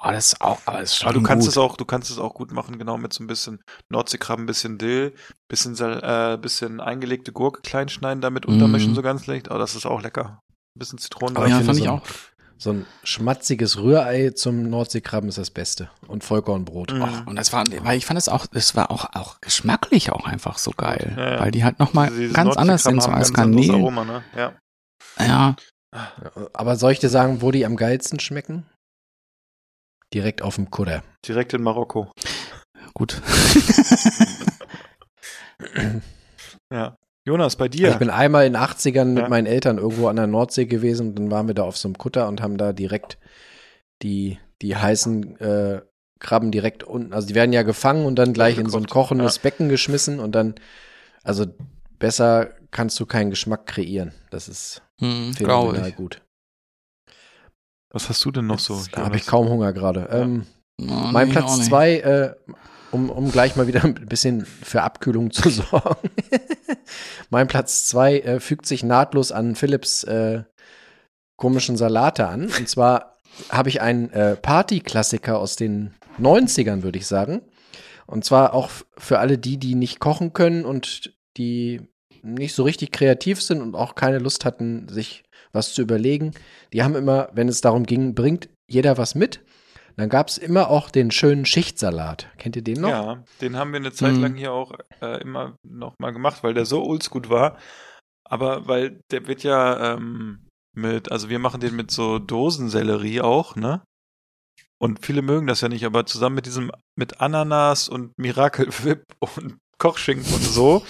[SPEAKER 2] Oh, das ist auch, aber das ist schon
[SPEAKER 3] Aber du kannst
[SPEAKER 2] gut.
[SPEAKER 3] es auch, du kannst es auch gut machen, genau mit so ein bisschen Nordseekrabben, bisschen Dill, bisschen, äh, bisschen eingelegte Gurke klein schneiden, damit untermischen
[SPEAKER 2] Mhm.
[SPEAKER 3] so ganz leicht. Oh, das ist auch lecker. Ein bisschen Zitronen
[SPEAKER 1] Aber
[SPEAKER 2] ja, fand
[SPEAKER 1] so
[SPEAKER 2] ich
[SPEAKER 1] ein-
[SPEAKER 2] auch.
[SPEAKER 1] So ein schmatziges Rührei zum Nordseekrabben ist das Beste. Und Vollkornbrot.
[SPEAKER 3] Mhm.
[SPEAKER 2] Oh, und das war, weil ich fand es auch, es war auch, auch geschmacklich auch einfach so geil.
[SPEAKER 3] Ja, ja.
[SPEAKER 2] Weil die halt nochmal
[SPEAKER 3] Diese
[SPEAKER 2] ganz anders sind, so als Garnelen.
[SPEAKER 3] Aroma, ne? Ja,
[SPEAKER 2] Ja,
[SPEAKER 1] Aber soll ich dir sagen, wo die am geilsten schmecken? Direkt auf dem Kutter.
[SPEAKER 3] Direkt in Marokko.
[SPEAKER 2] gut.
[SPEAKER 3] Ja. Jonas, bei dir?
[SPEAKER 1] Ich bin einmal in den 80ern mit
[SPEAKER 3] Ja.
[SPEAKER 1] meinen Eltern irgendwo an der Nordsee gewesen und dann waren wir da auf so einem Kutter und haben da direkt die, die heißen äh, Krabben direkt unten, also die werden ja gefangen und dann gleich in so ein kochendes Becken geschmissen und dann, also besser kannst du keinen Geschmack kreieren. Das ist
[SPEAKER 2] Hm,
[SPEAKER 1] phänomenal gut.
[SPEAKER 3] Was hast du denn noch so?
[SPEAKER 1] Jetzt habe ich kaum Hunger gerade. Ähm,
[SPEAKER 2] Oh,
[SPEAKER 1] mein
[SPEAKER 2] nee,
[SPEAKER 1] Platz zwei, äh, um, um gleich mal wieder ein bisschen für Abkühlung zu sorgen. mein Platz zwei äh, fügt sich nahtlos an Philips äh, komischen Salate an. Und zwar habe ich einen äh, Partyklassiker aus den 90ern, würde ich sagen. Und zwar auch für alle die, die nicht kochen können und die nicht so richtig kreativ sind und auch keine Lust hatten, sich was zu überlegen. Die haben immer, wenn es darum ging, bringt jeder was mit. Dann gab es immer auch den schönen Schichtsalat. Kennt ihr den noch?
[SPEAKER 3] Ja, den haben wir eine Zeit lang hier auch äh, immer noch mal gemacht, weil der so oldschool war. Aber weil der wird ja ähm, mit, also wir machen den mit so Dosensellerie auch, ne? Und viele mögen das ja nicht, aber zusammen mit diesem, mit Ananas und Miracle Whip und Kochschinken und so,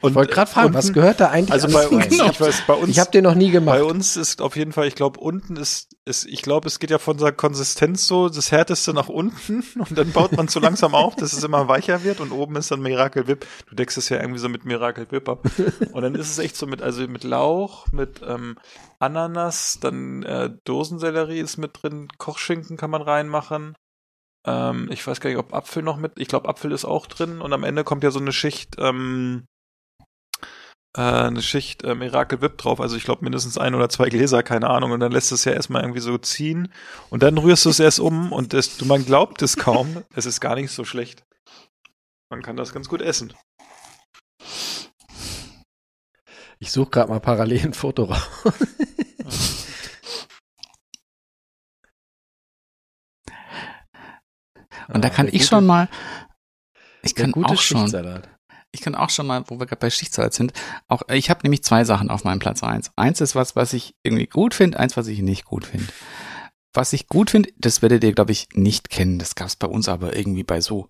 [SPEAKER 1] und, ich wollte gerade fragen, was gehört da eigentlich
[SPEAKER 3] also bei uns, genau. ich, weiß, bei uns,
[SPEAKER 1] ich habe den noch nie gemacht.
[SPEAKER 3] Bei uns ist auf jeden Fall, ich glaube, unten ist, ist ich glaube, es geht ja von der Konsistenz so, das härteste nach unten und dann baut man so langsam auf, dass es immer weicher wird und oben ist dann Miracle Whip. Du deckst es ja irgendwie so mit Miracle Whip ab. Und dann ist es echt so mit, also mit Lauch, mit ähm, Ananas, dann äh, Dosensellerie ist mit drin, Kochschinken kann man reinmachen. Ähm, ich weiß gar nicht, ob Apfel noch mit, ich glaube Apfel ist auch drin und am Ende kommt ja so eine Schicht, ähm, äh, eine Schicht äh, Miracle Whip drauf, also ich glaube mindestens ein oder zwei Gläser, keine Ahnung, und dann lässt es ja erstmal irgendwie so ziehen und dann rührst du es erst um und das, du, man glaubt es kaum, es ist gar nicht so schlecht. Man kann das ganz gut essen.
[SPEAKER 1] Ich suche gerade mal parallel ein Foto raus.
[SPEAKER 2] Und da kann ich schon mal, ich kann auch schon, ich kann auch schon mal, wo wir gerade bei Schichtsalat sind, auch ich habe nämlich zwei Sachen auf meinem Platz eins. Eins ist was, was ich irgendwie gut finde, eins, was ich nicht gut finde. Was ich gut finde, das werdet ihr, glaube ich, nicht kennen. Das gab es bei uns aber irgendwie bei so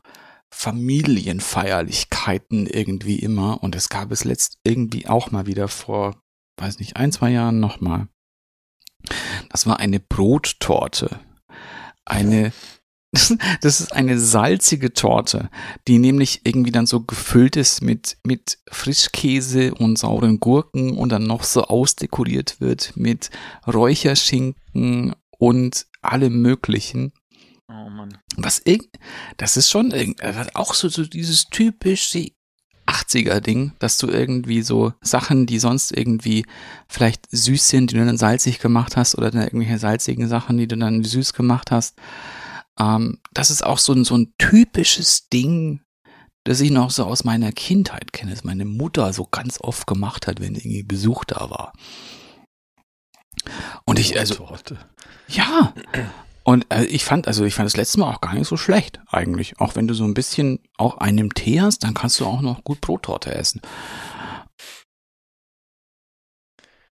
[SPEAKER 2] Familienfeierlichkeiten irgendwie immer. Und es gab es letzt irgendwie auch mal wieder vor, weiß nicht, ein, zwei Jahren nochmal. Das war eine Brottorte. Eine Das ist eine salzige Torte, die nämlich irgendwie dann so gefüllt ist mit, mit Frischkäse und sauren Gurken und dann noch so ausdekoriert wird mit Räucherschinken und allem möglichen. Oh Mann. Was das ist schon auch so, so dieses typische 80er-Ding, dass du irgendwie so Sachen, die sonst irgendwie vielleicht süß sind, die du dann salzig gemacht hast, oder dann irgendwelche salzigen Sachen, die du dann süß gemacht hast, ähm, das ist auch so ein, so ein typisches Ding, das ich noch so aus meiner Kindheit kenne, das meine Mutter so ganz oft gemacht hat, wenn irgendwie Besuch da war. Und ich, also, ja. Und äh, ich fand, also ich fand das letzte Mal auch gar nicht so schlecht, eigentlich. Auch wenn du so ein bisschen auch einen Tee hast, dann kannst du auch noch gut Brottorte essen.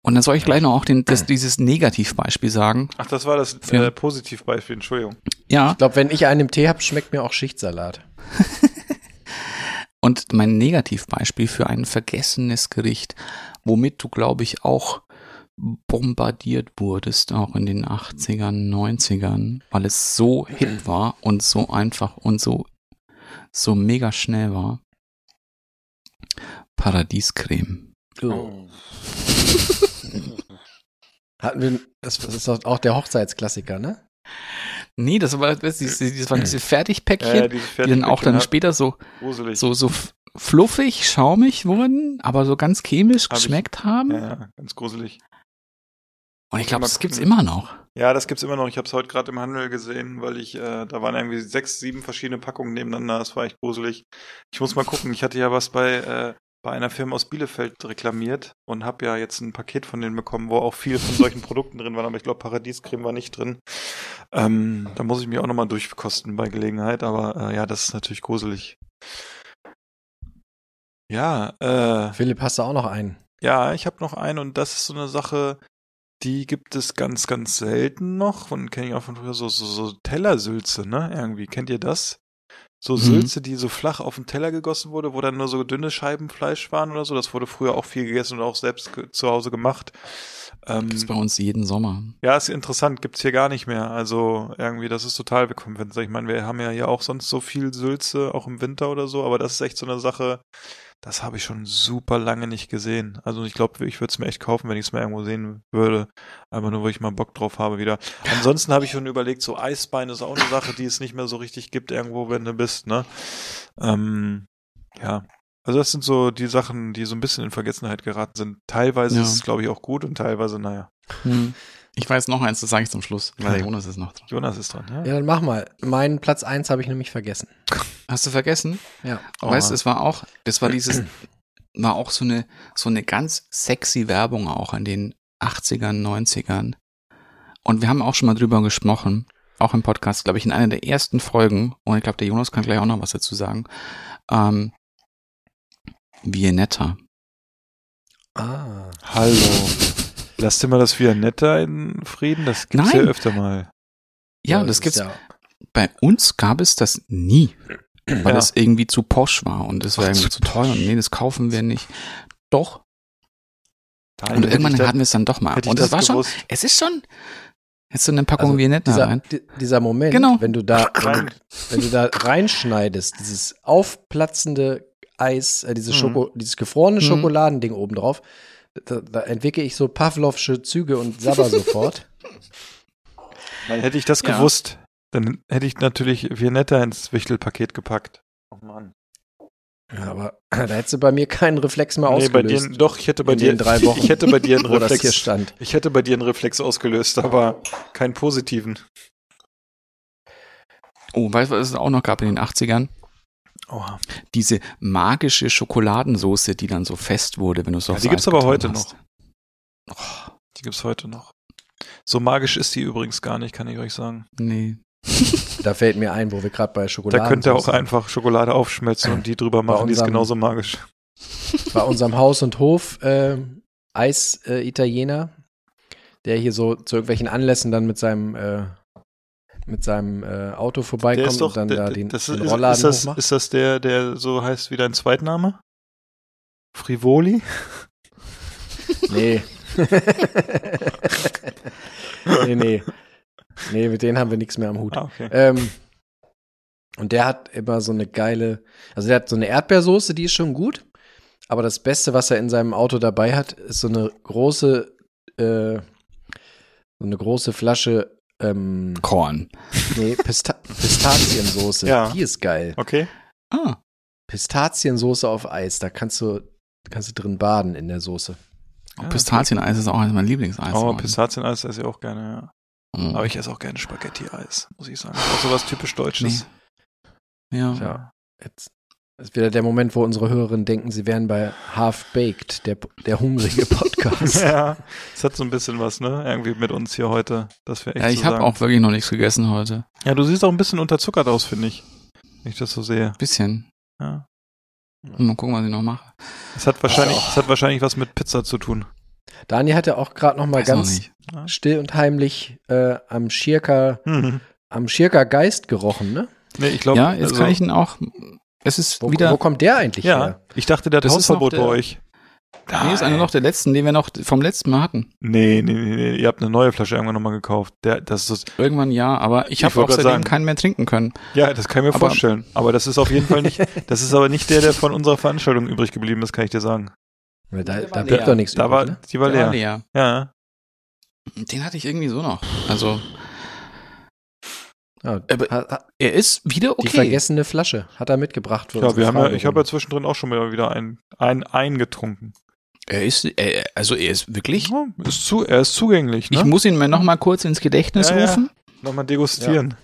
[SPEAKER 2] Und dann soll ich gleich noch auch den, das, dieses Negativbeispiel sagen.
[SPEAKER 3] Ach, das war das äh, Positivbeispiel, Entschuldigung.
[SPEAKER 1] Ja. Ich glaube, wenn ich einen im Tee habe, schmeckt mir auch Schichtsalat.
[SPEAKER 2] Und mein Negativbeispiel für ein vergessenes Gericht, womit du, glaube ich, auch bombardiert wurdest, auch in den 80ern, 90ern, weil es so hip war und so einfach und so, so mega schnell war. Paradiescreme. Oh.
[SPEAKER 1] Hatten wir, das, das ist auch der Hochzeitsklassiker, ne?
[SPEAKER 2] Nee, das war, das, das, das waren diese Fertigpäckchen, ja, diese Fertigpäckchen, die dann auch dann später so, so, so fluffig, schaumig wurden, aber so ganz chemisch Hab geschmeckt ich, haben.
[SPEAKER 3] Ja, ganz gruselig.
[SPEAKER 2] Und ich glaube, das gibt's immer noch.
[SPEAKER 3] Ja, das gibt's immer noch. Ich habe es heute gerade im Handel gesehen, weil ich, äh, da waren irgendwie sechs, sieben verschiedene Packungen nebeneinander. Das war echt gruselig. Ich muss mal gucken. Ich hatte ja was bei äh, bei einer Firma aus Bielefeld reklamiert und habe ja jetzt ein Paket von denen bekommen, wo auch viel von solchen Produkten drin waren, aber ich glaube Paradiescreme war nicht drin. Ähm, da muss ich mir auch nochmal durchkosten bei Gelegenheit, aber äh, ja, das ist natürlich gruselig. Ja, äh.
[SPEAKER 1] Philipp, hast du auch noch einen?
[SPEAKER 3] Ja, ich habe noch einen und das ist so eine Sache, die gibt es ganz, ganz selten noch. Und kenne ich auch von früher so, so, so Tellersülze, ne? Irgendwie. Kennt ihr das? So mhm. Sülze, die so flach auf den Teller gegossen wurde, wo dann nur so dünne Scheiben Fleisch waren oder so. Das wurde früher auch viel gegessen und auch selbst zu Hause gemacht.
[SPEAKER 2] Ähm, Gibt's bei uns jeden Sommer.
[SPEAKER 3] Ja, ist interessant, gibt's hier gar nicht mehr. Also irgendwie, das ist total wegkompensiert. Ich meine, wir haben ja hier auch sonst so viel Sülze, auch im Winter oder so, aber das ist echt so eine Sache, das habe ich schon super lange nicht gesehen. Also ich glaube, ich würde es mir echt kaufen, wenn ich es mal irgendwo sehen würde. Einfach nur, wo ich mal Bock drauf habe wieder. Ansonsten habe ich schon überlegt, so Eisbein ist auch eine Sache, die es nicht mehr so richtig gibt irgendwo, wenn du bist, ne? Ähm, ja. Also das sind so die Sachen, die so ein bisschen in Vergessenheit geraten sind. Teilweise ja. ist es, glaube ich, auch gut und teilweise, naja.
[SPEAKER 2] Hm. Ich weiß noch eins, das sage ich zum Schluss, weil Jonas ist noch dran.
[SPEAKER 3] Jonas ist dran, ja.
[SPEAKER 1] Ja, dann mach mal. Meinen Platz eins habe ich nämlich vergessen.
[SPEAKER 2] Hast du vergessen?
[SPEAKER 1] Ja.
[SPEAKER 2] Oh. Weißt du, es war auch, das war dieses, war auch so eine, so eine ganz sexy Werbung auch in den 80ern, 90ern. Und wir haben auch schon mal drüber gesprochen, auch im Podcast, glaube ich, in einer der ersten Folgen. Und ich glaube, der Jonas kann gleich auch noch was dazu sagen. Ähm, Viennetta.
[SPEAKER 3] Ah. Hallo. Lass dir mal das Viennetta in Frieden, das gibt's Nein. ja öfter mal.
[SPEAKER 2] Ja, ja das, das gibt's. Ja. Bei uns gab es das nie, weil ja. das irgendwie zu posch war und es war irgendwie zu, zu teuer und nee, das kaufen wir nicht. Doch. Da und irgendwann hatten wir es dann doch mal. Und das, das war gewusst. schon, es ist schon, Jetzt so eine Packung also Viennetta
[SPEAKER 1] dieser,
[SPEAKER 2] rein.
[SPEAKER 1] Dieser Moment, genau. wenn du da, wenn, wenn, du da reinschneidest, dieses aufplatzende Eis, äh, dieses, mhm. dieses gefrorene mhm. Schokoladending oben drauf, da, da entwickle ich so Pavlovsche Züge und sabber sofort.
[SPEAKER 3] Dann hätte ich das ja. gewusst, dann hätte ich natürlich Viennetta ins Wichtelpaket gepackt. Oh Mann.
[SPEAKER 1] Ja, aber da hättest du bei mir keinen Reflex mehr nee, ausgelöst.
[SPEAKER 3] Bei dir, doch, ich hätte bei dir drei Wochen. Ich hätte bei dir einen Reflex. hier stand. Ich hätte bei dir einen Reflex ausgelöst, aber keinen positiven.
[SPEAKER 2] Oh, weißt du, was es auch noch gab in den 80ern? Oha. Diese magische Schokoladensoße, die dann so fest wurde, wenn du so
[SPEAKER 3] ja, Die gibt's aber heute hast. noch. Oh. Die gibt's heute noch. So magisch ist die übrigens gar nicht, kann ich euch sagen.
[SPEAKER 2] Nee.
[SPEAKER 1] da fällt mir ein, wo wir gerade bei Schokolade.
[SPEAKER 3] Da könnt ihr auch einfach Schokolade aufschmelzen und die drüber machen, unserem, die ist genauso magisch.
[SPEAKER 1] Bei unserem Haus- und Hof äh, Eis-Italiener, äh, der hier so zu irgendwelchen Anlässen dann mit seinem äh, mit seinem äh, Auto vorbeikommt doch, und dann der, da den,
[SPEAKER 3] das
[SPEAKER 1] den
[SPEAKER 3] ist,
[SPEAKER 1] Rollladen
[SPEAKER 3] ist das, hochmacht. Ist das der, der so heißt wie dein Zweitname? Frivoli?
[SPEAKER 1] Nee. nee, nee. Nee, mit denen haben wir nichts mehr am Hut. Ah, okay. ähm, und der hat immer so eine geile, also der hat so eine Erdbeersoße, die ist schon gut. Aber das Beste, was er in seinem Auto dabei hat, ist so eine große, äh, so eine große Flasche ähm,
[SPEAKER 2] Korn.
[SPEAKER 1] Nee, Pista Pistaziensoße. ja. Die ist geil.
[SPEAKER 3] Okay.
[SPEAKER 2] Ah.
[SPEAKER 1] Pistaziensoße auf Eis. Da kannst du, kannst du drin baden in der Soße.
[SPEAKER 2] Oh, Pistazieneis ist auch eines meiner Lieblingseis.
[SPEAKER 3] Oh, Pistazieneis esse ich auch gerne, ja. Mhm. Aber ich esse auch gerne Spaghetti-Eis, muss ich sagen. Auch sowas typisch Deutsches.
[SPEAKER 2] Nee. Ja.
[SPEAKER 1] ja. Jetzt ist wieder der Moment, wo unsere Hörerinnen denken, sie wären bei Half Baked, der, der hungrige Podcast.
[SPEAKER 3] ja, es hat so ein bisschen was, ne? Irgendwie mit uns hier heute. Das wäre echt
[SPEAKER 2] Ja, ich habe auch wirklich noch nichts gegessen heute.
[SPEAKER 3] Ja, du siehst auch ein bisschen unterzuckert aus, finde ich. Wenn ich das so sehe.
[SPEAKER 2] Bisschen.
[SPEAKER 3] Ja.
[SPEAKER 2] Mal gucken, was ich noch mache.
[SPEAKER 3] Es hat wahrscheinlich, oh. es hat wahrscheinlich was mit Pizza zu tun.
[SPEAKER 1] Dani hat ja auch gerade noch mal Weiß ganz still und heimlich äh, am Schirker, mhm. am Schirker Geist gerochen, ne?
[SPEAKER 3] Nee, ich glaube.
[SPEAKER 2] Ja, jetzt also, kann ich ihn auch es ist
[SPEAKER 1] wo,
[SPEAKER 2] wieder.
[SPEAKER 1] Wo kommt der eigentlich
[SPEAKER 3] ja,
[SPEAKER 1] her?
[SPEAKER 3] Ich dachte, der hat das Hausverbot bei euch.
[SPEAKER 2] Nee, ist einer noch der letzten, den wir noch vom letzten Mal hatten.
[SPEAKER 3] Nee, nee, nee, nee. ihr habt eine neue Flasche irgendwann nochmal gekauft. Der, das ist
[SPEAKER 2] Irgendwann ja, aber ich, ich habe auch seitdem sagen. keinen mehr trinken können.
[SPEAKER 3] Ja, das kann ich mir aber vorstellen. Aber das ist auf jeden Fall nicht, das ist aber nicht der, der von unserer Veranstaltung übrig geblieben ist, kann ich dir sagen.
[SPEAKER 1] Da, da bleibt doch nichts
[SPEAKER 3] da übrig, war, ne? Die war
[SPEAKER 2] leer.
[SPEAKER 3] War leer.
[SPEAKER 2] Ja. Den hatte ich irgendwie so noch. Also, ja, aber er ist wieder okay.
[SPEAKER 1] Die vergessene Flasche hat er mitgebracht.
[SPEAKER 3] Für ja, wir haben ja, ich habe ja zwischendrin auch schon mal wieder einen, einen eingetrunken.
[SPEAKER 2] Er ist, er, also er ist wirklich. Ja,
[SPEAKER 3] ist zu, er ist zugänglich. Ne?
[SPEAKER 2] Ich muss ihn mir noch mal kurz ins Gedächtnis ja, rufen. Ja.
[SPEAKER 3] Nochmal degustieren.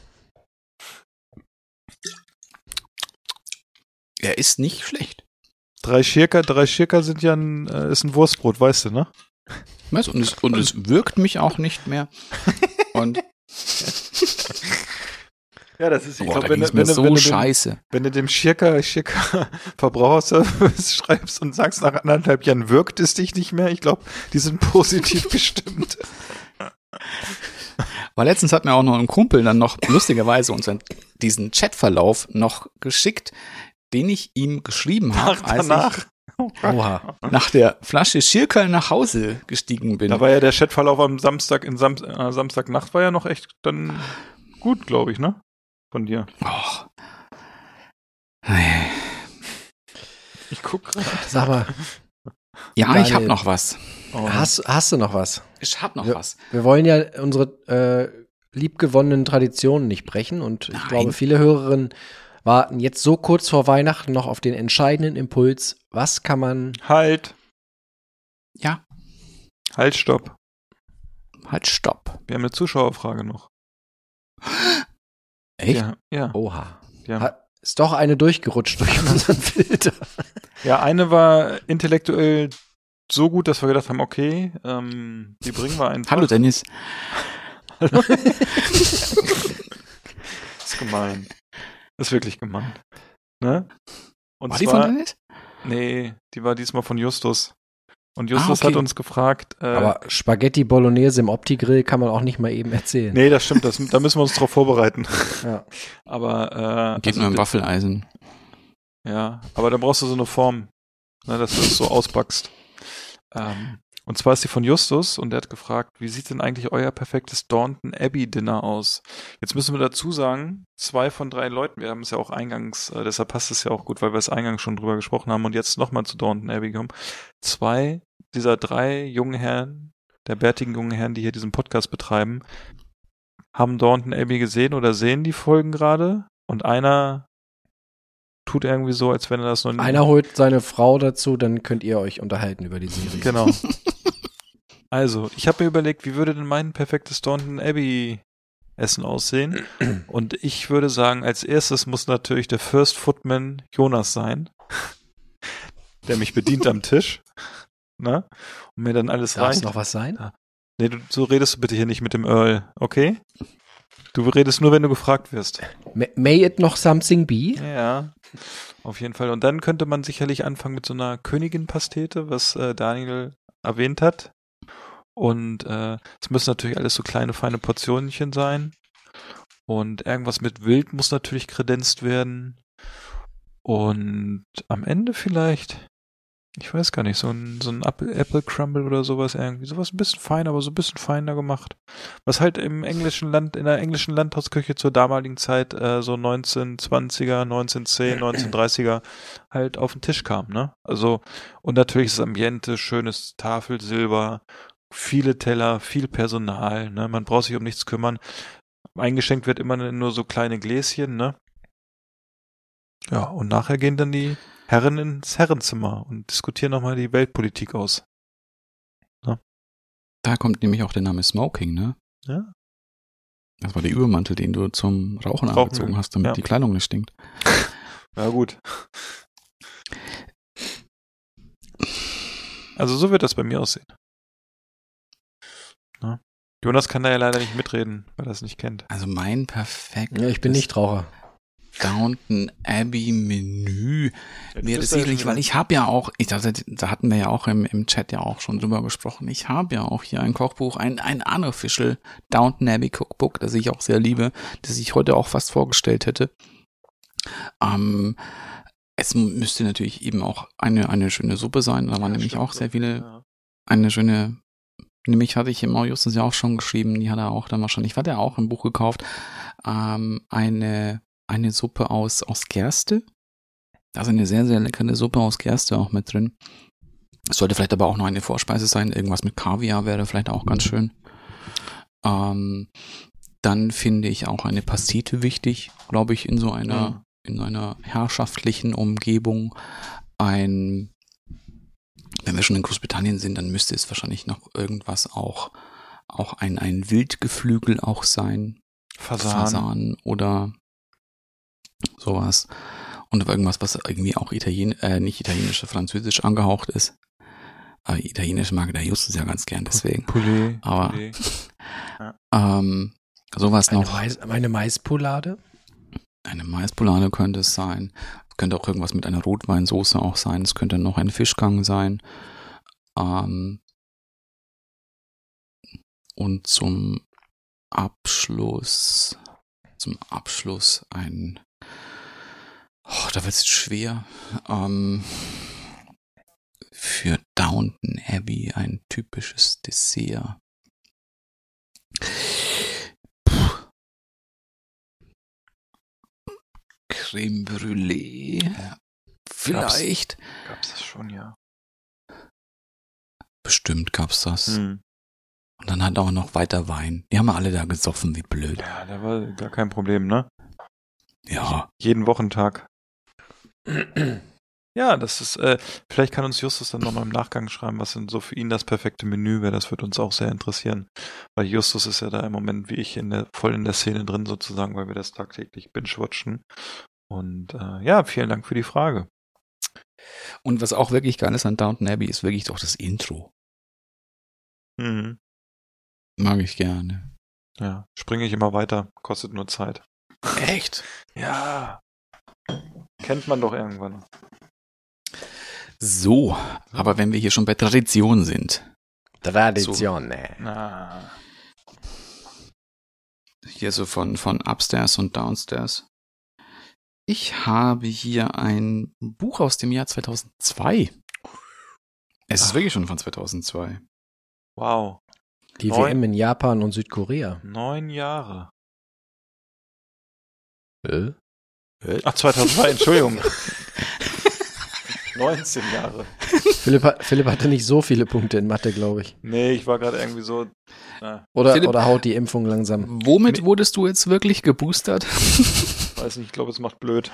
[SPEAKER 2] Er ist nicht schlecht.
[SPEAKER 3] Drei Schirker, drei Schirker sind ja ein, äh, ist ein Wurstbrot, weißt du, ne?
[SPEAKER 2] Und, es, und es wirkt mich auch nicht mehr. Und
[SPEAKER 3] Ja, das ist,
[SPEAKER 2] ich glaube, wenn, wenn, wenn, so wenn, scheiße.
[SPEAKER 3] Dem, wenn du dem Schirker, Schirker Verbraucherservice schreibst und sagst, nach anderthalb Jahren wirkt es dich nicht mehr, ich glaube, die sind positiv gestimmt.
[SPEAKER 2] Weil letztens hat mir auch noch ein Kumpel dann noch lustigerweise unseren, diesen Chatverlauf noch geschickt, den ich ihm geschrieben habe, als
[SPEAKER 3] danach.
[SPEAKER 2] ich Oha. nach der Flasche Schirkerl nach Hause gestiegen bin.
[SPEAKER 3] Da war ja der Chatverlauf am Samstag, in Sam äh, Samstagnacht war ja noch echt dann gut, glaube ich, ne? Von dir.
[SPEAKER 2] Oh. Nee.
[SPEAKER 3] Ich guck gerade.
[SPEAKER 1] Sag mal.
[SPEAKER 2] Ja,
[SPEAKER 1] Daniel,
[SPEAKER 2] ich habe noch was.
[SPEAKER 3] Oh.
[SPEAKER 1] Hast, hast du noch was?
[SPEAKER 2] Ich habe noch
[SPEAKER 1] Ja.
[SPEAKER 2] was.
[SPEAKER 1] Wir wollen ja unsere äh, liebgewonnenen Traditionen nicht brechen und ich
[SPEAKER 2] Nein.
[SPEAKER 1] glaube, viele Hörerinnen warten jetzt so kurz vor Weihnachten noch auf den entscheidenden Impuls. Was kann man
[SPEAKER 3] Halt,
[SPEAKER 2] Ja,
[SPEAKER 3] halt, stopp.
[SPEAKER 2] halt, stopp.
[SPEAKER 3] Wir haben eine Zuschauerfrage noch.
[SPEAKER 2] Echt?
[SPEAKER 3] Ja, ja.
[SPEAKER 1] Oha.
[SPEAKER 3] Haben,
[SPEAKER 1] Hat, ist doch eine durchgerutscht durch unseren Filter.
[SPEAKER 3] ja, eine war intellektuell so gut, dass wir gedacht haben, okay, ähm, die bringen wir einfach.
[SPEAKER 2] Hallo Dennis.
[SPEAKER 3] Hallo. ist gemein. Ist wirklich gemein. Ne? Und
[SPEAKER 2] War die
[SPEAKER 3] zwar,
[SPEAKER 2] von Dennis?
[SPEAKER 3] nee, die war diesmal von Justus. Und Justus
[SPEAKER 2] Ah, okay.
[SPEAKER 3] hat uns gefragt, äh,
[SPEAKER 1] Aber Spaghetti Bolognese im Opti-Grill kann man auch nicht mal eben erzählen.
[SPEAKER 3] nee, das stimmt, das, da müssen wir uns drauf vorbereiten.
[SPEAKER 1] Ja.
[SPEAKER 3] Aber, äh,
[SPEAKER 2] Geht
[SPEAKER 3] also
[SPEAKER 2] nur im Waffeleisen.
[SPEAKER 3] Ja, aber dann brauchst du so eine Form, ne, dass du es so auspackst. Ähm, und zwar ist die von Justus und der hat gefragt, wie sieht denn eigentlich euer perfektes Daunton Abbey Dinner aus? Jetzt müssen wir dazu sagen, zwei von drei Leuten, wir haben es ja auch eingangs, äh, deshalb passt es ja auch gut, weil wir es eingangs schon drüber gesprochen haben und jetzt nochmal zu Daunton Abbey kommen. Zwei dieser drei jungen Herren, der bärtigen jungen Herren, die hier diesen Podcast betreiben, haben Daunton Abbey gesehen oder sehen die Folgen gerade und einer tut irgendwie so, als wenn er das noch nie
[SPEAKER 1] Einer holt seine Frau dazu, dann könnt ihr euch unterhalten über die Serie.
[SPEAKER 3] Genau. Also, ich habe mir überlegt, wie würde denn mein perfektes Downton Abbey Essen aussehen? Und ich würde sagen, als erstes muss natürlich der First Footman Jonas sein, der mich bedient am Tisch, ne? Und mir dann alles
[SPEAKER 1] Darf
[SPEAKER 3] rein.
[SPEAKER 1] noch was sein?
[SPEAKER 3] Nee, du, so redest du bitte hier nicht mit dem Earl, okay? Du redest nur, wenn du gefragt wirst.
[SPEAKER 1] May, may it noch something be?
[SPEAKER 3] Ja, auf jeden Fall. Und dann könnte man sicherlich anfangen mit so einer Königin-Pastete, was äh, Daniel erwähnt hat. Und äh, es müssen natürlich alles so kleine, feine Portionchen sein. Und irgendwas mit Wild muss natürlich kredenzt werden. Und am Ende vielleicht, ich weiß gar nicht, so ein, so ein Apple, Crumble oder sowas irgendwie. Sowas ein bisschen fein, aber so ein bisschen feiner gemacht. Was halt im englischen Land, in der englischen Landhausküche zur damaligen Zeit, äh, so 1920er, 1910, 1930er, halt auf den Tisch kam, ne? Also, und natürlich das Ambiente, schönes Tafelsilber, viele Teller, viel Personal, ne? Man braucht sich um nichts kümmern. Eingeschenkt wird immer nur so kleine Gläschen, ne? Ja, und nachher gehen dann die Herren ins Herrenzimmer und diskutieren nochmal die Weltpolitik aus.
[SPEAKER 2] Da kommt nämlich auch der Name Smoking, ne?
[SPEAKER 3] Ja.
[SPEAKER 2] Das war der Übermantel, den du zum Rauchen,
[SPEAKER 3] Rauchen,
[SPEAKER 2] angezogen hast, damit
[SPEAKER 3] ja.
[SPEAKER 2] die Kleidung nicht stinkt.
[SPEAKER 3] Ja, gut. Also so wird das bei mir aussehen. Na? Jonas kann da ja leider nicht mitreden, weil er es nicht kennt.
[SPEAKER 2] Also mein perfektes
[SPEAKER 1] Ja, ich bin nicht Raucher.
[SPEAKER 2] Downton Abbey Menü
[SPEAKER 3] Ja,
[SPEAKER 2] wäre
[SPEAKER 3] ja
[SPEAKER 2] sicherlich,
[SPEAKER 3] schon
[SPEAKER 2] weil ich habe ja auch, ich dachte, da hatten wir ja auch im, im Chat ja auch schon drüber gesprochen, ich habe ja auch hier ein Kochbuch, ein, ein unofficial Downton Abbey Cookbook, das ich auch sehr liebe, das ich heute auch fast vorgestellt hätte. Ähm, es müsste natürlich eben auch eine, eine schöne Suppe sein, da waren nämlich
[SPEAKER 3] stimmt,
[SPEAKER 2] auch sehr viele
[SPEAKER 3] Ja.
[SPEAKER 2] eine schöne, nämlich hatte ich im Justus ja auch schon geschrieben, die hat er auch dann wahrscheinlich, hat er auch im Buch gekauft, ähm, eine, eine Suppe aus, aus Gerste. Da ist eine sehr, sehr leckere Suppe aus Gerste auch mit drin. Es sollte vielleicht aber auch noch eine Vorspeise sein, irgendwas mit Kaviar wäre vielleicht auch ganz schön. Ähm, dann finde ich auch eine Pastete wichtig, glaube ich, in so einer,
[SPEAKER 3] Mhm.
[SPEAKER 2] in einer herrschaftlichen Umgebung. Ein wenn wir schon in Großbritannien sind, dann müsste es wahrscheinlich noch irgendwas auch, auch ein, ein Wildgeflügel auch sein.
[SPEAKER 3] Fasan.
[SPEAKER 2] Fasan oder sowas. Und irgendwas, was irgendwie auch Italien, äh, nicht italienisch, französisch angehaucht ist. Aber italienisch mag der Justus ja ganz gern, deswegen.
[SPEAKER 3] Poulet.
[SPEAKER 2] Aber-
[SPEAKER 3] Poulet.
[SPEAKER 2] Ähm, sowas
[SPEAKER 1] Eine,
[SPEAKER 2] noch.
[SPEAKER 1] Mais, eine Maispolade?
[SPEAKER 2] Eine Maispolade könnte es sein. Es könnte auch irgendwas mit einer Rotweinsoße auch sein. Es könnte noch ein Fischgang sein. Ähm, und zum Abschluss, zum Abschluss ein, oh, da wird es schwer, ähm, für Downton Abbey ein typisches Dessert. Puh. Creme Brûlée Vielleicht.
[SPEAKER 3] Gab's, gab's das schon, ja.
[SPEAKER 2] Bestimmt gab's das. Hm. Und dann hat auch noch weiter Wein. Die haben alle da gesoffen, wie blöd.
[SPEAKER 3] Ja, da war gar kein Problem, ne?
[SPEAKER 2] Ja.
[SPEAKER 3] Jeden Wochentag. Ja, das ist, äh, vielleicht kann uns Justus dann nochmal im Nachgang schreiben, was denn so für ihn das perfekte Menü wäre. Das würde uns auch sehr interessieren. Weil Justus ist ja da im Moment wie ich in der, voll in der Szene drin sozusagen, weil wir das tagtäglich binge-watchen. Und äh, ja, vielen Dank für die Frage.
[SPEAKER 2] Und was auch wirklich geil ist an Downton Abbey, ist wirklich doch das Intro.
[SPEAKER 3] Mhm.
[SPEAKER 2] Mag ich gerne.
[SPEAKER 3] Ja, springe ich immer weiter, kostet nur Zeit.
[SPEAKER 2] Echt?
[SPEAKER 3] Ja. Kennt man doch irgendwann.
[SPEAKER 2] So, aber wenn wir hier schon bei Tradition sind.
[SPEAKER 1] Tradition,
[SPEAKER 3] so, na.
[SPEAKER 2] Hier so von, von Upstairs und Downstairs. Ich habe hier ein Buch aus dem Jahr 2002. Es ist Ach. wirklich schon von 2002.
[SPEAKER 3] Wow.
[SPEAKER 1] Die Neun. WM in Japan und Südkorea.
[SPEAKER 3] Neun Jahre.
[SPEAKER 1] Äh?
[SPEAKER 3] Ach, 2002, Entschuldigung. 19 Jahre.
[SPEAKER 1] Philipp, Philipp, hatte nicht so viele Punkte in Mathe, glaube ich.
[SPEAKER 3] Nee, ich war gerade irgendwie so. Na.
[SPEAKER 1] Oder,
[SPEAKER 2] Philipp,
[SPEAKER 1] oder haut die Impfung langsam.
[SPEAKER 2] Womit wurdest du jetzt wirklich geboostert?
[SPEAKER 3] Weiß nicht, ich glaube, es macht blöd.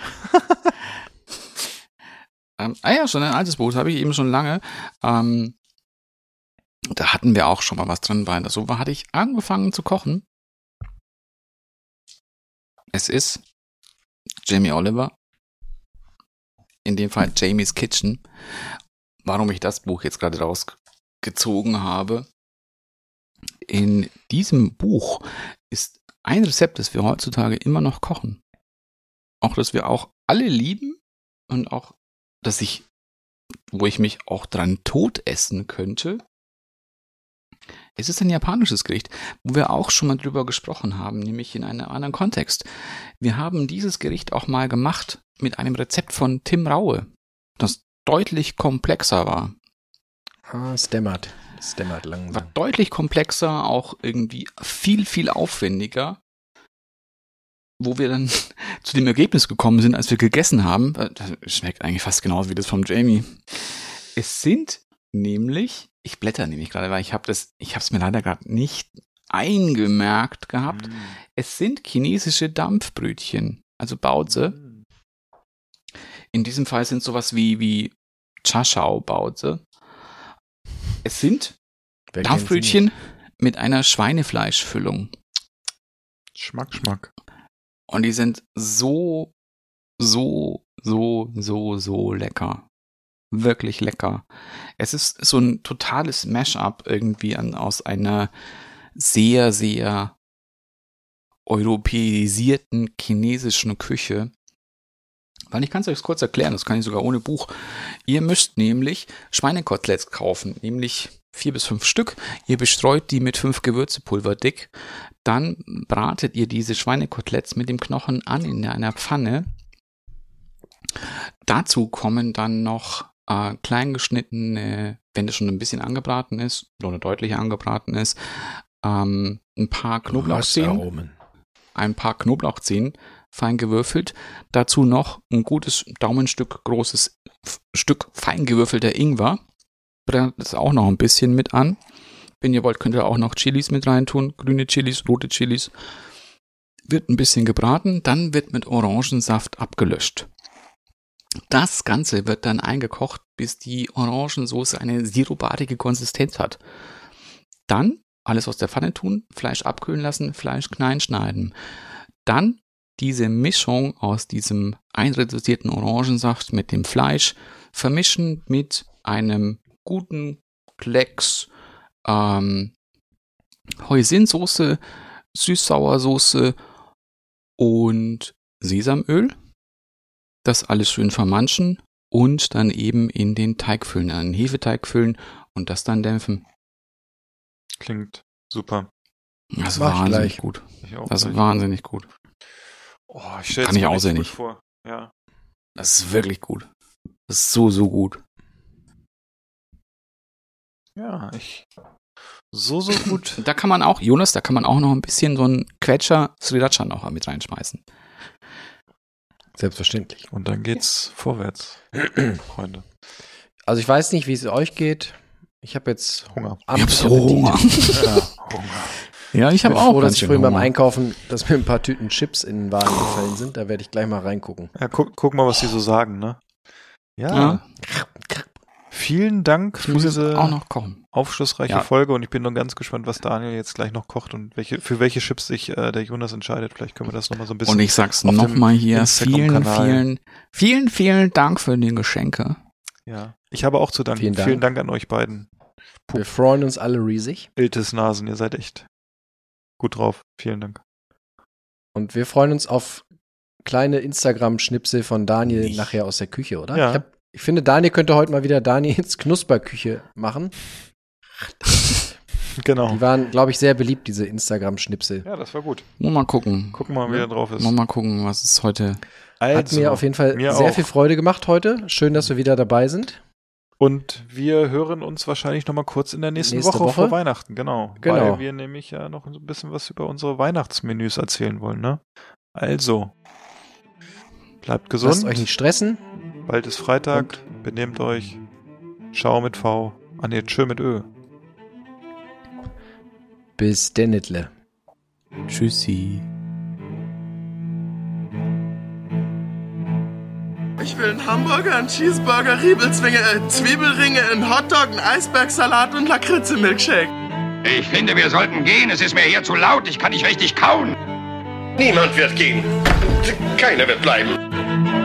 [SPEAKER 2] ähm, ah ja, schon ein altes Buch, habe ich eben schon lange. Ähm, da hatten wir auch schon mal was drin, weil so hatte ich angefangen zu kochen. Es ist Jamie Oliver. In dem Fall Jamie's Kitchen. Warum ich das Buch jetzt gerade rausgezogen habe. In diesem Buch ist ein Rezept, das wir heutzutage immer noch kochen. Auch das wir auch alle lieben und auch, dass ich, wo ich mich auch dran tot essen könnte. Es ist ein japanisches Gericht, wo wir auch schon mal drüber gesprochen haben, nämlich in einem anderen Kontext. Wir haben dieses Gericht auch mal gemacht mit einem Rezept von Tim Raue, das deutlich komplexer war.
[SPEAKER 1] Ah, es dämmert. Es dämmert langsam.
[SPEAKER 2] War deutlich komplexer, auch irgendwie viel, viel aufwendiger. Wo wir dann zu dem Ergebnis gekommen sind, als wir gegessen haben, äh, das schmeckt eigentlich fast genauso wie das vom Jamie. Es sind nämlich ich blätter nämlich gerade, weil ich habe das, ich habe es mir leider gerade nicht eingemerkt gehabt. Mm. Es sind chinesische Dampfbrötchen, also Baozi. Mm. In diesem Fall sind sowas wie wie Chashao Baozi. Es sind Wer Dampfbrötchen mit einer Schweinefleischfüllung.
[SPEAKER 3] Schmack, Schmack.
[SPEAKER 2] Und die sind so, so, so, so, so lecker wirklich lecker. Es ist so ein totales Mashup irgendwie an, aus einer sehr, sehr europäisierten chinesischen Küche. Weil ich kann es euch kurz erklären, das kann ich sogar ohne Buch. Ihr müsst nämlich Schweinekoteletts kaufen, nämlich vier bis fünf Stück. Ihr bestreut die mit fünf Gewürzepulver dick. Dann bratet ihr diese Schweinekoteletts mit dem Knochen an in einer Pfanne. Dazu kommen dann noch äh, klein geschnittene, wenn das schon ein bisschen angebraten ist oder deutlich angebraten ist, ähm, ein paar Knoblauchzehen, ein paar Knoblauchzehen fein gewürfelt, dazu noch ein gutes Daumenstück großes Stück fein gewürfelter Ingwer, das auch noch ein bisschen mit an. Wenn ihr wollt, könnt ihr auch noch Chilis mit reintun, grüne Chilis, rote Chilis. Wird ein bisschen gebraten, dann wird mit Orangensaft abgelöscht. Das Ganze wird dann eingekocht, bis die Orangensauce eine sirupartige Konsistenz hat. Dann alles aus der Pfanne tun, Fleisch abkühlen lassen, Fleisch klein schneiden. Dann diese Mischung aus diesem einreduzierten Orangensaft mit dem Fleisch vermischen mit einem guten Klecks ähm, Hoisinsoße, Süß-Sauersoße und Sesamöl das alles schön vermanschen und dann eben in den Teig füllen, einen Hefeteig füllen und das dann dämpfen.
[SPEAKER 3] Klingt super.
[SPEAKER 2] Das ist wahnsinnig gleich. gut. Das ist wahnsinnig gut.
[SPEAKER 3] Oh, ich
[SPEAKER 2] Kann ich auswendig.
[SPEAKER 3] vor. Ja.
[SPEAKER 2] Das ist wirklich gut. Das ist so, so gut.
[SPEAKER 3] Ja, ich. So, so gut.
[SPEAKER 2] Da kann man auch, Jonas, da kann man auch noch ein bisschen so einen Quetscher Sriracha noch mit reinschmeißen.
[SPEAKER 1] Selbstverständlich.
[SPEAKER 3] Und dann geht's vorwärts, Freunde.
[SPEAKER 1] Also ich weiß nicht, wie es euch geht. Ich habe jetzt
[SPEAKER 3] Hunger.
[SPEAKER 2] Ich hab so Hunger.
[SPEAKER 3] Ja, Hunger.
[SPEAKER 2] Ja, ich
[SPEAKER 1] Ich bin
[SPEAKER 2] habe auch
[SPEAKER 1] froh, dass ich vorhin beim. Einkaufen, dass mir ein paar Tüten Chips in den Wagen gefallen sind. Da werde ich gleich mal reingucken.
[SPEAKER 3] Ja, guck, guck mal, was die so sagen, ne? Ja.
[SPEAKER 2] Ja.
[SPEAKER 3] Vielen Dank
[SPEAKER 2] Ich
[SPEAKER 3] für diese
[SPEAKER 2] auch noch kochen.
[SPEAKER 3] aufschlussreiche
[SPEAKER 2] Ja.
[SPEAKER 3] Folge und ich bin nun ganz gespannt, was Daniel jetzt gleich noch kocht und welche, für welche Chips sich äh, der Jonas entscheidet. Vielleicht können wir das nochmal so ein bisschen.
[SPEAKER 2] Und ich sag's nochmal hier, vielen, vielen, vielen, vielen Dank für die Geschenke.
[SPEAKER 3] Ja. Ich habe auch zu danken.
[SPEAKER 1] Vielen
[SPEAKER 3] Vielen
[SPEAKER 1] Dank.
[SPEAKER 3] Dank, an euch beiden. Puh.
[SPEAKER 1] Wir freuen uns alle riesig.
[SPEAKER 3] Iltes Nasen, ihr seid echt gut drauf. Vielen Dank.
[SPEAKER 1] Und wir freuen uns auf kleine Instagram-Schnipsel von Daniel
[SPEAKER 2] Nicht.
[SPEAKER 1] nachher aus der Küche, oder?
[SPEAKER 3] Ja.
[SPEAKER 1] Ich, hab, ich finde, Daniel könnte heute mal wieder Daniels Knusperküche machen.
[SPEAKER 3] Genau.
[SPEAKER 1] Die waren, glaube ich, sehr beliebt, diese Instagram-Schnipsel.
[SPEAKER 3] Ja, das war gut.
[SPEAKER 2] Nur mal gucken.
[SPEAKER 3] Gucken wir mal, wie er drauf ist.
[SPEAKER 2] Nur mal gucken, was es heute.
[SPEAKER 1] Hat mir auf jeden Fall sehr
[SPEAKER 3] auch.
[SPEAKER 1] viel Freude gemacht heute. Schön, dass wir wieder dabei sind.
[SPEAKER 3] Und wir hören uns wahrscheinlich nochmal kurz in der nächsten
[SPEAKER 1] Nächste
[SPEAKER 3] Woche,
[SPEAKER 1] Woche.
[SPEAKER 3] vor Weihnachten, genau.
[SPEAKER 1] Genau.
[SPEAKER 3] Weil wir nämlich ja noch ein bisschen was über unsere Weihnachtsmenüs erzählen wollen, ne? Also, bleibt gesund.
[SPEAKER 1] Lasst euch nicht stressen.
[SPEAKER 3] Bald ist Freitag. Benehmt euch. Schau mit V. Ah ne, tschö mit Ö.
[SPEAKER 1] Bis dennitle.
[SPEAKER 2] Tschüssi.
[SPEAKER 4] Ich will einen Hamburger, einen Cheeseburger, Riebelzwinge, äh, Zwiebelringe, einen Hotdog, einen Eisbergsalat und Lakritze-Milkshake.
[SPEAKER 5] Ich finde, wir sollten gehen. Es ist mir hier zu laut. Ich kann nicht richtig kauen.
[SPEAKER 4] Niemand wird gehen. Keiner wird bleiben.